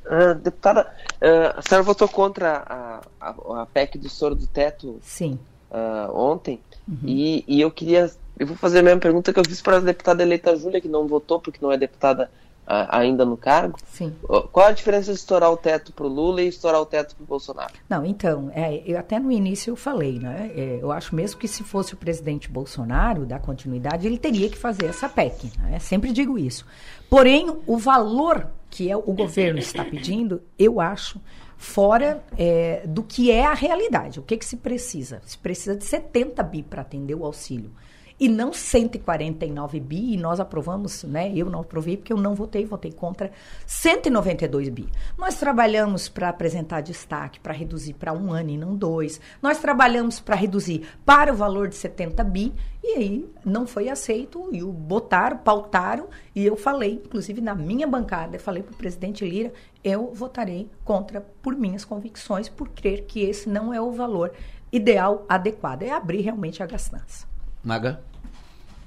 Uh, deputada, uh, a senhora votou contra a, a, a, PEC do soro do teto Sim. Uh, ontem, uhum. e, e, eu queria. Eu vou fazer a mesma pergunta que eu fiz para a deputada eleita Júlia, que não votou porque não é deputada ainda no cargo. Sim. Qual a diferença de estourar o teto para o Lula e estourar o teto para o Bolsonaro? Não, então, é, eu até no início eu falei, né? É, eu acho mesmo que se fosse o presidente Bolsonaro dar continuidade, ele teria que fazer essa PEC. Né? Sempre digo isso. Porém, o valor que é, o governo está pedindo, eu acho, fora é, do que é a realidade. O que, que se precisa? Se precisa de 70 bi para atender o auxílio e não 149 bi, e nós aprovamos, né? Eu não aprovei porque eu não votei, votei contra 192 bi. Nós trabalhamos para apresentar destaque, para reduzir para um ano e não dois. Nós trabalhamos para reduzir para o valor de 70 bi, e aí não foi aceito, e o botaram, pautaram, e eu falei, inclusive na minha bancada, eu falei para o presidente Lira, eu votarei contra por minhas convicções, por crer que esse não é o valor ideal, adequado. É abrir realmente a gastança. Maga?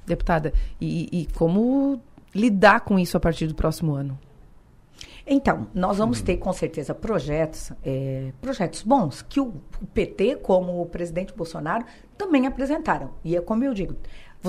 Deputada, e, e como lidar com isso a partir do próximo ano? Então, nós vamos ter com certeza projetos, é, projetos bons que o, o, PT, como o presidente Bolsonaro, também apresentaram. E é como eu digo,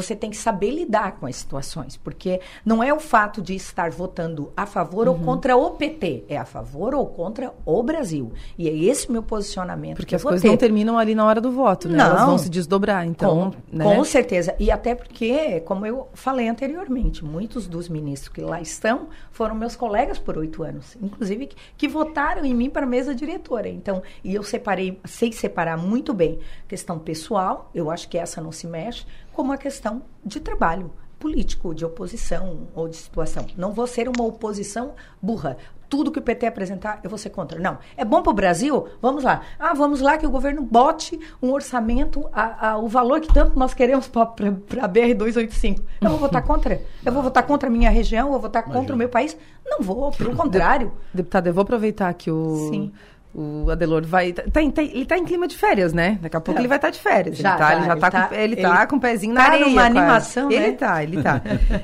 você tem que saber lidar com as situações, porque não é o fato de estar votando a favor uhum. ou contra o PT, é a favor ou contra o Brasil. E é esse meu posicionamento. Porque as coisas não terminam ali na hora do voto, né? Não, Elas vão se desdobrar, então. Com, né? com certeza. E até porque, como eu falei anteriormente, muitos dos ministros que lá estão foram meus colegas por oito anos, inclusive que, que votaram em mim para a mesa diretora. Então, e eu separei, sei separar muito bem questão pessoal, eu acho que essa não se mexe como a questão de trabalho político, de oposição ou de situação. Não vou ser uma oposição burra. Tudo que o PT apresentar, eu vou ser contra. Não. É bom para o Brasil? Vamos lá. Ah, vamos lá que o governo bote um orçamento, a, a, o valor que tanto nós queremos para a BR-285. Eu vou votar contra? Eu vou votar contra a minha região? Eu vou votar Imagina. contra o meu país? Não vou, pelo contrário. Deputada, eu vou aproveitar que o... Sim o Adelor vai. Tá, tá, ele tá em clima de férias, né? Daqui a pouco ele vai estar tá de férias. Já, ele, tá, já, ele já tá, tá, com, ele tá com o pezinho na tá areia. numa animação, né? Ele tá, ele tá.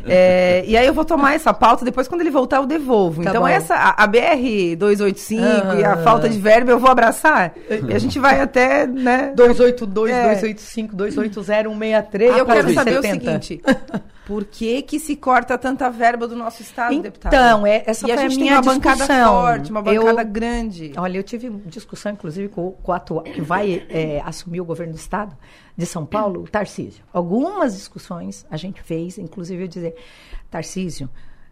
é, e aí eu vou tomar essa pauta, depois quando ele voltar eu devolvo. Tá então bom. essa, a, a BR-285 ah, e a falta de verbo eu vou abraçar. E a gente vai até, né? 282, é. 285, 280, 163. Ah, eu quero saber 70. o seguinte. Por que, que se corta tanta verba do nosso Estado, então, deputada? Então, é, essa e foi a, gente a minha tem uma discussão. bancada forte, uma bancada eu, grande. Olha, eu tive discussão, inclusive, com, com o atual, que vai é, assumir o governo do Estado de São Paulo, o Tarcísio. Algumas discussões a gente fez, inclusive eu dizer, Tarcísio,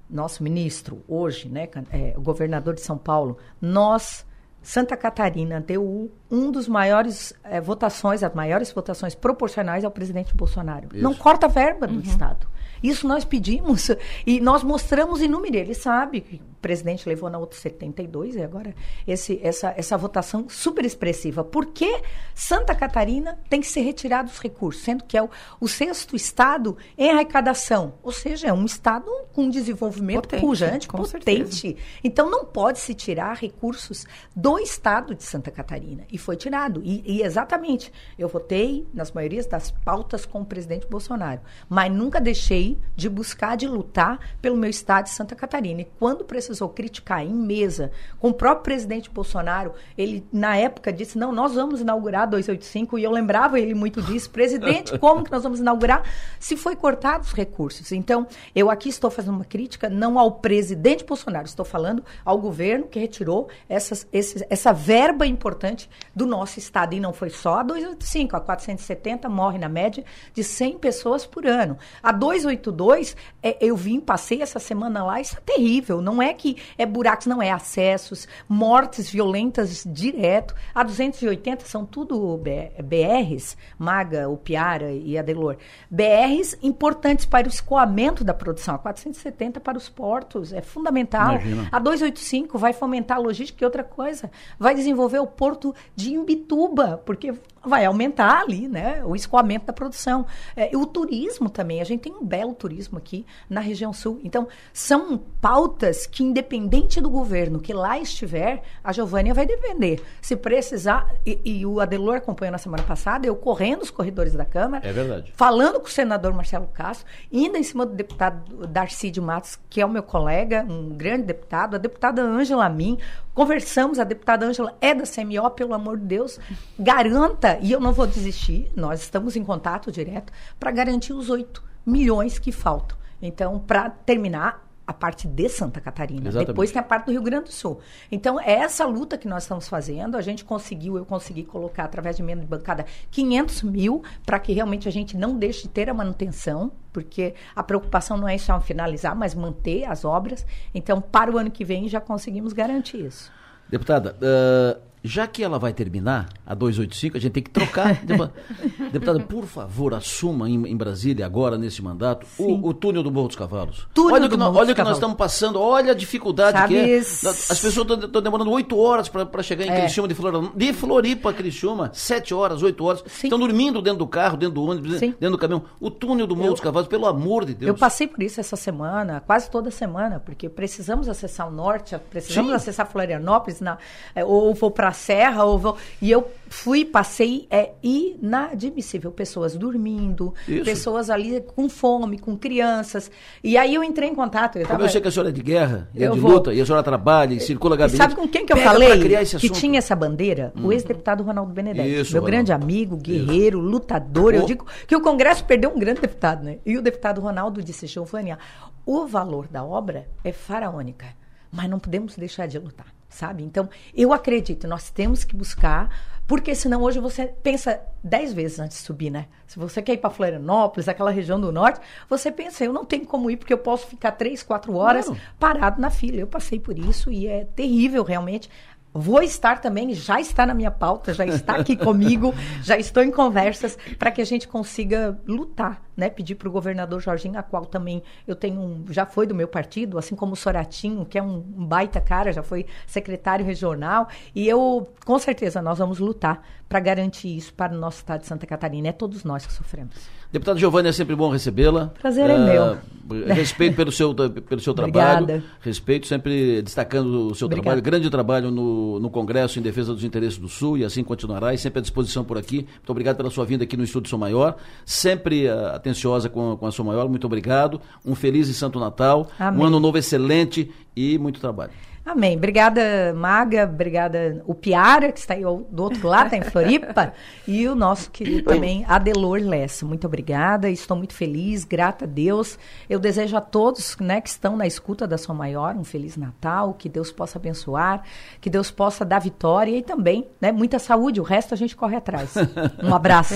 nosso ministro, hoje, né, é, o governador de São Paulo, nós... Santa Catarina deu um dos maiores é, votações, as maiores votações proporcionais ao presidente Bolsonaro. Isso. Não corta verba do uhum. Estado. Isso nós pedimos e nós mostramos em número. Ele sabe presidente levou na outra 72 e agora esse, essa, essa votação super expressiva. Por que Santa Catarina tem que ser retirado os recursos, sendo que é o, o sexto estado em arrecadação? Ou seja, é um estado com desenvolvimento potente, pujante, potente. Certeza. Então não pode se tirar recursos do estado de Santa Catarina. E foi tirado. E, e exatamente, eu votei nas maiorias das pautas com o presidente Bolsonaro, mas nunca deixei de buscar, de lutar pelo meu estado de Santa Catarina. E quando precisou criticar em mesa com o próprio presidente Bolsonaro, ele na época disse: "Não, nós vamos inaugurar 285", e eu lembrava ele muito disso: "Presidente, como que nós vamos inaugurar se foi cortado os recursos?". Então, eu aqui estou fazendo uma crítica não ao presidente Bolsonaro, estou falando ao governo que retirou essas, essa verba importante do nosso estado e não foi só a 285, a 470 morre na média de 100 pessoas por ano. A 285 282, é, eu vim, passei essa semana lá, isso é terrível. Não é que que é buracos, não é acessos, mortes violentas direto. A 280 são tudo BRs, Maga, o Piara e Adelor. BRs importantes para o escoamento da produção. A 470 para os portos, é fundamental. Imagina. A 285 vai fomentar a logística e outra coisa, vai desenvolver o porto de Imbituba, porque vai aumentar ali, né, o escoamento da produção. É, o turismo também, a gente tem um belo turismo aqui na região sul. Então, são pautas que, independente do governo que lá estiver, a Giovânia vai defender. Se precisar, e, e o Adelor acompanhou na semana passada, eu correndo os corredores da Câmara, é verdade. falando com o senador Marcelo Castro, indo em cima do deputado Darcy de Matos, que é o meu colega, um grande deputado, a deputada Ângela Min, conversamos, a deputada Ângela é da CMO, pelo amor de Deus, garanta e eu não vou desistir, nós estamos em contato direto para garantir os 8 milhões que faltam. Então, para terminar a parte de Santa Catarina. Exatamente. Depois tem a parte do Rio Grande do Sul. Então, é essa luta que nós estamos fazendo. A gente conseguiu, eu consegui colocar, através de emenda de bancada, 500 mil para que realmente a gente não deixe de ter a manutenção, porque a preocupação não é só finalizar, mas manter as obras. Então, para o ano que vem, já conseguimos garantir isso. Deputada, uh, já que ela vai terminar, a 285, a gente tem que trocar. Deputada, por favor, assuma em, em, Brasília, agora, nesse mandato, o, o, túnel do Morro dos Cavalos. Túnel olha o que, nós, olha que nós estamos passando, olha a dificuldade Sabe que é. As pessoas estão demorando oito horas para chegar em é. Criciúma de Floripa. De Floripa a Criciúma, sete horas, oito horas. Estão dormindo dentro do carro, dentro do ônibus, Sim. dentro do caminhão. O túnel do Morro Eu, dos Cavalos, pelo amor de Deus. Eu passei por isso essa semana, quase toda semana, porque precisamos acessar o norte, precisamos Sim. acessar Florianópolis, na, é, ou vou para Serra, ou vou e eu fui, passei, é inadmissível. Pessoas dormindo, Isso. pessoas ali com fome, com crianças. E aí eu entrei em contato. Eu, tava... eu sei que a senhora é de guerra, e é de luto luta, e a senhora trabalha e circula gabinete. Sabe com quem que eu falei que tinha essa bandeira? Hum. O ex-deputado Ronaldo Benedetti. Isso, meu Ronaldo. grande amigo, guerreiro, Isso. lutador. Oh. Eu digo que o Congresso perdeu um grande deputado, né? E o deputado Ronaldo disse, Giovânia, o valor da obra é faraônica, mas não podemos deixar de lutar sabe? Então, eu acredito, nós temos que buscar, porque senão hoje você pensa dez vezes antes de subir, né? Se você quer ir para Florianópolis, aquela região do norte, você pensa, eu não tenho como ir porque eu posso ficar três, quatro horas não. parado na fila. Eu passei por isso e é terrível realmente. Vou estar também, já está na minha pauta, já está aqui comigo, já estou em conversas para que a gente consiga lutar, né? Pedir para o governador Jorginho, a qual também eu tenho um, já foi do meu partido, assim como o Soratinho, que é um, baita cara, já foi secretário regional, e eu, com certeza, nós vamos lutar para garantir isso para o nosso estado de Santa Catarina. É todos nós que sofremos. Deputada Giovanni, é sempre bom recebê-la. Prazer é meu. Respeito pelo seu, pelo seu trabalho. Respeito sempre destacando o seu Obrigada. trabalho, grande trabalho no, no Congresso em defesa dos interesses do Sul e assim continuará e sempre à disposição por aqui. Muito obrigado pela sua vinda aqui no Estúdio São Maior. Sempre uh, atenciosa com, com a São Maior. Muito obrigado. Um feliz e santo Natal. Amém. Um ano novo excelente e muito trabalho. Amém. Obrigada, Maga. Obrigada, o Piara, que está aí do outro lado, está em Floripa. e o nosso querido também, Adelor Lessa. Muito obrigada. Estou muito feliz, grata a Deus. Eu desejo a todos né, que estão na escuta da Sua Maior um Feliz Natal, que Deus possa abençoar, que Deus possa dar vitória e também né, muita saúde. O resto a gente corre atrás. Um abraço.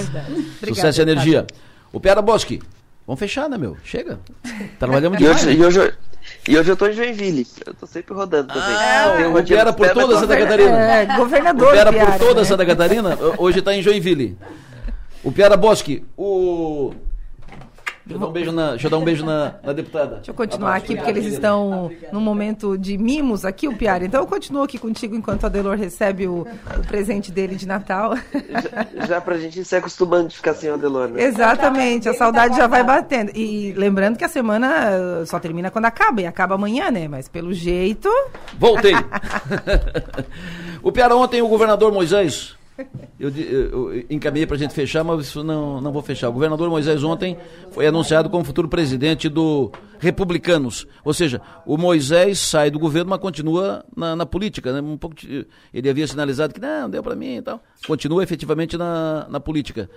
Sucesso e energia. O Piara Bosque. Vamos fechar, né, meu? Chega. Trabalhamos demais. E hoje, e hoje, e hoje eu tô em Joinville. Eu tô sempre rodando também. Ah, o Piara por toda Santa Catarina. É, governador. O Piara por toda né? Santa Catarina, hoje tá em Joinville. O Piara Bosque, o eu dar um beijo na, deixa eu dar um beijo na, na deputada. Deixa eu continuar aqui, porque eles estão num momento de mimos aqui, o Piara. Então eu continuo aqui contigo enquanto a Delor recebe o, o presente dele de Natal. Já, já pra gente ir se acostumando de ficar sem o Delor, né? Exatamente, a saudade já vai batendo. E lembrando que a semana só termina quando acaba, e acaba amanhã, né? Mas pelo jeito. Voltei! o Piara, ontem o governador Moisés eu, eu, encaminhei para a gente fechar, mas isso não, não vou fechar. O governador Moisés ontem foi anunciado como futuro presidente do Republicanos. Ou seja, o Moisés sai do governo, mas continua na, na política. Né? Um pouco ele havia sinalizado que não, deu para mim e tal. Continua efetivamente na, na política.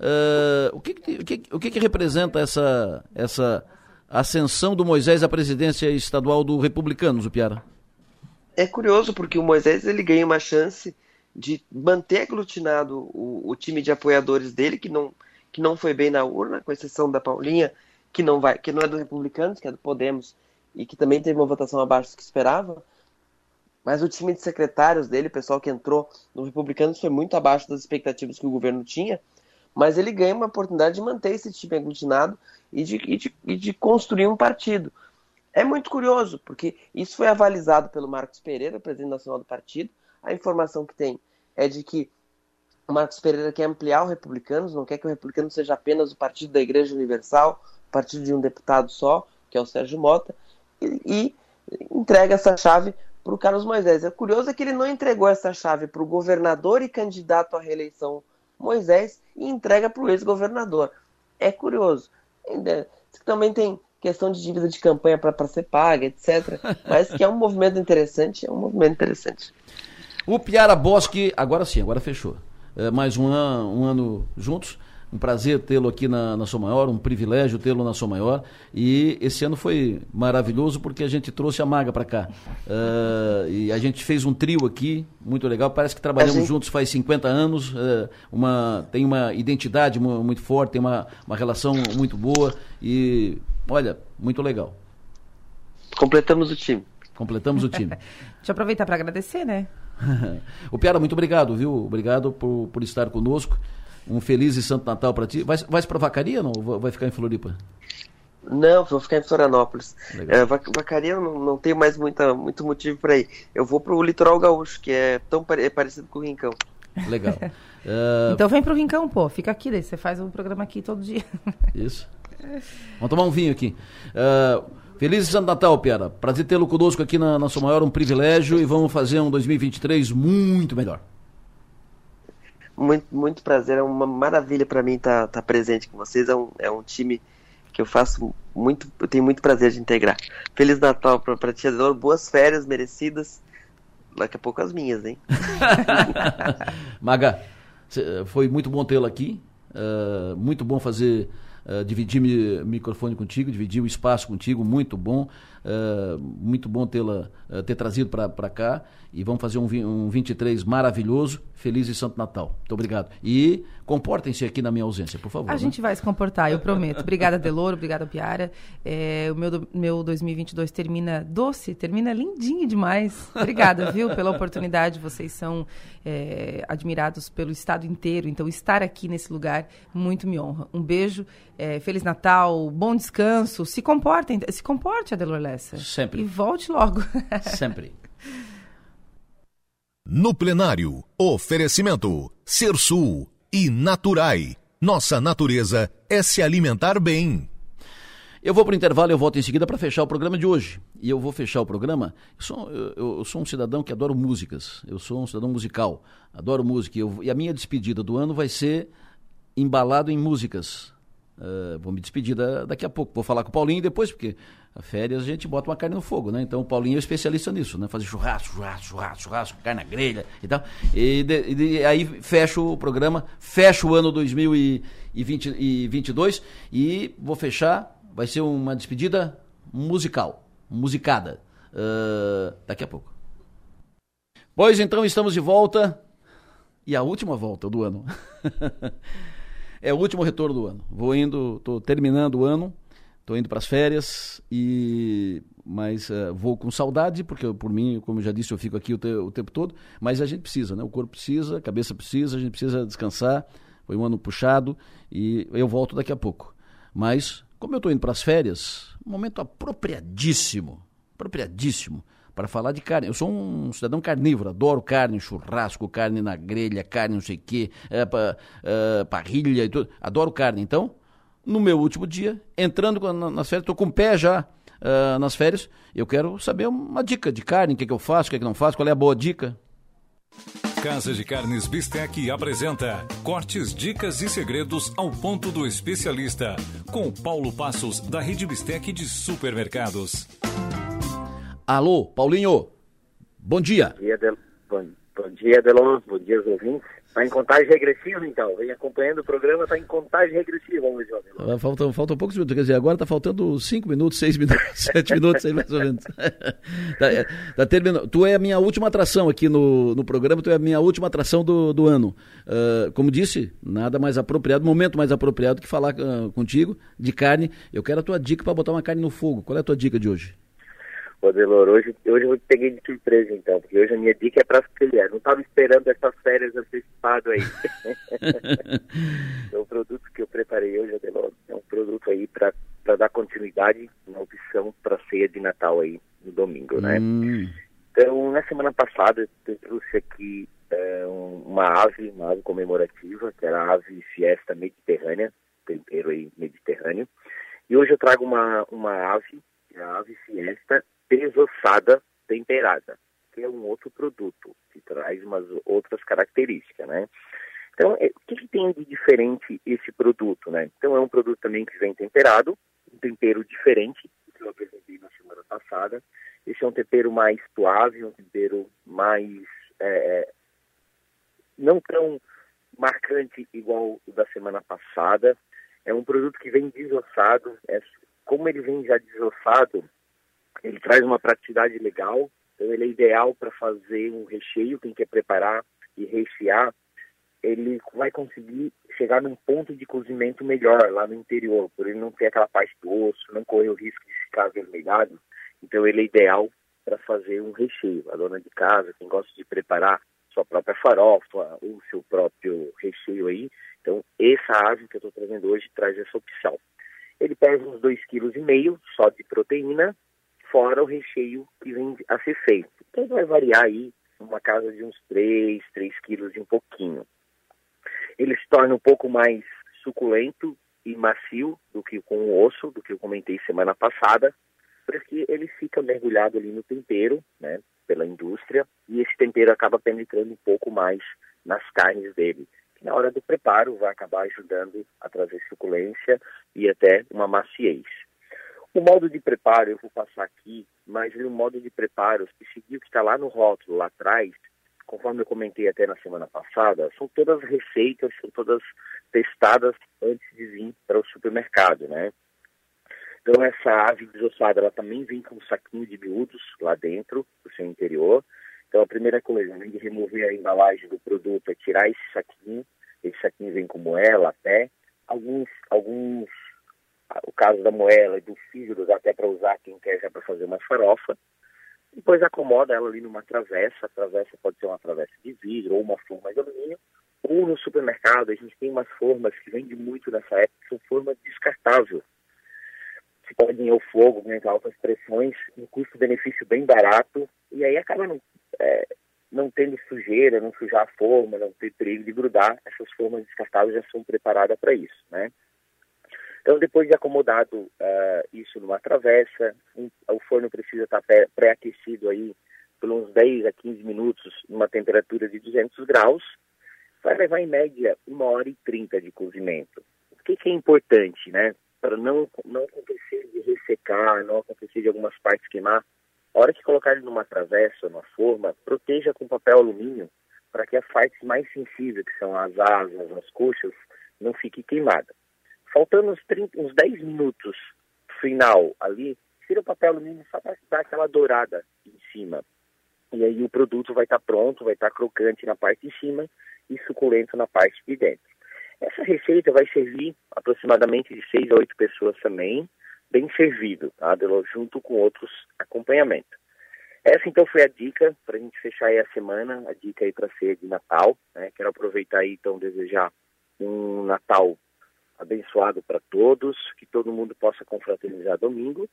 Uh, o que, o, que, o que, que representa essa, essa ascensão do Moisés à presidência estadual do Republicanos, o Piara? É curioso, porque o Moisés ele ganha uma chance de manter aglutinado o, o, time de apoiadores dele, que não, que não foi bem na urna, com exceção da Paulinha, que não vai, que não é do Republicanos, que é do Podemos, e que também teve uma votação abaixo do que esperava. Mas o time de secretários dele, o pessoal que entrou no Republicanos, foi muito abaixo das expectativas que o governo tinha. Mas ele ganha uma oportunidade de manter esse time aglutinado e de, e de, e de construir um partido. É muito curioso, porque isso foi avalizado pelo Marcos Pereira, presidente nacional do partido. A informação que tem é de que o Marcos Pereira quer ampliar o Republicanos, não quer que o Republicano seja apenas o partido da Igreja Universal, o partido de um deputado só, que é o Sérgio Mota, e, e entrega essa chave para o Carlos Moisés. É curioso que ele não entregou essa chave para o governador e candidato à reeleição Moisés e entrega para o ex-governador. É curioso. Também tem questão de dívida de campanha para ser paga, etc. Mas que é um movimento interessante, é um movimento interessante. O Piara Bosque, agora sim, agora fechou. É, mais um, an, um ano juntos. Um prazer tê-lo aqui na, na Sua Maior, um privilégio tê-lo na Sua Maior. E esse ano foi maravilhoso porque a gente trouxe a Maga para cá. Uh, e a gente fez um trio aqui, muito legal. Parece que trabalhamos gente... juntos faz 50 anos. Uh, uma, tem uma identidade muito forte, tem uma, uma relação muito boa. E, olha, muito legal. Completamos o time. Completamos o time. Deixa eu aproveitar para agradecer, né? o Piara, muito obrigado, viu? Obrigado por, por estar conosco. Um feliz e santo Natal para ti. Vai, vai para Vacaria ou não? Vai ficar em Floripa? Não, vou ficar em Florianópolis. É, Vacaria não, não tenho mais muita, muito motivo para ir. Eu vou para o litoral gaúcho, que é tão pare, é parecido com o Rincão. Legal. uh... Então vem para o Rincão, pô. Fica aqui, daí você faz um programa aqui todo dia. Isso. Vamos tomar um vinho aqui. Uh, feliz Santo Natal, Piara. Prazer tê-lo conosco aqui na, na sua maior, um privilégio e vamos fazer um 2023 muito melhor. Muito, muito prazer, é uma maravilha para mim estar tá, tá presente com vocês. É um, é um time que eu faço muito, eu tenho muito prazer de integrar. Feliz Natal para ti, Adelor. Boas férias merecidas. Daqui a pouco as minhas, hein? Maga, foi muito bom tê-lo aqui. Uh, muito bom fazer uh, dividir mi microfone contigo, dividir o espaço contigo, muito bom. Uh, muito bom tê-la uh, ter trazido para cá e vamos fazer um, um 23 maravilhoso. Feliz e Santo Natal. Muito obrigado. E comportem-se aqui na minha ausência, por favor. A né? gente vai se comportar, eu prometo. Obrigada, Deloro, obrigada, Piara. É, o meu, meu 2022 termina doce, termina lindinho demais. Obrigada, viu, pela oportunidade. Vocês são é, admirados pelo estado inteiro, então estar aqui nesse lugar muito me honra. Um beijo, é, Feliz Natal, bom descanso. Se comportem, se comporte, Adelor Lessa. Sempre. E volte logo. Sempre. No plenário, oferecimento Ser Sul e Naturai. Nossa natureza é se alimentar bem. Eu vou para o intervalo e eu volto em seguida para fechar o programa de hoje. E eu vou fechar o programa. Eu sou, eu, eu sou um cidadão que adoro músicas. Eu sou um cidadão musical. Adoro música. Eu, e a minha despedida do ano vai ser embalado em músicas. Uh, vou me despedir da, daqui a pouco. Vou falar com o Paulinho depois, porque férias a gente bota uma carne no fogo, né? Então o Paulinho é especialista nisso, né? Fazer churrasco, churrasco, churrasco, churrasco, carne na grelha e tal. E, de, de, aí fecha o programa, fecha o ano 2022 e vou fechar, vai ser uma despedida musical, musicada, uh, daqui a pouco. Pois então, estamos de volta e a última volta do ano. é o último retorno do ano. Vou indo, estou terminando o ano Estou indo para as férias e mas uh, vou com saudade porque por mim, como eu já disse, eu fico aqui o, te, o, tempo todo. Mas a gente precisa, né? O corpo precisa, a cabeça precisa, a gente precisa descansar. Foi um ano puxado e eu volto daqui a pouco. Mas como eu estou indo para as férias, um momento apropriadíssimo, apropriadíssimo para falar de carne. Eu sou um cidadão carnívoro, adoro carne, churrasco, carne na grelha, carne não sei o quê, é, pa, é, parrilha e tudo. Adoro carne, então no meu último dia, entrando nas férias, estou com o pé já uh, nas férias, eu quero saber uma dica de carne, o que, que eu faço, o que, que não faço, qual é a boa dica. Casa de Carnes Bistec apresenta Cortes, Dicas e Segredos ao ponto do especialista, com Paulo Passos, da Rede Bistec de Supermercados. Alô, Paulinho, bom dia. Bom dia, Del... bom, bom dia Delon, bom dia ouvintes. Está em contagem regressiva, então. Vem acompanhando o programa, está em contagem regressiva, dizer. Ah, faltam, faltam poucos minutos. Quer dizer, agora está faltando 5 minutos, 6 minutos, 7 minutos, aí mais ou menos. tá, é, tá terminando. Tu é a minha última atração aqui no, no programa, tu é a minha última atração do, do ano. Uh, como disse, nada mais apropriado, momento mais apropriado que falar uh, contigo de carne. Eu quero a tua dica para botar uma carne no fogo. Qual é a tua dica de hoje? Pô, Delor, hoje, hoje eu peguei de surpresa então, porque hoje a minha dica é para as crianças. Não estava esperando essas férias antecipado aí. então, o produto que eu preparei hoje, Delor, é um produto aí para dar continuidade na opção para ceia de Natal aí no domingo, né? Hum. Então, na semana passada, eu trouxe aqui é, uma ave, uma ave comemorativa, que era a ave fiesta mediterrânea, tempero aí mediterrâneo. E hoje eu trago uma, uma ave, a ave fiesta desossada temperada, que é um outro produto, que traz umas outras características, né? Então, é, o que, que, tem de diferente esse produto, né? Então, é um produto também que vem temperado, um tempero diferente, que eu apresentei na semana passada. Esse é um tempero mais suave, um tempero mais... É, é não tão marcante igual o da semana passada. É um produto que vem desossado. É, como ele vem já desossado, ele traz uma praticidade legal, então ele é ideal para fazer um recheio, quem quer preparar e rechear, ele vai conseguir chegar num ponto de cozimento melhor lá no interior, por ele não ter aquela parte do osso, não correr o risco de ficar avermelhado. Então ele é ideal para fazer um recheio. A dona de casa, quem gosta de preparar sua própria farofa ou seu próprio recheio aí, então essa ave que eu estou trazendo hoje traz essa opção. Ele pesa uns 2,5 kg só de proteína, fora o recheio que vem a ser feito. Então vai variar aí uma casa de uns 3, 3 quilos e um pouquinho. Ele se torna um pouco mais suculento e macio do que com o osso, do que eu comentei semana passada, porque ele fica mergulhado ali no tempero, né, pela indústria, e esse tempero acaba penetrando um pouco mais nas carnes dele, que na hora do preparo vai acabar ajudando a trazer suculência e até uma maciez. O modo de preparo eu vou passar aqui, mas o modo de preparo, se seguir o que está lá no rótulo, lá atrás, conforme eu comentei até na semana passada, são todas receitas, são todas testadas antes de vir para o supermercado, né? Então essa ave desossada, ela também vem com um saquinho de miúdos lá dentro, do seu interior. Então a primeira coisa, além de remover a embalagem do produto, é tirar esse saquinho. Esse saquinho vem com moela, pé. Alguns, alguns o caso da moela e do fígado, até para usar quem quer já para fazer uma farofa. Depois acomoda ela ali numa travessa, a travessa pode ser uma travessa de vidro ou uma forma de alumínio. Ou no supermercado, a gente tem umas formas que vende muito nessa época, são formas descartáveis. Se pode ir ao fogo, né, altas pressões, um custo-benefício bem barato, e aí acaba não, é, não tendo sujeira, não sujar a forma, não ter perigo de grudar. Essas formas descartáveis já são preparadas para isso, né? Então, depois de acomodado uh, isso numa travessa, um, o forno precisa estar pré-aquecido aí por uns 10 a 15 minutos, numa temperatura de 200 graus. Vai levar em média uma hora e 30 de cozimento. O que, que é importante, né? Para não, não acontecer de ressecar, não acontecer de algumas partes queimar, a hora que colocar ele numa travessa, numa forma, proteja com papel alumínio para que as partes mais sensíveis, que são as asas, as coxas, não fiquem queimadas. Faltando uns, 30, uns 10 minutos final ali, tira o papel alumínio só para dar aquela dourada em cima. E aí o produto vai estar tá pronto, vai estar tá crocante na parte de cima e suculento na parte de dentro. Essa receita vai servir aproximadamente de 6 a 8 pessoas também, bem servido, tá? junto com outros acompanhamentos. Essa então foi a dica para a gente fechar aí a semana, a dica aí para ser de Natal. Né? Quero aproveitar aí então desejar um Natal abençoado para todos, que todo mundo possa confraternizar domingo.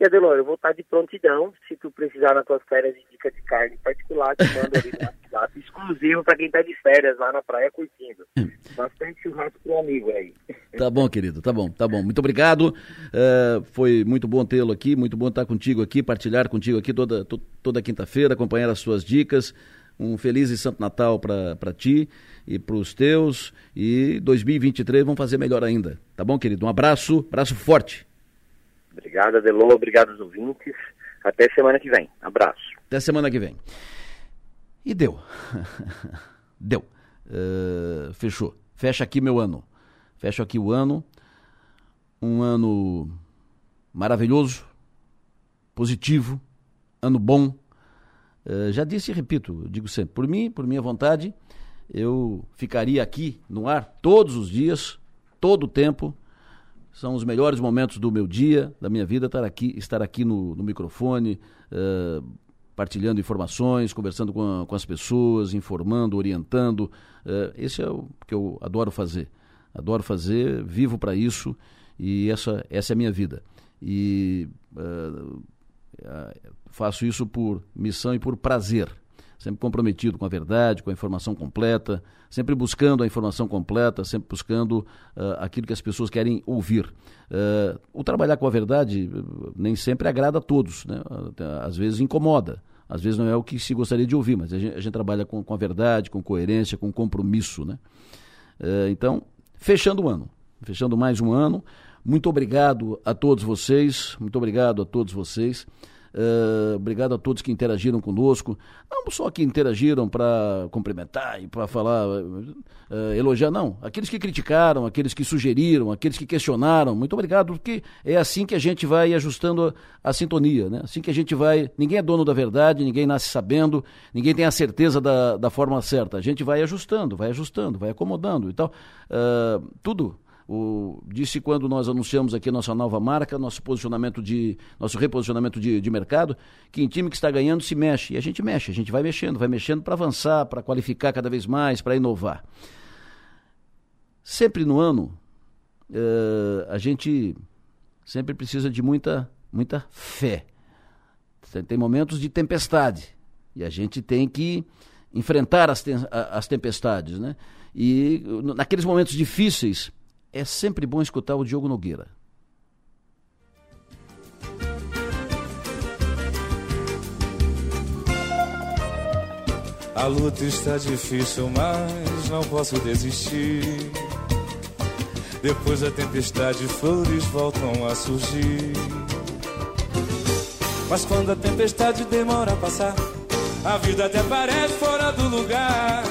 E Adelor, eu vou estar de prontidão. Se tu precisar nas tuas férias de dica de carne particular, te mando ali no WhatsApp exclusivo para quem está de férias lá na praia curtindo. Bastante churrasco pro amigo aí. Tá bom, querido, tá bom, tá bom. Muito obrigado. Uh, foi muito bom tê-lo aqui, muito bom estar contigo aqui, partilhar contigo aqui toda, to, toda quinta-feira, acompanhar as suas dicas. Um feliz e santo Natal para ti e para os teus. E 2023 vamos fazer melhor ainda. Tá bom, querido? Um abraço, abraço forte. Obrigado, Adelô. Obrigado aos ouvintes. Até semana que vem. Abraço. Até semana que vem. E deu. deu. Uh, fechou. Fecha aqui meu ano. Fecha aqui o ano. Um ano maravilhoso, positivo, ano bom. Uh, já disse e repito, digo sempre, por mim, por minha vontade, eu ficaria aqui no ar todos os dias, todo o tempo, São os melhores momentos do meu dia, da minha vida, estar aqui, estar aqui no, no microfone, uh, partilhando informações, conversando com, a, com, as pessoas, informando, orientando. Uh, esse é o que eu adoro fazer. Adoro fazer, vivo para isso e essa, essa é a minha vida. E uh, faço isso por missão e por prazer sempre comprometido com a verdade, com a informação completa, sempre buscando a informação completa, sempre buscando uh, aquilo que as pessoas querem ouvir. Uh, o trabalhar com a verdade nem sempre agrada a todos, né? às vezes incomoda. Às vezes não é o que se gostaria de ouvir, mas a gente, a gente trabalha com, com, a verdade, com coerência, com compromisso. Né? Uh, então, fechando o ano, fechando mais um ano, muito obrigado a todos vocês, muito obrigado a todos vocês. Uh, obrigado a todos que interagiram conosco. Não só que interagiram para cumprimentar e para falar, uh, elogiar, não. Aqueles que criticaram, aqueles que sugeriram, aqueles que questionaram. Muito obrigado, porque é assim que a gente vai ajustando a, a sintonia, né? Assim que a gente vai. Ninguém é dono da verdade, ninguém nasce sabendo, ninguém tem a certeza da, da forma certa. A gente vai ajustando, vai ajustando, vai acomodando e tal. Uh, tudo o, disse quando nós anunciamos aqui nossa nova marca, nosso posicionamento de, nosso reposicionamento de, de mercado, que em time que está ganhando se mexe. E a gente mexe, a gente vai mexendo, vai mexendo para avançar, para qualificar cada vez mais, para inovar. Sempre no ano, uh, a gente sempre precisa de muita, muita fé. Tem momentos de tempestade e a gente tem que enfrentar as, as tempestades, né? E naqueles momentos difíceis, é sempre bom escutar o Diogo Nogueira. A luta está difícil, mas não posso desistir. Depois da tempestade, flores voltam a surgir. Mas quando a tempestade demora a passar, a vida até parece fora do lugar.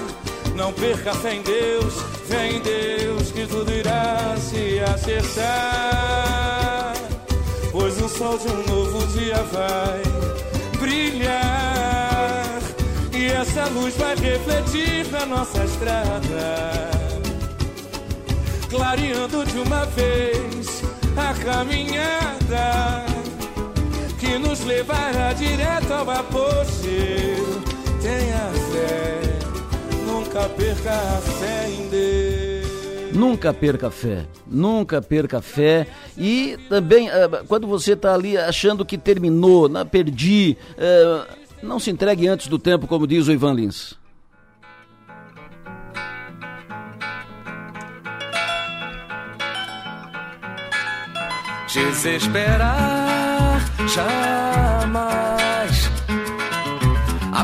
Não perca fé em Deus, fé em Deus que tudo irá se acertar. Pois o sol de um novo dia vai brilhar. E essa luz vai refletir na nossa estrada. Clareando de uma vez a caminhada que nos levará direto ao apogeu. Tenha fé Nunca perca a fé em Deus. Nunca perca a fé, nunca perca a fé. E também, uh, quando você está ali achando que terminou, não, perdi, uh, não se entregue antes do tempo, como diz o Ivan Lins. Desesperar jamais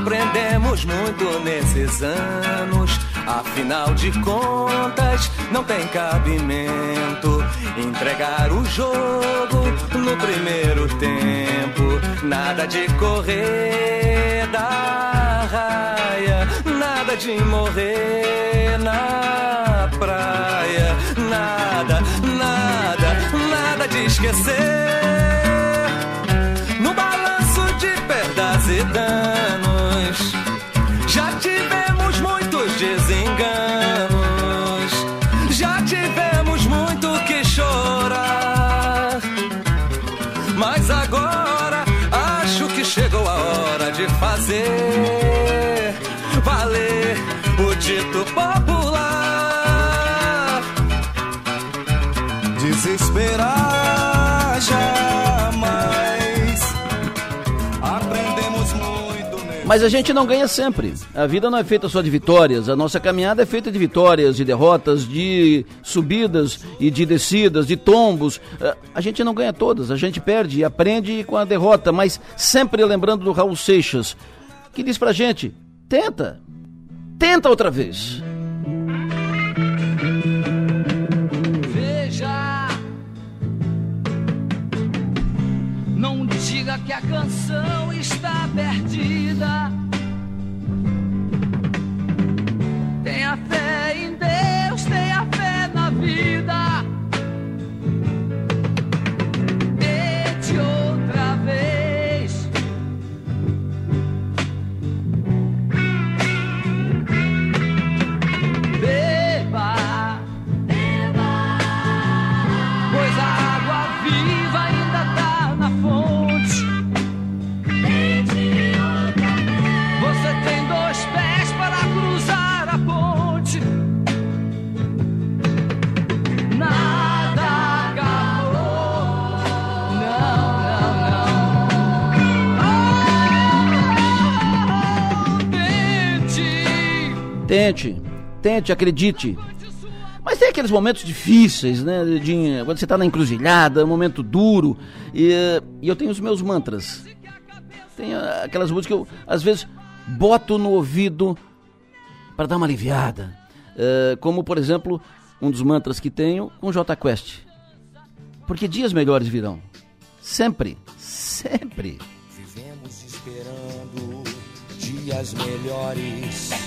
Aprendemos muito nesses anos. Afinal de contas, não tem cabimento entregar o jogo no primeiro tempo. Nada de correr da raia, nada de morrer na praia. Nada, nada, nada de esquecer. No balanço de perdas e Mas a gente não ganha sempre. A vida não é feita só de vitórias. A nossa caminhada é feita de vitórias, de derrotas, de subidas e de descidas, de tombos. Eh, a gente não ganha todas. A gente perde e aprende com a derrota, mas sempre lembrando do Raul Seixas, que diz pra gente: tenta, tenta outra vez. Diga que a canção está perdida. Tenha fé em Deus, Tente, tente, acredite. Mas tem aqueles momentos difíceis, né? De, quando você está na encruzilhada, um momento duro. E, e eu tenho os meus mantras. Tem aquelas músicas que eu, às vezes, boto no ouvido para dar uma aliviada. Uh, como, por exemplo, um dos mantras que tenho com J Quest. Porque dias melhores virão. Sempre, sempre. Vivemos esperando dias melhores.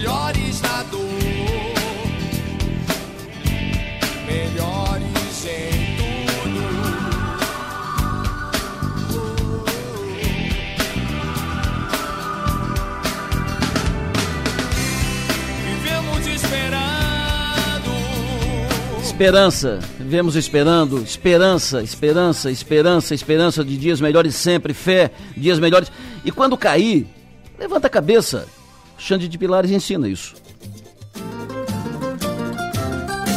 melhores na dor. Melhores em tudo. Vivemos esperando. Esperança, vivemos esperando, esperança, esperança, esperança, esperança de dias melhores sempre, fé, dias melhores. E quando cair, levanta a cabeça. Xande de Pilares ensina isso.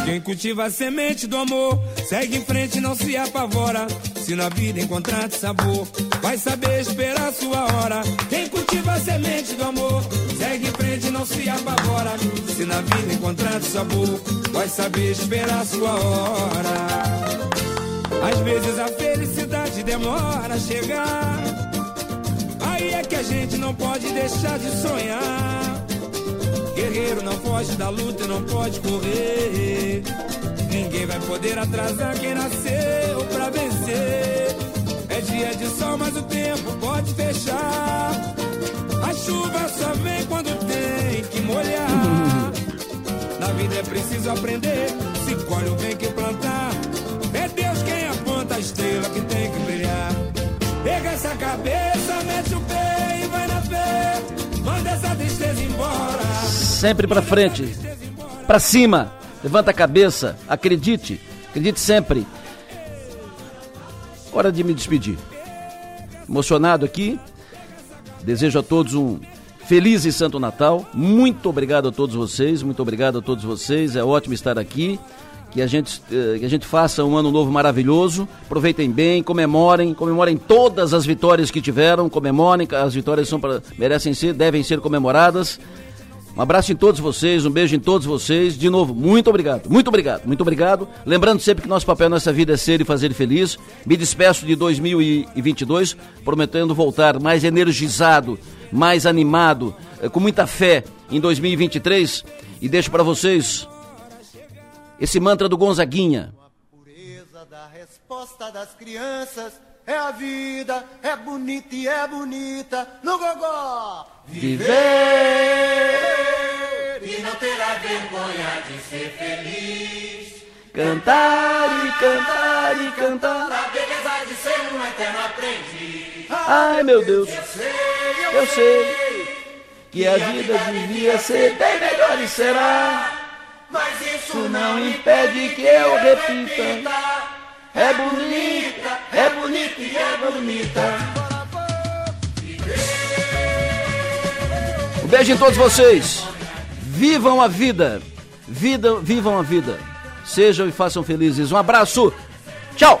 Quem cultiva a semente do amor, segue em frente não se apavora. Se na vida encontrar sabor, vai saber esperar sua hora. Quem cultiva a semente do amor, segue em frente não se apavora. Se na vida encontrar sabor, vai saber esperar sua hora. Às vezes a felicidade demora a chegar. É que a gente não pode deixar de sonhar. Guerreiro não foge da luta e não pode correr. Ninguém vai poder atrasar quem nasceu pra vencer. É dia de sol, mas o tempo pode fechar. A chuva só vem quando tem que molhar. Na vida é preciso aprender. Se colhe o bem que plantar. É Deus quem aponta a estrela que tem que brilhar. Pega essa cabeça, Sempre pra frente, pra cima, levanta a cabeça, acredite, acredite sempre. Hora de me despedir. Emocionado aqui, desejo a todos um feliz e santo Natal. Muito obrigado a todos vocês, muito obrigado a todos vocês. É ótimo estar aqui. Que a, gente, eh, que a gente faça um ano novo maravilhoso. Aproveitem bem, comemorem, comemorem todas as vitórias que tiveram, comemorem, as vitórias são pra, merecem ser, devem ser comemoradas. Um abraço em todos vocês, um beijo em todos vocês. De novo, muito obrigado, muito obrigado, muito obrigado. Lembrando sempre que nosso papel nessa vida é ser e fazer feliz. Me despeço de 2022, prometendo voltar mais energizado, mais animado, eh, com muita fé em 2023. E deixo para vocês esse mantra do Gonzaguinha. resposta das crianças é a vida, é bonita e é bonita no gogó. Viver e não terá vergonha de ser feliz. Cantar e cantar e cantar. A beleza de ser um eterno aprendiz. Ai meu Deus, Eu sei, eu sei que a vida devia ser bem melhor e será. Mas isso não impede que eu repita. É bonita, é bonita e é bonita. Um beijo em todos vocês. Vivam a vida. Vida, vivam a vida. Sejam e façam felizes. Um abraço. Tchau.